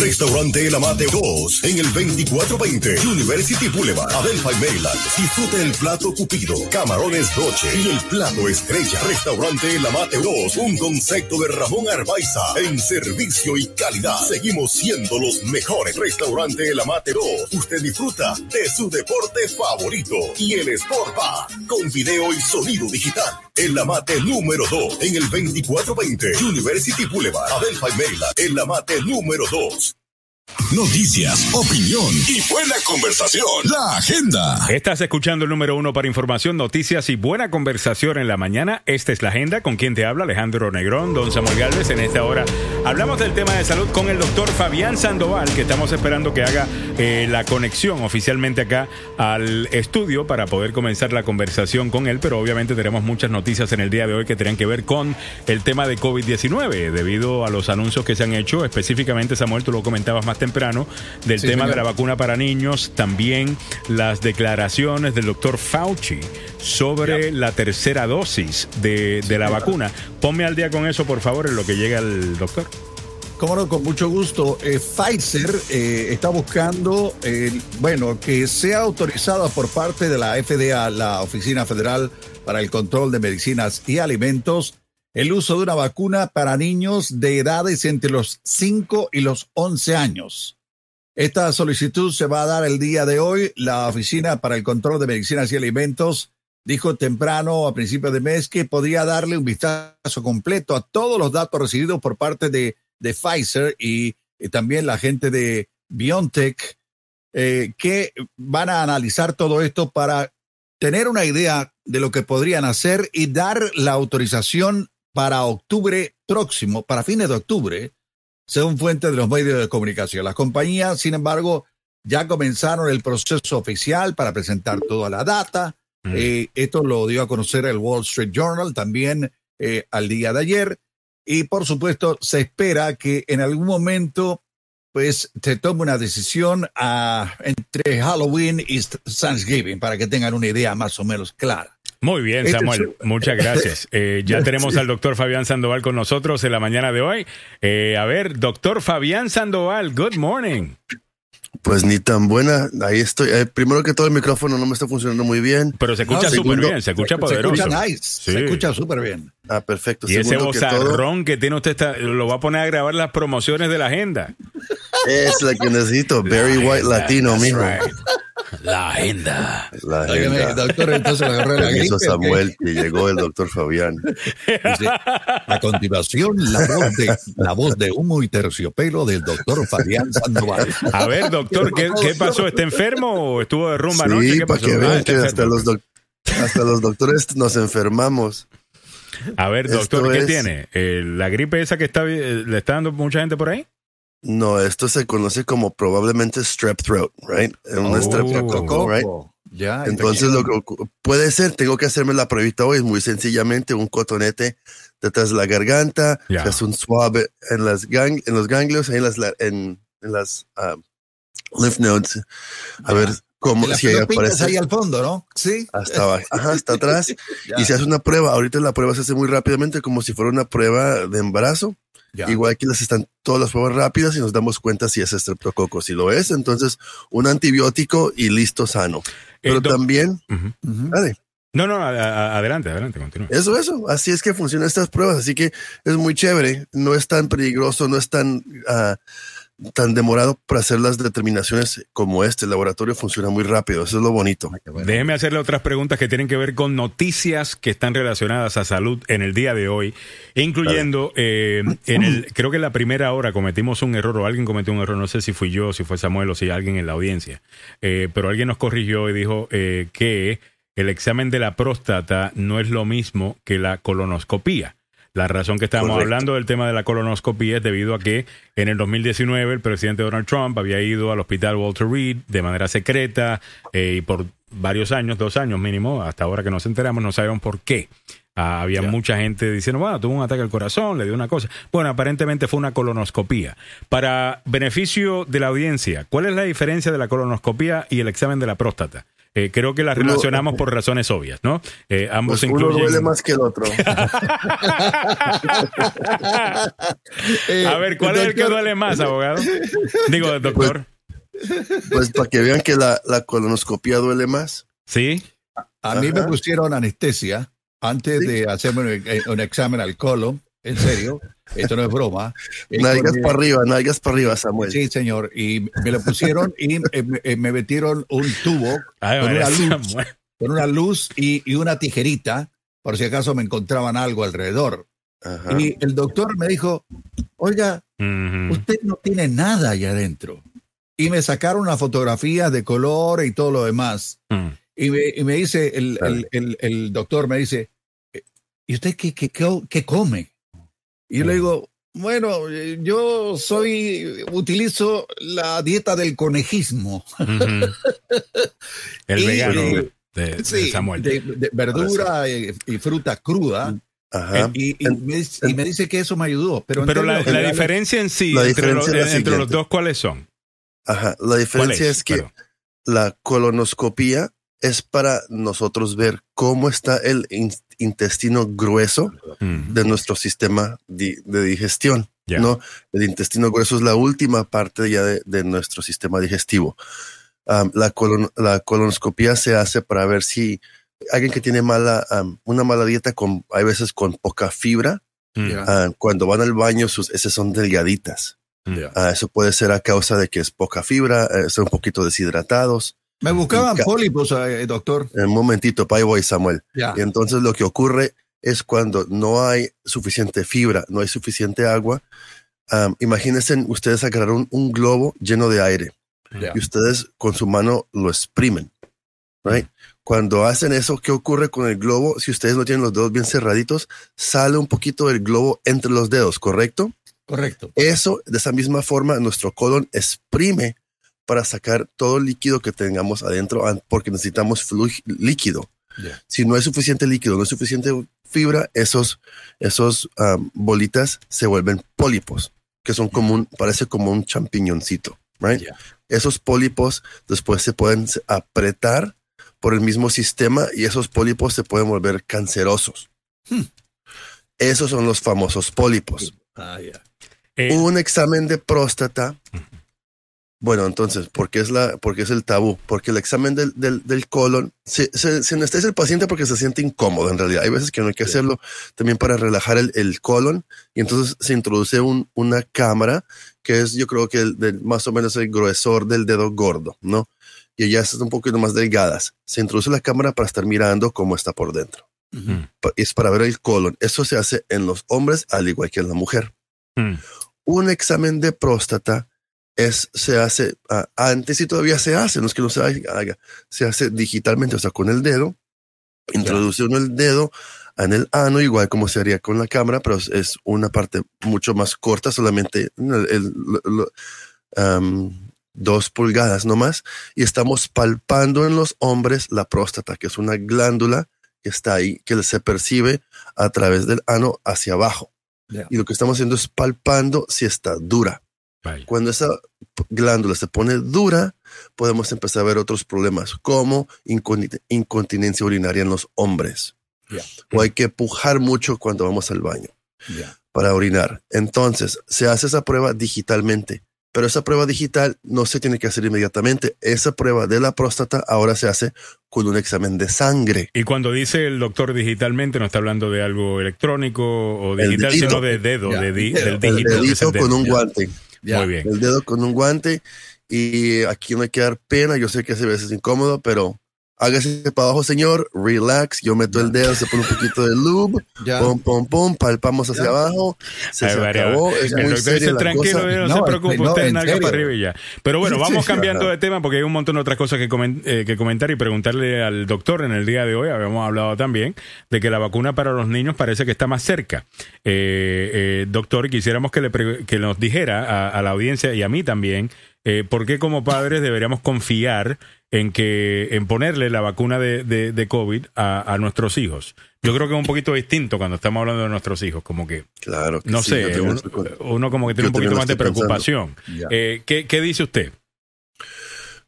Restaurante El Amate 2 en el 2420 University Boulevard, Adelphi, Maryland. Disfrute el plato cupido, camarones noche y el plato estrella. Restaurante El Amate 2, un concepto de Ramón Arbaiza en servicio y calidad. Seguimos siendo los mejores. Restaurante El Amate 2. Usted disfruta de su deporte favorito y el Sport Bar con video y sonido digital. El Amate número 2 en el 2420 University Boulevard, Adelphi, Maryland. El Amate número 2. Noticias, opinión y buena conversación. La agenda. Estás escuchando el número uno para información, noticias y buena conversación en la mañana. Esta es la agenda. ¿Con quien te habla? Alejandro Negrón, don Samuel Galvez. En esta hora hablamos del tema de salud con el doctor Fabián Sandoval, que estamos esperando que haga eh, la conexión oficialmente acá al estudio para poder comenzar la conversación con él. Pero obviamente tenemos muchas noticias en el día de hoy que tienen que ver con el tema de COVID-19, debido a los anuncios que se han hecho. Específicamente, Samuel, tú lo comentabas más temprano, del tema de la vacuna para niños, también las declaraciones del doctor Fauci sobre la tercera dosis de, de la vacuna. Ponme al día con eso, por favor, en lo que llega el doctor. Cómo no, con mucho gusto. Eh, Pfizer eh, está buscando, eh, bueno, que sea autorizada por parte de la FDA, la Oficina Federal para el Control de Medicinas y Alimentos, el uso de una vacuna para niños de edades entre los 5 y los 11 años. Esta solicitud se va a dar el día de hoy. La Oficina para el Control de Medicinas y Alimentos dijo temprano a principios de mes que podría darle un vistazo completo a todos los datos recibidos por parte de, Pfizer y, y, también la gente de BioNTech, eh, que van a analizar todo esto para tener una idea de lo que podrían hacer y dar la autorización para octubre próximo, para fines de octubre, según fuentes de los medios de comunicación. Las compañías, sin embargo, ya comenzaron el proceso oficial para presentar toda la data. Mm. Eh, esto lo dio a conocer el Wall Street Journal también eh, al día de ayer. Y por supuesto, se espera que en algún momento pues se tome una decisión ah, entre Halloween y Thanksgiving para que tengan una idea más o menos clara. Muy bien, este Samuel. Muchas gracias. Eh, ya tenemos al doctor Fabián Sandoval con nosotros en la mañana de hoy. Eh, a ver, doctor Fabián Sandoval, good morning. Pues ni tan buena. Ahí estoy. Eh, primero que todo, el micrófono no me está funcionando muy bien. Pero se escucha súper bien, se escucha poderoso. Se escucha nice, se escucha súper bien. Ah, perfecto. Y ese vozarrón que, tiene usted, está, lo va a poner a grabar las promociones de la agenda. Es la que necesito. Barry White Latino, mijo. La agenda. La agenda. doctor, entonces le agarré la gripe. Samuel que llegó el doctor Fabián. A continuación, la voz, de, la voz de humo y terciopelo del doctor Fabián Sandoval. A ver, doctor, ¿qué, qué pasó? ¿Está enfermo o estuvo de rumba sí, anoche? ¿Qué pasó? Que vean que hasta los, hasta los doctores nos enfermamos. A ver, doctor, Esto ¿qué es... tiene? Eh, ¿La gripe esa que está, eh, le está dando mucha gente por ahí? No, esto se conoce como probablemente strep throat, right? Un oh, streptococo, right? Ya, Entonces, lo que puede ser, tengo que hacerme la pruebita hoy, muy sencillamente un cotonete detrás de la garganta, Ya. es un suave en, las gang, en los ganglios, en las, en, en las um, lymph nodes, a ver cómo, si ahí aparece. ahí al fondo, ¿no? Sí. Hasta abajo, ajá, hasta atrás. Y se hace una prueba. Ahorita la prueba se hace muy rápidamente, como si fuera una prueba de embarazo. Igual que las están todas las pruebas rápidas y nos damos cuenta si es estreptococo. Si lo es, entonces un antibiótico y listo, sano. Pero Eh, también, dale, No, no, a- a- adelante, adelante, continúa. eso, eso. Así es que funcionan estas pruebas. Así que es muy chévere. No es tan peligroso, no es tan, ah, tan demorado para hacer las determinaciones como este. El laboratorio funciona muy rápido. Eso es lo bonito. Déjeme hacerle otras preguntas que tienen que ver con noticias que están relacionadas a salud en el día de hoy, incluyendo eh, en el, creo que en la primera hora cometimos un error o alguien cometió un error, no sé si fui yo, si fue Samuel o si alguien en la audiencia, eh, pero alguien nos corrigió y dijo eh, que el examen de la próstata no es lo mismo que la colonoscopía. La razón que estábamos hablando del tema de la colonoscopía es debido a que en el 2019 el presidente Donald Trump había ido al hospital Walter Reed de manera secreta eh, y por varios años, dos años mínimo, hasta ahora que nos enteramos, no sabemos por qué. Ah, había mucha gente diciendo, bueno, tuvo un ataque al corazón, le dio una cosa. Bueno, aparentemente fue una colonoscopía. Para beneficio de la audiencia, ¿cuál es la diferencia de la colonoscopía y el examen de la próstata? Eh, creo que las relacionamos por razones obvias, ¿no? Eh, ambos pues incluyen... Uno duele más que el otro. A ver, ¿cuál es el que duele más, abogado? Digo, pues, doctor. Pues, para que vean que la, colonoscopía duele más. Sí. A, mí me pusieron anestesia antes de hacerme un, examen al colon, en serio. Esto no es broma. Nalgas para arriba, nalgas para arriba, Samuel. Sí, señor. Y me lo pusieron y eh, eh, me, metieron un tubo con, una luz, con, una luz, y, una tijerita, por si acaso me encontraban algo alrededor. Y el doctor me dijo, oiga, usted no tiene nada allá adentro. Y me sacaron una fotografía de color y todo lo demás. Mm. y, me, dice, el, el, doctor me dice, ¿y usted qué, qué, qué come? Y yo le digo, bueno, yo soy, utilizo la dieta del conejismo. El vegano de, Samuel. De, verdura y, fruta cruda. Ajá. Y, me, dice que eso me ayudó. Pero, pero la, diferencia en sí entre, los, dos, ¿cuáles son? Ajá, la diferencia es, que la colonoscopía es para nosotros ver cómo está el intestino grueso mm. de nuestro sistema de, digestión. ¿no? El intestino grueso es la última parte ya de, nuestro sistema digestivo. la, colonoscopia se hace para ver si alguien que tiene mala, una mala dieta, con, hay veces con poca fibra, mm. cuando van al baño, sus heces son delgaditas. Ah, eso puede ser a causa de que es poca fibra, eh, son un poquito deshidratados. Me buscaban pólipos, eh, doctor. Un momentito, pa' voy, Samuel. Y entonces lo que ocurre es cuando no hay suficiente fibra, no hay suficiente agua. imagínense ustedes agarrar un, globo lleno de aire y ustedes con su mano lo exprimen. Cuando hacen eso, ¿qué ocurre con el globo? Si ustedes no tienen los dedos bien cerraditos, sale un poquito del globo entre los dedos, ¿correcto? Correcto. Eso, de esa misma forma, nuestro colon exprime para sacar todo el líquido que tengamos adentro porque necesitamos líquido. Si no hay suficiente líquido, no hay suficiente fibra, esos, esos bolitas se vuelven pólipos, que son como un, parece como un champiñoncito, right? Esos pólipos después se pueden apretar por el mismo sistema y esos pólipos se pueden volver cancerosos. Hmm. Esos son los famosos pólipos. Ah, eh, un examen de próstata bueno, entonces, ¿por qué es, la, porque es el tabú? Porque el examen del, del, colon se, se, se, anestesia el paciente porque se siente incómodo en realidad. Hay veces que no hay que hacerlo también para relajar el, el colon y entonces se introduce un, una cámara que es yo creo que el, más o menos el gruesor del dedo gordo, ¿no? Y ellas están un poquito más delgadas. Se introduce la cámara para estar mirando cómo está por dentro. Es para ver el colon. Eso se hace en los hombres al igual que en la mujer. Mm. Un examen de próstata es, se hace, antes y todavía se hace, no es que no se haga, se hace digitalmente, o sea, con el dedo, introduce uno el dedo en el ano, igual como se haría con la cámara, pero es una parte mucho más corta, solamente dos pulgadas nomás, y estamos palpando en los hombres la próstata, que es una glándula que está ahí, que se percibe a través del ano hacia abajo. Y lo que estamos haciendo es palpando si está dura. Cuando esa glándula se pone dura, podemos empezar a ver otros problemas como incontinencia urinaria en los hombres. O hay que pujar mucho cuando vamos al baño para orinar. Entonces, se hace esa prueba digitalmente, pero esa prueba digital no se tiene que hacer inmediatamente. Esa prueba de la próstata ahora se hace con un examen de sangre. Y cuando dice el doctor digitalmente, no está hablando de algo electrónico o digital, sino de dedo, de del dígito. con un guante. Muy bien. El dedo con un guante. Y aquí no hay que dar pena. Yo sé que a veces es incómodo, pero hágase para abajo, señor, relax, yo meto el dedo, se pone un poquito de lube, pum, pum, pum, palpamos hacia abajo, se, acabó. Es el doctor dice, tranquilo, no, se preocupe, usted nalga para arriba y ya. Pero bueno, vamos cambiando de tema porque hay un montón de otras cosas que, eh, que comentar y preguntarle al doctor en el día de hoy. Habíamos hablado también de que la vacuna para los niños parece que está más cerca. Eh, eh, doctor, quisiéramos que, le que nos dijera a, la audiencia y a mí también, eh, ¿por qué como padres deberíamos confiar en que en ponerle la vacuna de, de, COVID a, nuestros hijos. Yo creo que es un poquito distinto cuando estamos hablando de nuestros hijos, como que, claro, no sé, uno, como que tiene un poquito más de preocupación. Eh, ¿qué, dice usted?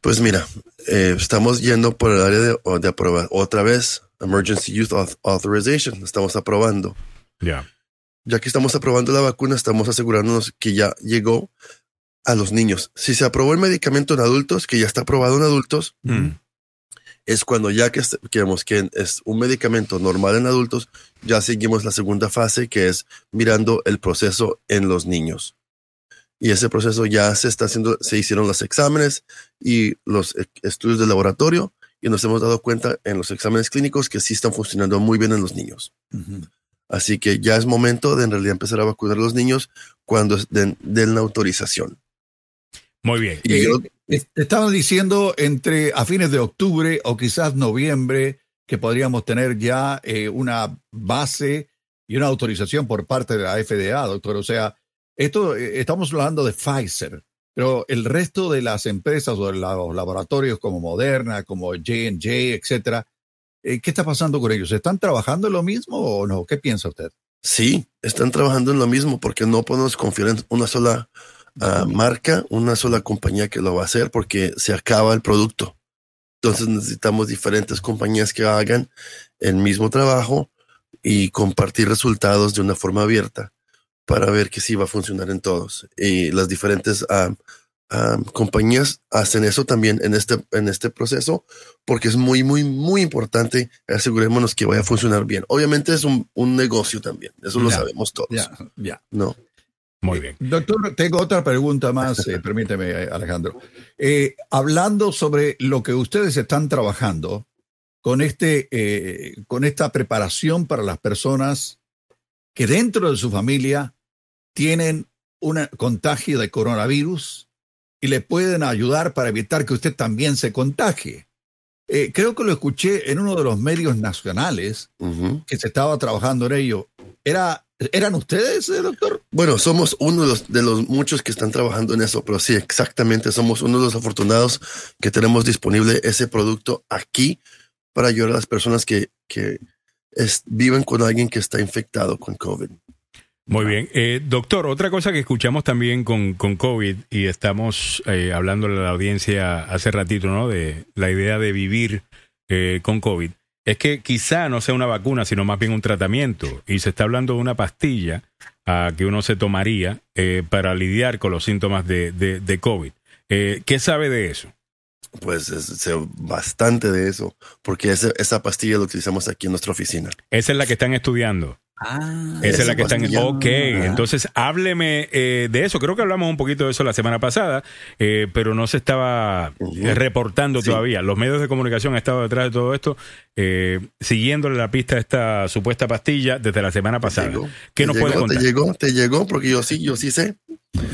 Pues mira, eh, estamos yendo por el área de, de aprobar otra vez Emergency Youth Authorization, estamos aprobando. Ya. Ya que estamos aprobando la vacuna, estamos asegurándonos que ya llegó a los niños. Si se aprobó el medicamento en adultos, que ya está aprobado en adultos, mm. es cuando ya que, vemos que es un medicamento normal en adultos, ya seguimos la segunda fase, que es mirando el proceso en los niños. Y ese proceso ya se está haciendo, se hicieron los exámenes y los e, estudios de laboratorio y nos hemos dado cuenta en los exámenes clínicos que sí están funcionando muy bien en los niños. Así que ya es momento de en realidad empezar a vacunar a los niños cuando den, den la autorización. Muy bien. Y eh, estaban diciendo entre a fines de octubre o quizás noviembre que podríamos tener ya eh, una base y una autorización por parte de la FDA, doctor. O sea, esto eh, estamos hablando de Pfizer, pero el resto de las empresas o de los laboratorios como Moderna, como J&J, etcétera, ¿qué está pasando con ellos? ¿Están trabajando en lo mismo o no? ¿Qué piensa usted? Sí, están trabajando en lo mismo porque no podemos confiar en una sola marca, una sola compañía que lo va a hacer porque se acaba el producto. Entonces necesitamos diferentes compañías que hagan el mismo trabajo y compartir resultados de una forma abierta para ver que sí va a funcionar en todos. Y las diferentes compañías hacen eso también en este, en este proceso porque es muy, muy, muy importante. Asegurémonos que vaya a funcionar bien. Obviamente es un, negocio también, eso lo sabemos todos. Ya, No. Muy bien. Doctor, tengo otra pregunta más, eh, permíteme, Alejandro. Eh, hablando sobre lo que ustedes están trabajando con, este, eh, con esta preparación para las personas que dentro de su familia tienen un contagio de coronavirus y le pueden ayudar para evitar que usted también se contagie. creo que lo escuché en uno de los medios nacionales que se estaba trabajando en ello. Era ¿Eran ustedes, eh, doctor? Bueno, somos uno de los, muchos que están trabajando en eso, pero sí, exactamente, somos uno de los afortunados que tenemos disponible ese producto aquí para ayudar a las personas que, que viven con alguien que está infectado con COVID. Muy bien. Eh, doctor, otra cosa que escuchamos también con, con COVID y estamos eh, hablando a la audiencia hace ratito, ¿no? De la idea de vivir con COVID es que quizá no sea una vacuna, sino más bien un tratamiento. Y se está hablando de una pastilla uh, que uno se tomaría eh, para lidiar con los síntomas de, de, de COVID. Eh, ¿Qué sabe de eso? Pues sé bastante de eso, porque esa, esa pastilla la utilizamos aquí en nuestra oficina. Esa es la que están estudiando. Ah, Esa es la que están. Ok, entonces hábleme eh, de eso. Creo que hablamos un poquito de eso la semana pasada, eh, pero no se estaba eh, reportando todavía. Los medios de comunicación han estado detrás de todo esto, siguiéndole la pista a esta supuesta pastilla desde la semana pasada. ¿Qué nos puede contar? Te llegó, te llegó, porque yo sí, yo sí sé.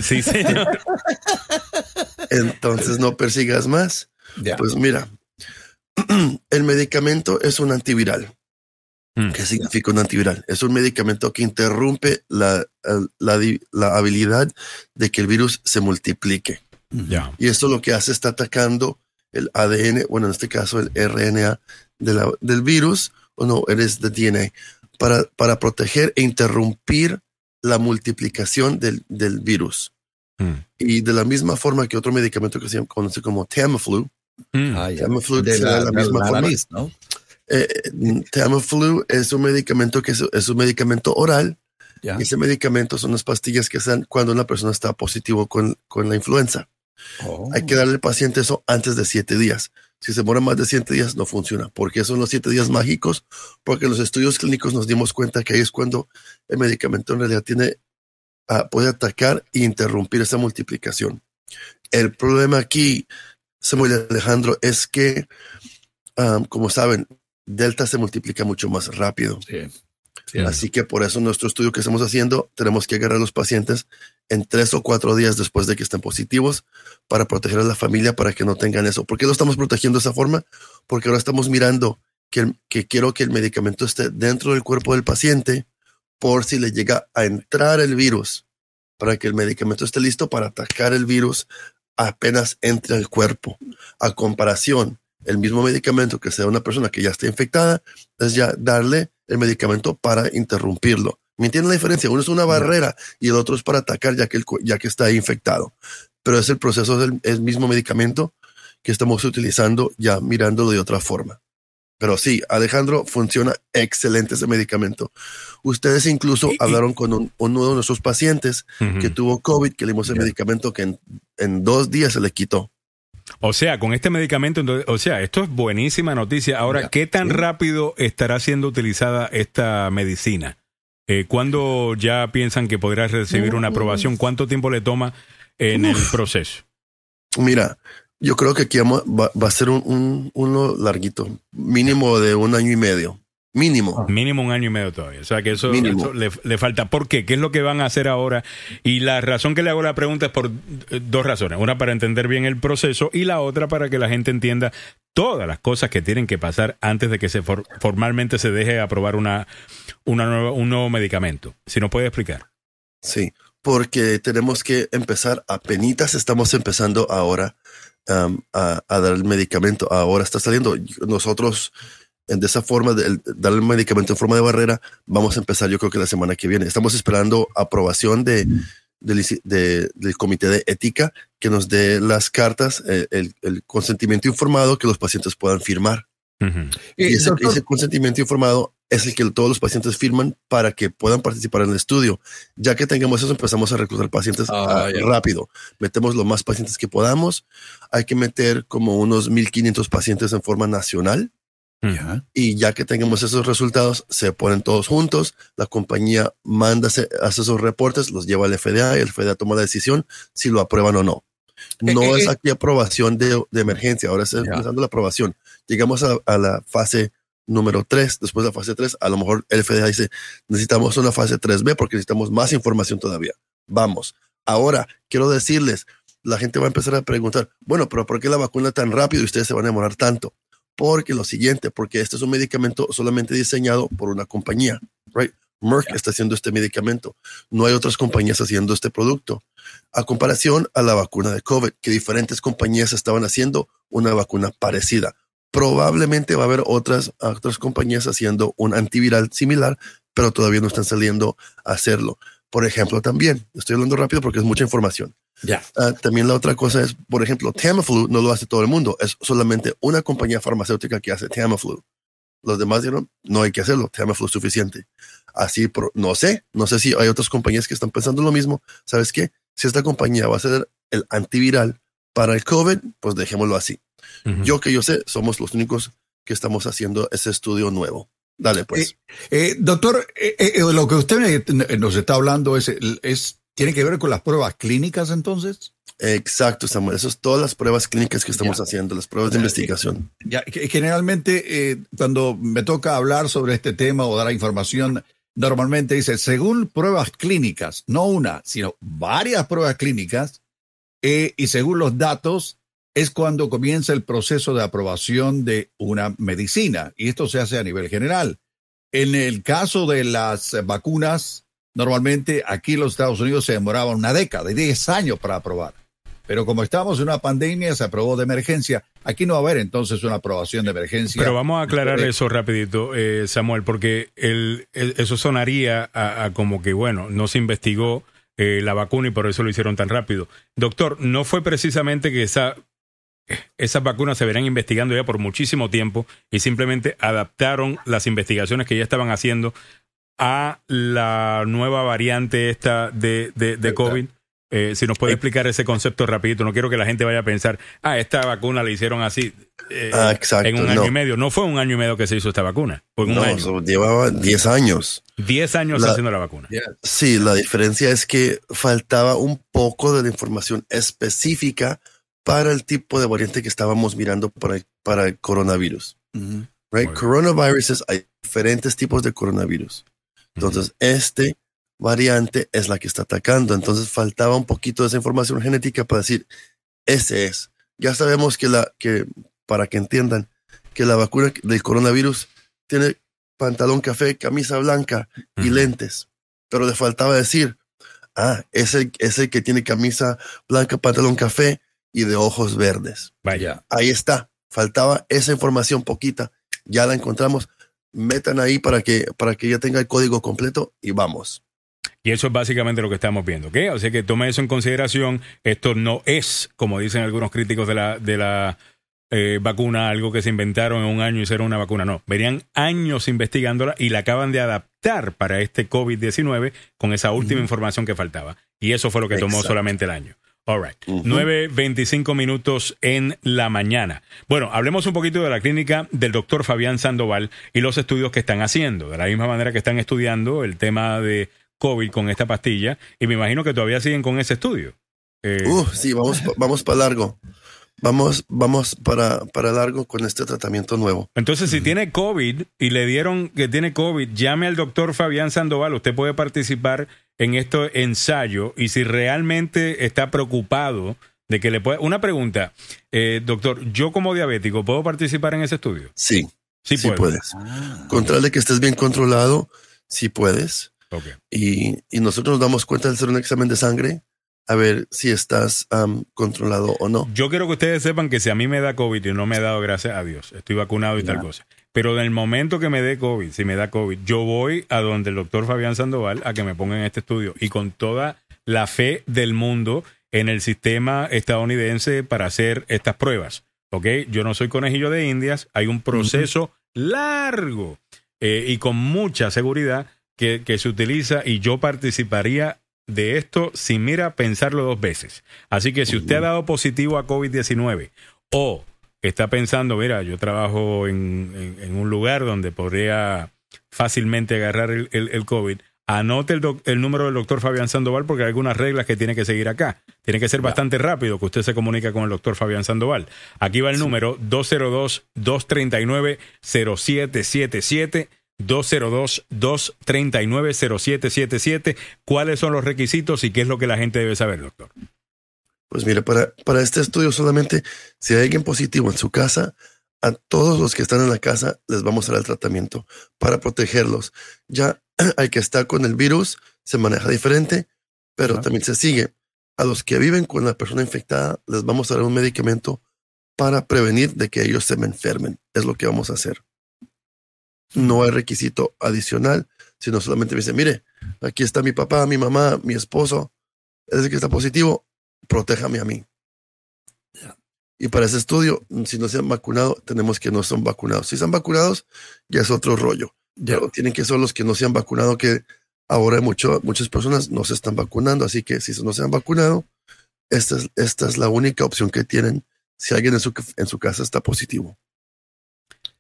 Sí, sí. entonces no persigas más. Pues mira, el medicamento es un antiviral. Mm. ¿Qué significa un antiviral? Es un medicamento que interrumpe la, la, habilidad de que el virus se multiplique. Y esto lo que hace está atacando el ADN, bueno, en este caso el RNA del virus, o no, eres de DNA, para, para proteger e interrumpir la multiplicación del, del virus. Mm. Y de la misma forma que otro medicamento que se conoce como Tamiflu, mm. ah, Tamiflu de la, misma forma, ¿no? Eh, Tamiflu es un medicamento que es, un medicamento oral. Y ese medicamento son las pastillas que se dan cuando una persona está positivo con, con la influenza. Oh. Hay que darle al paciente eso antes de siete días. Si se muere más de siete días, no funciona. porque son los siete días mágicos? Porque los estudios clínicos nos dimos cuenta que ahí es cuando el medicamento en realidad tiene, uh, puede atacar e interrumpir esa multiplicación. El problema aquí, Samuel Alejandro, es que como saben, Delta se multiplica mucho más rápido. Así que por eso nuestro estudio que estamos haciendo, tenemos que agarrar a los pacientes en tres o cuatro días después de que estén positivos para proteger a la familia para que no tengan eso. ¿Por qué lo estamos protegiendo de esa forma? Porque ahora estamos mirando que, que quiero que el medicamento esté dentro del cuerpo del paciente por si le llega a entrar el virus, para que el medicamento esté listo para atacar el virus apenas entre al cuerpo. A comparación, el mismo medicamento que sea una persona que ya está infectada, es ya darle el medicamento para interrumpirlo. ¿Me entienden la diferencia? Uno es una barrera y el otro es para atacar ya que, ya que está infectado. Pero es el proceso del mismo medicamento que estamos utilizando ya mirándolo de otra forma. Pero sí, Alejandro, funciona excelente ese medicamento. Ustedes incluso hablaron con un, uno de nuestros pacientes que tuvo COVID, que le dimos el medicamento que en, dos días se le quitó. O sea, con este medicamento, o sea, esto es buenísima noticia. Ahora, ¿qué tan rápido estará siendo utilizada esta medicina? Eh, ¿Cuándo ya piensan que podrá recibir una aprobación? ¿Cuánto tiempo le toma en el proceso? Mira, yo creo que aquí va, a ser un, uno larguito, mínimo de un año y medio. Mínimo. Mínimo un año y medio todavía. O sea que eso, le, falta. ¿Por qué? ¿Qué es lo que van a hacer ahora? Y la razón que le hago la pregunta es por eh, dos razones. Una para entender bien el proceso y la otra para que la gente entienda todas las cosas que tienen que pasar antes de que se formalmente se deje aprobar una, una nueva, un nuevo medicamento. Si nos puede explicar. Sí, porque tenemos que empezar, apenas estamos empezando ahora um, a, dar el medicamento. Ahora está saliendo. Nosotros de esa forma, de, dar el medicamento en forma de barrera, vamos a empezar yo creo que la semana que viene. Estamos esperando aprobación de, del comité de ética que nos dé las cartas, eh, el, consentimiento informado que los pacientes puedan firmar. Y ese, consentimiento informado es el que todos los pacientes firman para que puedan participar en el estudio. Ya que tengamos eso, empezamos a reclutar pacientes ah, ah, rápido. Metemos lo más pacientes que podamos. Hay que meter como unos 1.500 pacientes en forma nacional y ya que tengamos esos resultados, se ponen todos juntos, la compañía manda, hace esos reportes, los lleva al FDA y el FDA toma la decisión si lo aprueban o no. Eh, no eh, es eh. aquí aprobación de, emergencia, ahora está empezando la aprobación. Llegamos a, la fase número 3, después de la fase 3, a lo mejor el FDA dice, necesitamos una fase 3B porque necesitamos más información todavía. Vamos. Ahora, quiero decirles, la gente va a empezar a preguntar, bueno, pero ¿por qué la vacuna tan rápido y ustedes se van a demorar tanto? Porque lo siguiente, porque este es un medicamento solamente diseñado por una compañía, right? Merck está haciendo este medicamento. No hay otras compañías haciendo este producto. A comparación a la vacuna de COVID, que diferentes compañías estaban haciendo una vacuna parecida. Probablemente va a haber otras, otras compañías haciendo un antiviral similar, pero todavía no están saliendo a hacerlo. Por ejemplo, también, estoy hablando rápido porque es mucha información. Ya. Ah, también la otra cosa es, por ejemplo, Tamiflu no lo hace todo el mundo, es solamente una compañía farmacéutica que hace Tamiflu. Los demás dijeron, no hay que hacerlo, Tamiflu es suficiente. Así, no sé, no sé si hay otras compañías que están pensando lo mismo. ¿Sabes qué? Si esta compañía va a ser el antiviral para el COVID, pues dejémoslo así. Yo que yo sé, somos los únicos que estamos haciendo ese estudio nuevo. Dale, pues. Eh, eh, doctor, eh, lo que usted nos está hablando es, es, ¿tiene que ver con las pruebas clínicas entonces? Exacto, Samuel. Esas son todas las pruebas clínicas que estamos haciendo, las pruebas de investigación. Ya, generalmente, cuando me toca hablar sobre este tema o dar información, normalmente dice, según pruebas clínicas, no una, sino varias pruebas clínicas, y según los datos, es cuando comienza el proceso de aprobación de una medicina y esto se hace a nivel general. En el caso de las vacunas, normalmente aquí en los Estados Unidos se demoraban una década, 10 años para aprobar. Pero como estamos en una pandemia, se aprobó de emergencia. Aquí no va a haber entonces una aprobación de emergencia. Pero vamos a aclarar eso rapidito, eh, Samuel, porque el, eso sonaría a, como que, bueno, no se investigó eh, la vacuna y por eso lo hicieron tan rápido. Doctor, no fue precisamente que esa esas vacunas se verán investigando ya por muchísimo tiempo y simplemente adaptaron las investigaciones que ya estaban haciendo a la nueva variante esta de, de, COVID. Eh, si nos puede explicar ese concepto rapidito, no quiero que la gente vaya a pensar, ah, esta vacuna la hicieron así eh, ah, en un año y medio. No fue un año y medio que se hizo esta vacuna, fue un no, llevaba 10 años. 10 años haciendo la vacuna. Sí, la diferencia es que faltaba un poco de la información específica para el tipo de variante que estábamos mirando para el, para el coronavirus. right? Coronaviruses, hay diferentes tipos de coronavirus. Entonces, este variante es la que está atacando. Entonces, faltaba un poquito de esa información genética para decir, ese es. Ya sabemos que la, que, para que entiendan, que la vacuna del coronavirus tiene pantalón café, camisa blanca y lentes. Pero le faltaba decir, ah, es el, es el que tiene camisa blanca, pantalón café y de ojos verdes. Vaya. Ahí está. Faltaba esa información poquita. Ya la encontramos. Metan ahí para que, para que ya tenga el código completo y vamos. Y eso es básicamente lo que estamos viendo, ¿ok? O sea que tome eso en consideración. Esto no es, como dicen algunos críticos de la, de la eh, vacuna, algo que se inventaron en un año y hicieron una vacuna. No, venían años investigándola y la acaban de adaptar para este COVID-19 con esa última información que faltaba. Y eso fue lo que tomó solamente el año. All right. 9.25 minutos en la mañana. Bueno, hablemos un poquito de la clínica del doctor Fabián Sandoval y los estudios que están haciendo. De la misma manera que están estudiando el tema de COVID con esta pastilla. Y me imagino que todavía siguen con ese estudio. Eh, uh, sí, vamos, vamos para largo. Vamos, vamos para, para largo con este tratamiento nuevo. Entonces, si tiene COVID y le dieron que tiene COVID, llame al doctor Fabián Sandoval. Usted puede participar en este ensayo y si realmente está preocupado de que le pueda... Una pregunta, eh, doctor, yo como diabético, ¿puedo participar en ese estudio? Sí, sí, puedes. Ah. Que estés bien controlado, sí puedes. Okay. Y, y nosotros nos damos cuenta de hacer un examen de sangre a ver si estás controlado o no. Yo quiero que ustedes sepan que si a mí me da COVID y no me ha dado, gracias a Dios, estoy vacunado y tal cosa. Pero en el momento que me dé COVID, si me da COVID, yo voy a donde el doctor Fabián Sandoval a que me ponga en este estudio y con toda la fe del mundo en el sistema estadounidense para hacer estas pruebas. ¿Ok? Yo no soy conejillo de indias, hay un proceso largo eh, y con mucha seguridad que, que se utiliza y yo participaría de esto sin mira pensarlo dos veces. Así que si usted ha dado positivo a COVID-19 o está pensando, mira, yo trabajo en, un lugar donde podría fácilmente agarrar el, COVID, anote el, el, número del doctor Fabián Sandoval porque hay algunas reglas que tiene que seguir acá. Tiene que ser bastante rápido que usted se comunica con el doctor Fabián Sandoval. Aquí va el número 202-239-0777. 202-239-0777. ¿Cuáles son los requisitos y qué es lo que la gente debe saber, doctor? Pues mira, para, para este estudio solamente si hay alguien positivo en su casa, a todos los que están en la casa les vamos a dar el tratamiento para protegerlos. Ya hay que estar con el virus, se maneja diferente, pero también se sigue. A los que viven con la persona infectada les vamos a dar un medicamento para prevenir de que ellos se me enfermen. Es lo que vamos a hacer no hay requisito adicional, sino solamente me dice, mire, aquí está mi papá, mi mamá, mi esposo, es el que está positivo, protéjame a mí. Y para ese estudio, si no se han vacunado, tenemos que no son vacunados. Si están vacunados, ya es otro rollo. Ya tienen que ser los que no se han vacunado, que ahora mucho, muchas personas no se están vacunando. Así que si no se han vacunado, esta es, esta es la única opción que tienen si alguien en su, en su casa está positivo.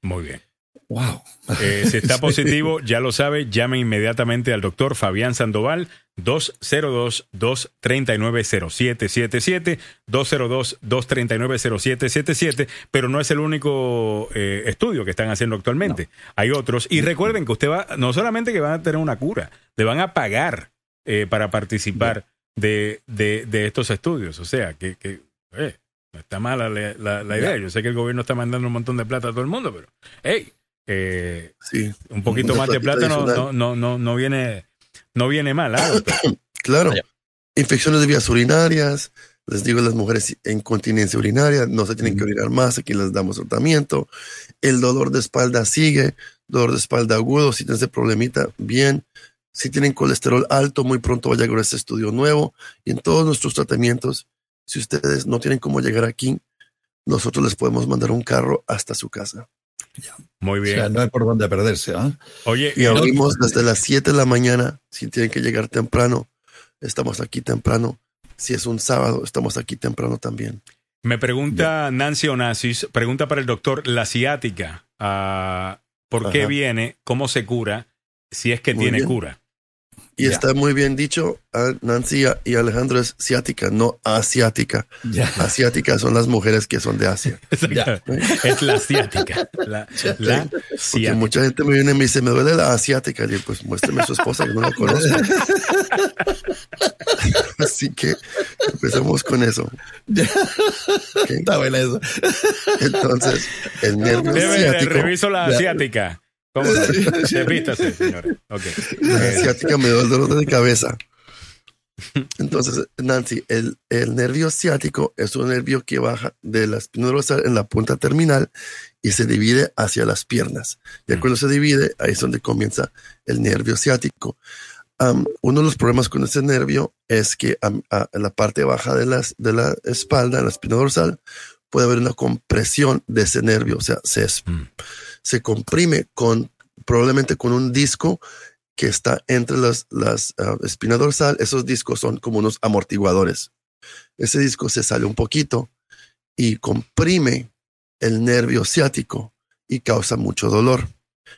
Muy bien. Wow. Eh, si está positivo, ya lo sabe, llame inmediatamente al doctor Fabián Sandoval, 202-239-0777, 202-239-0777, pero no es el único eh, estudio que están haciendo actualmente. Hay otros. Y recuerden que usted va, no solamente que van a tener una cura, le van a pagar eh, para participar de, de, estos estudios. O sea, que, que está mala la, la idea. Yo sé que el gobierno está mandando un montón de plata a todo el mundo, pero, hey, eh, sí, un poquito más de plata no, no, no, no, viene, no viene mal. ¿ah, claro. Infecciones de vías urinarias, les digo, las mujeres en continencia urinaria no se tienen que orinar más, aquí les damos tratamiento. El dolor de espalda sigue, dolor de espalda agudo, si tienen ese problemita, bien. Si tienen colesterol alto, muy pronto va a llegar este estudio nuevo. Y en todos nuestros tratamientos, si ustedes no tienen cómo llegar aquí, nosotros les podemos mandar un carro hasta su casa. Muy bien. O sea, no hay por dónde perderse. ¿eh? Oye, y abrimos desde las 7 de la mañana. Si tienen que llegar temprano, estamos aquí temprano. Si es un sábado, estamos aquí temprano también. Me pregunta Nancy Onassis, pregunta para el doctor, la ciática, uh, ¿por qué viene? ¿Cómo se cura? Si es que tiene cura. Y está muy bien dicho, ah, Nancy y Alejandro es ciática, no asiática. Asiática son las mujeres que son de Asia. Es la asiática. La, la mucha gente me viene y me dice, me duele la asiática. Y pues muéstrame a su esposa que no la conozco. Así que empezamos con eso. Está bueno eso. Entonces, el nervio asiático. Reviso la asiática. ¿Cómo Despístase, señores. Okay. La asiática me da el dolor de cabeza. Entonces, Nancy, el, el, nervio ciático es un nervio que baja de la espina dorsal en la punta terminal y se divide hacia las piernas. Y mm. cuando se divide, ahí es donde comienza el nervio ciático. uno de los problemas con ese nervio es que en la parte baja de, las, de la espalda, en la espina dorsal, puede haber una compresión de ese nervio, o sea, se, mm. Se comprime con probablemente con un disco que está entre las, las uh, espina dorsal. Esos discos son como unos amortiguadores. Ese disco se sale un poquito y comprime el nervio ciático y causa mucho dolor.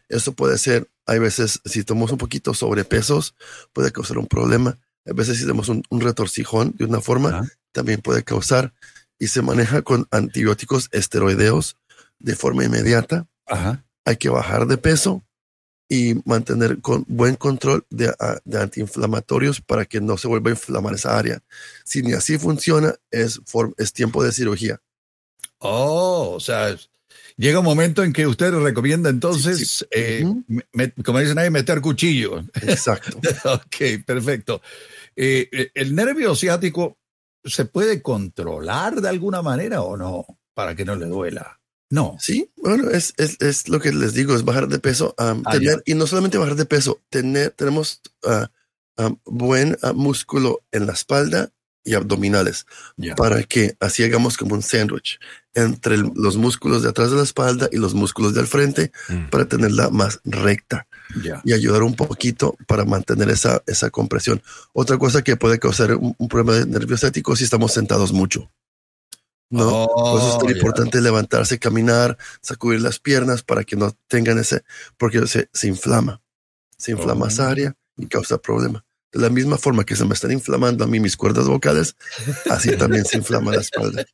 Eso puede ser, hay veces, si tomamos un poquito sobrepesos, puede causar un problema. A veces si tenemos un, retorcijón de una forma, también puede causar y se maneja con antibióticos esteroideos de forma inmediata. Hay que bajar de peso y mantener con buen control de, de, antiinflamatorios para que no se vuelva a inflamar esa área. Si ni así funciona, es, es tiempo de cirugía. Oh, o sea, llega un momento en que usted recomienda entonces, eh, como dicen ahí, meter cuchillo. Exacto. ok, perfecto. Eh, eh, ¿El nervio ciático se puede controlar de alguna manera o no para que no le duela? No. Sí, bueno, es, es, lo que les digo, es bajar de peso. Ah, tener, y no solamente bajar de peso, tener, tenemos uh, buen músculo en la espalda y abdominales para que así hagamos como un sándwich entre los músculos de atrás de la espalda y los músculos del frente mm. para tenerla más recta y ayudar un poquito para mantener esa, esa compresión. Otra cosa que puede causar un, problema de nervios ciáticos si estamos sentados mucho. ¿No? Por eso es tan oh, importante levantarse, caminar, sacudir las piernas para que no tengan ese, porque se, se inflama, se inflama esa oh. área y causa problema. De la misma forma que se me están inflamando a mí mis cuerdas vocales, así también se inflama la espalda.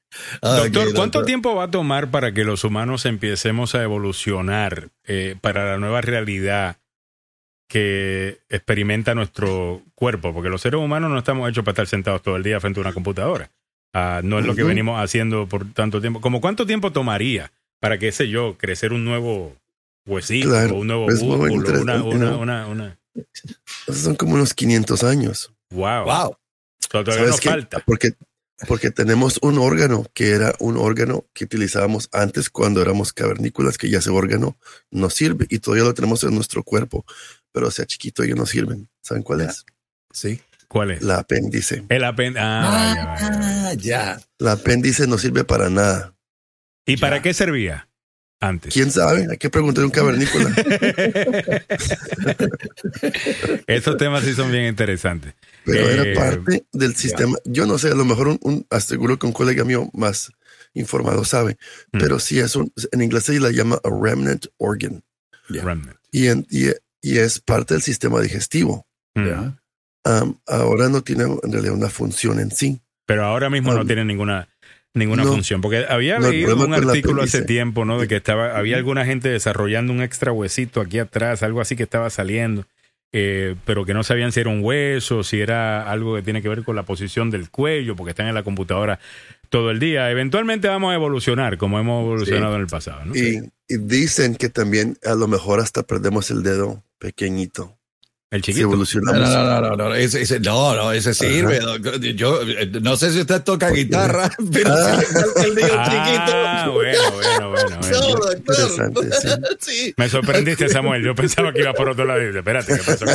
Ah, doctor, ¿cuánto tiempo va a tomar para que los humanos empecemos a evolucionar eh, para la nueva realidad que experimenta nuestro cuerpo? Porque los seres humanos no estamos hechos para estar sentados todo el día frente a una computadora. No es lo que venimos haciendo por tanto tiempo. ¿Cómo cuánto tiempo tomaría para, qué sé yo, crecer un nuevo huesito o un nuevo músculo, una, una son como unos 500 años. Wow. Wow. Todavía nos falta. Porque, porque tenemos un órgano que era un órgano que utilizábamos antes cuando éramos cavernícolas, que ya ese órgano no sirve y todavía lo tenemos en nuestro cuerpo, pero sea chiquito y no sirven. ¿Saben cuál es? Sí. ¿Cuál es? La apéndice. El apéndice. Ah, ah ya, La apéndice no sirve para nada. ¿Y para qué servía? antes. ¿Quién sabe? Hay que preguntar a un cavernícola. Estos temas sí son bien interesantes. Pero era eh, parte del sistema. Yo no sé, a lo mejor un, aseguro que un colega mío más informado sabe, mm. pero sí es un, en inglés se la llama a remnant organ. Remnant. Y, y, es parte del sistema digestivo. Ahora no tiene en realidad una función en sí. Pero ahora mismo no tiene ninguna ninguna función. Porque había leído un artículo hace tiempo, ¿no? De que estaba, había alguna gente desarrollando un extra huesito aquí atrás, algo así que estaba saliendo, eh, pero que no sabían si era un hueso, si era algo que tiene que ver con la posición del cuello, porque están en la computadora todo el día. Eventualmente vamos a evolucionar, como hemos evolucionado en el pasado. ¿no? y dicen que también a lo mejor hasta perdemos el dedo pequeñito. El chiquito. No, no, no, no, ese, ese, no, no, ese sirve. Yo no sé si usted toca guitarra, pero ah. el niño ah, chiquito. Ah, bueno, bueno, bueno. bueno. sí. Me sorprendiste, Samuel. Yo pensaba que iba por otro lado. Espérate, ¿qué pasó?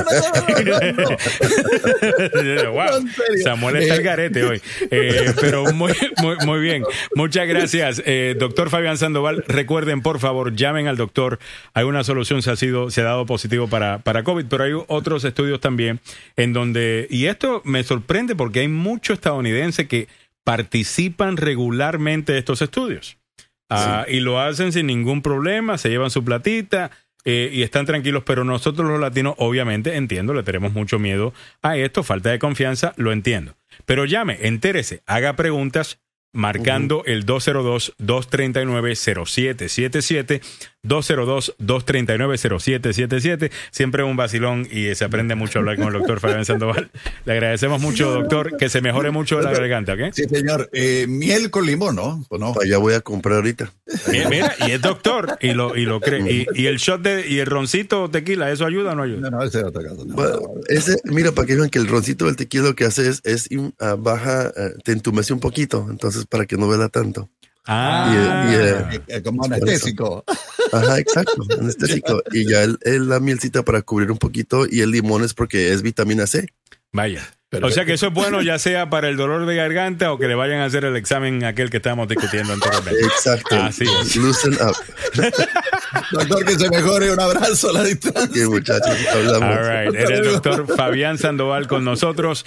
wow, Samuel está el garete hoy. Eh, pero muy, muy, muy bien. Muchas gracias, eh, doctor Fabián Sandoval. Recuerden, por favor, llamen al doctor. Hay una solución, se ha, sido, se ha dado positivo para, para COVID, pero hay otro otros estudios también en donde, y esto me sorprende porque hay muchos estadounidenses que participan regularmente de estos estudios. Ah, y lo hacen sin ningún problema, se llevan su platita, eh, y están tranquilos, pero nosotros los latinos, obviamente, entiendo, le tenemos mucho miedo a esto, falta de confianza, lo entiendo. Pero llame, entérese, haga preguntas marcando el 202-239-0777, 202-239-0777. Siempre un vacilón y se aprende mucho a hablar con el doctor Fabián Sandoval. Le agradecemos mucho, doctor, que se mejore mucho la garganta, ¿ok? Sí, señor. Eh, miel con limón, ¿no? Pues no. Ya voy a comprar ahorita. Mira, y es doctor y lo, y lo cree. Y, el shot de, y el roncito tequila, ¿eso ayuda o no ayuda? No, no, ese ese, mira, para que vean que el roncito del tequila lo que hace es, es uh, baja, uh, te entumece un poquito, entonces para que no vela tanto. Ah, y, y, como anestésico. Ajá, exacto, anestésico. Y ya el, la mielcita para cubrir un poquito y el limón es porque es vitamina C. Vaya. o sea que eso es bueno ya sea para el dolor de garganta o que le vayan a hacer el examen aquel que estábamos discutiendo anteriormente. Exacto. Así es. Loosen up. doctor, que se mejore. Un abrazo a la distancia. muchachos, hablamos. All right. Era el doctor Fabián Sandoval con nosotros.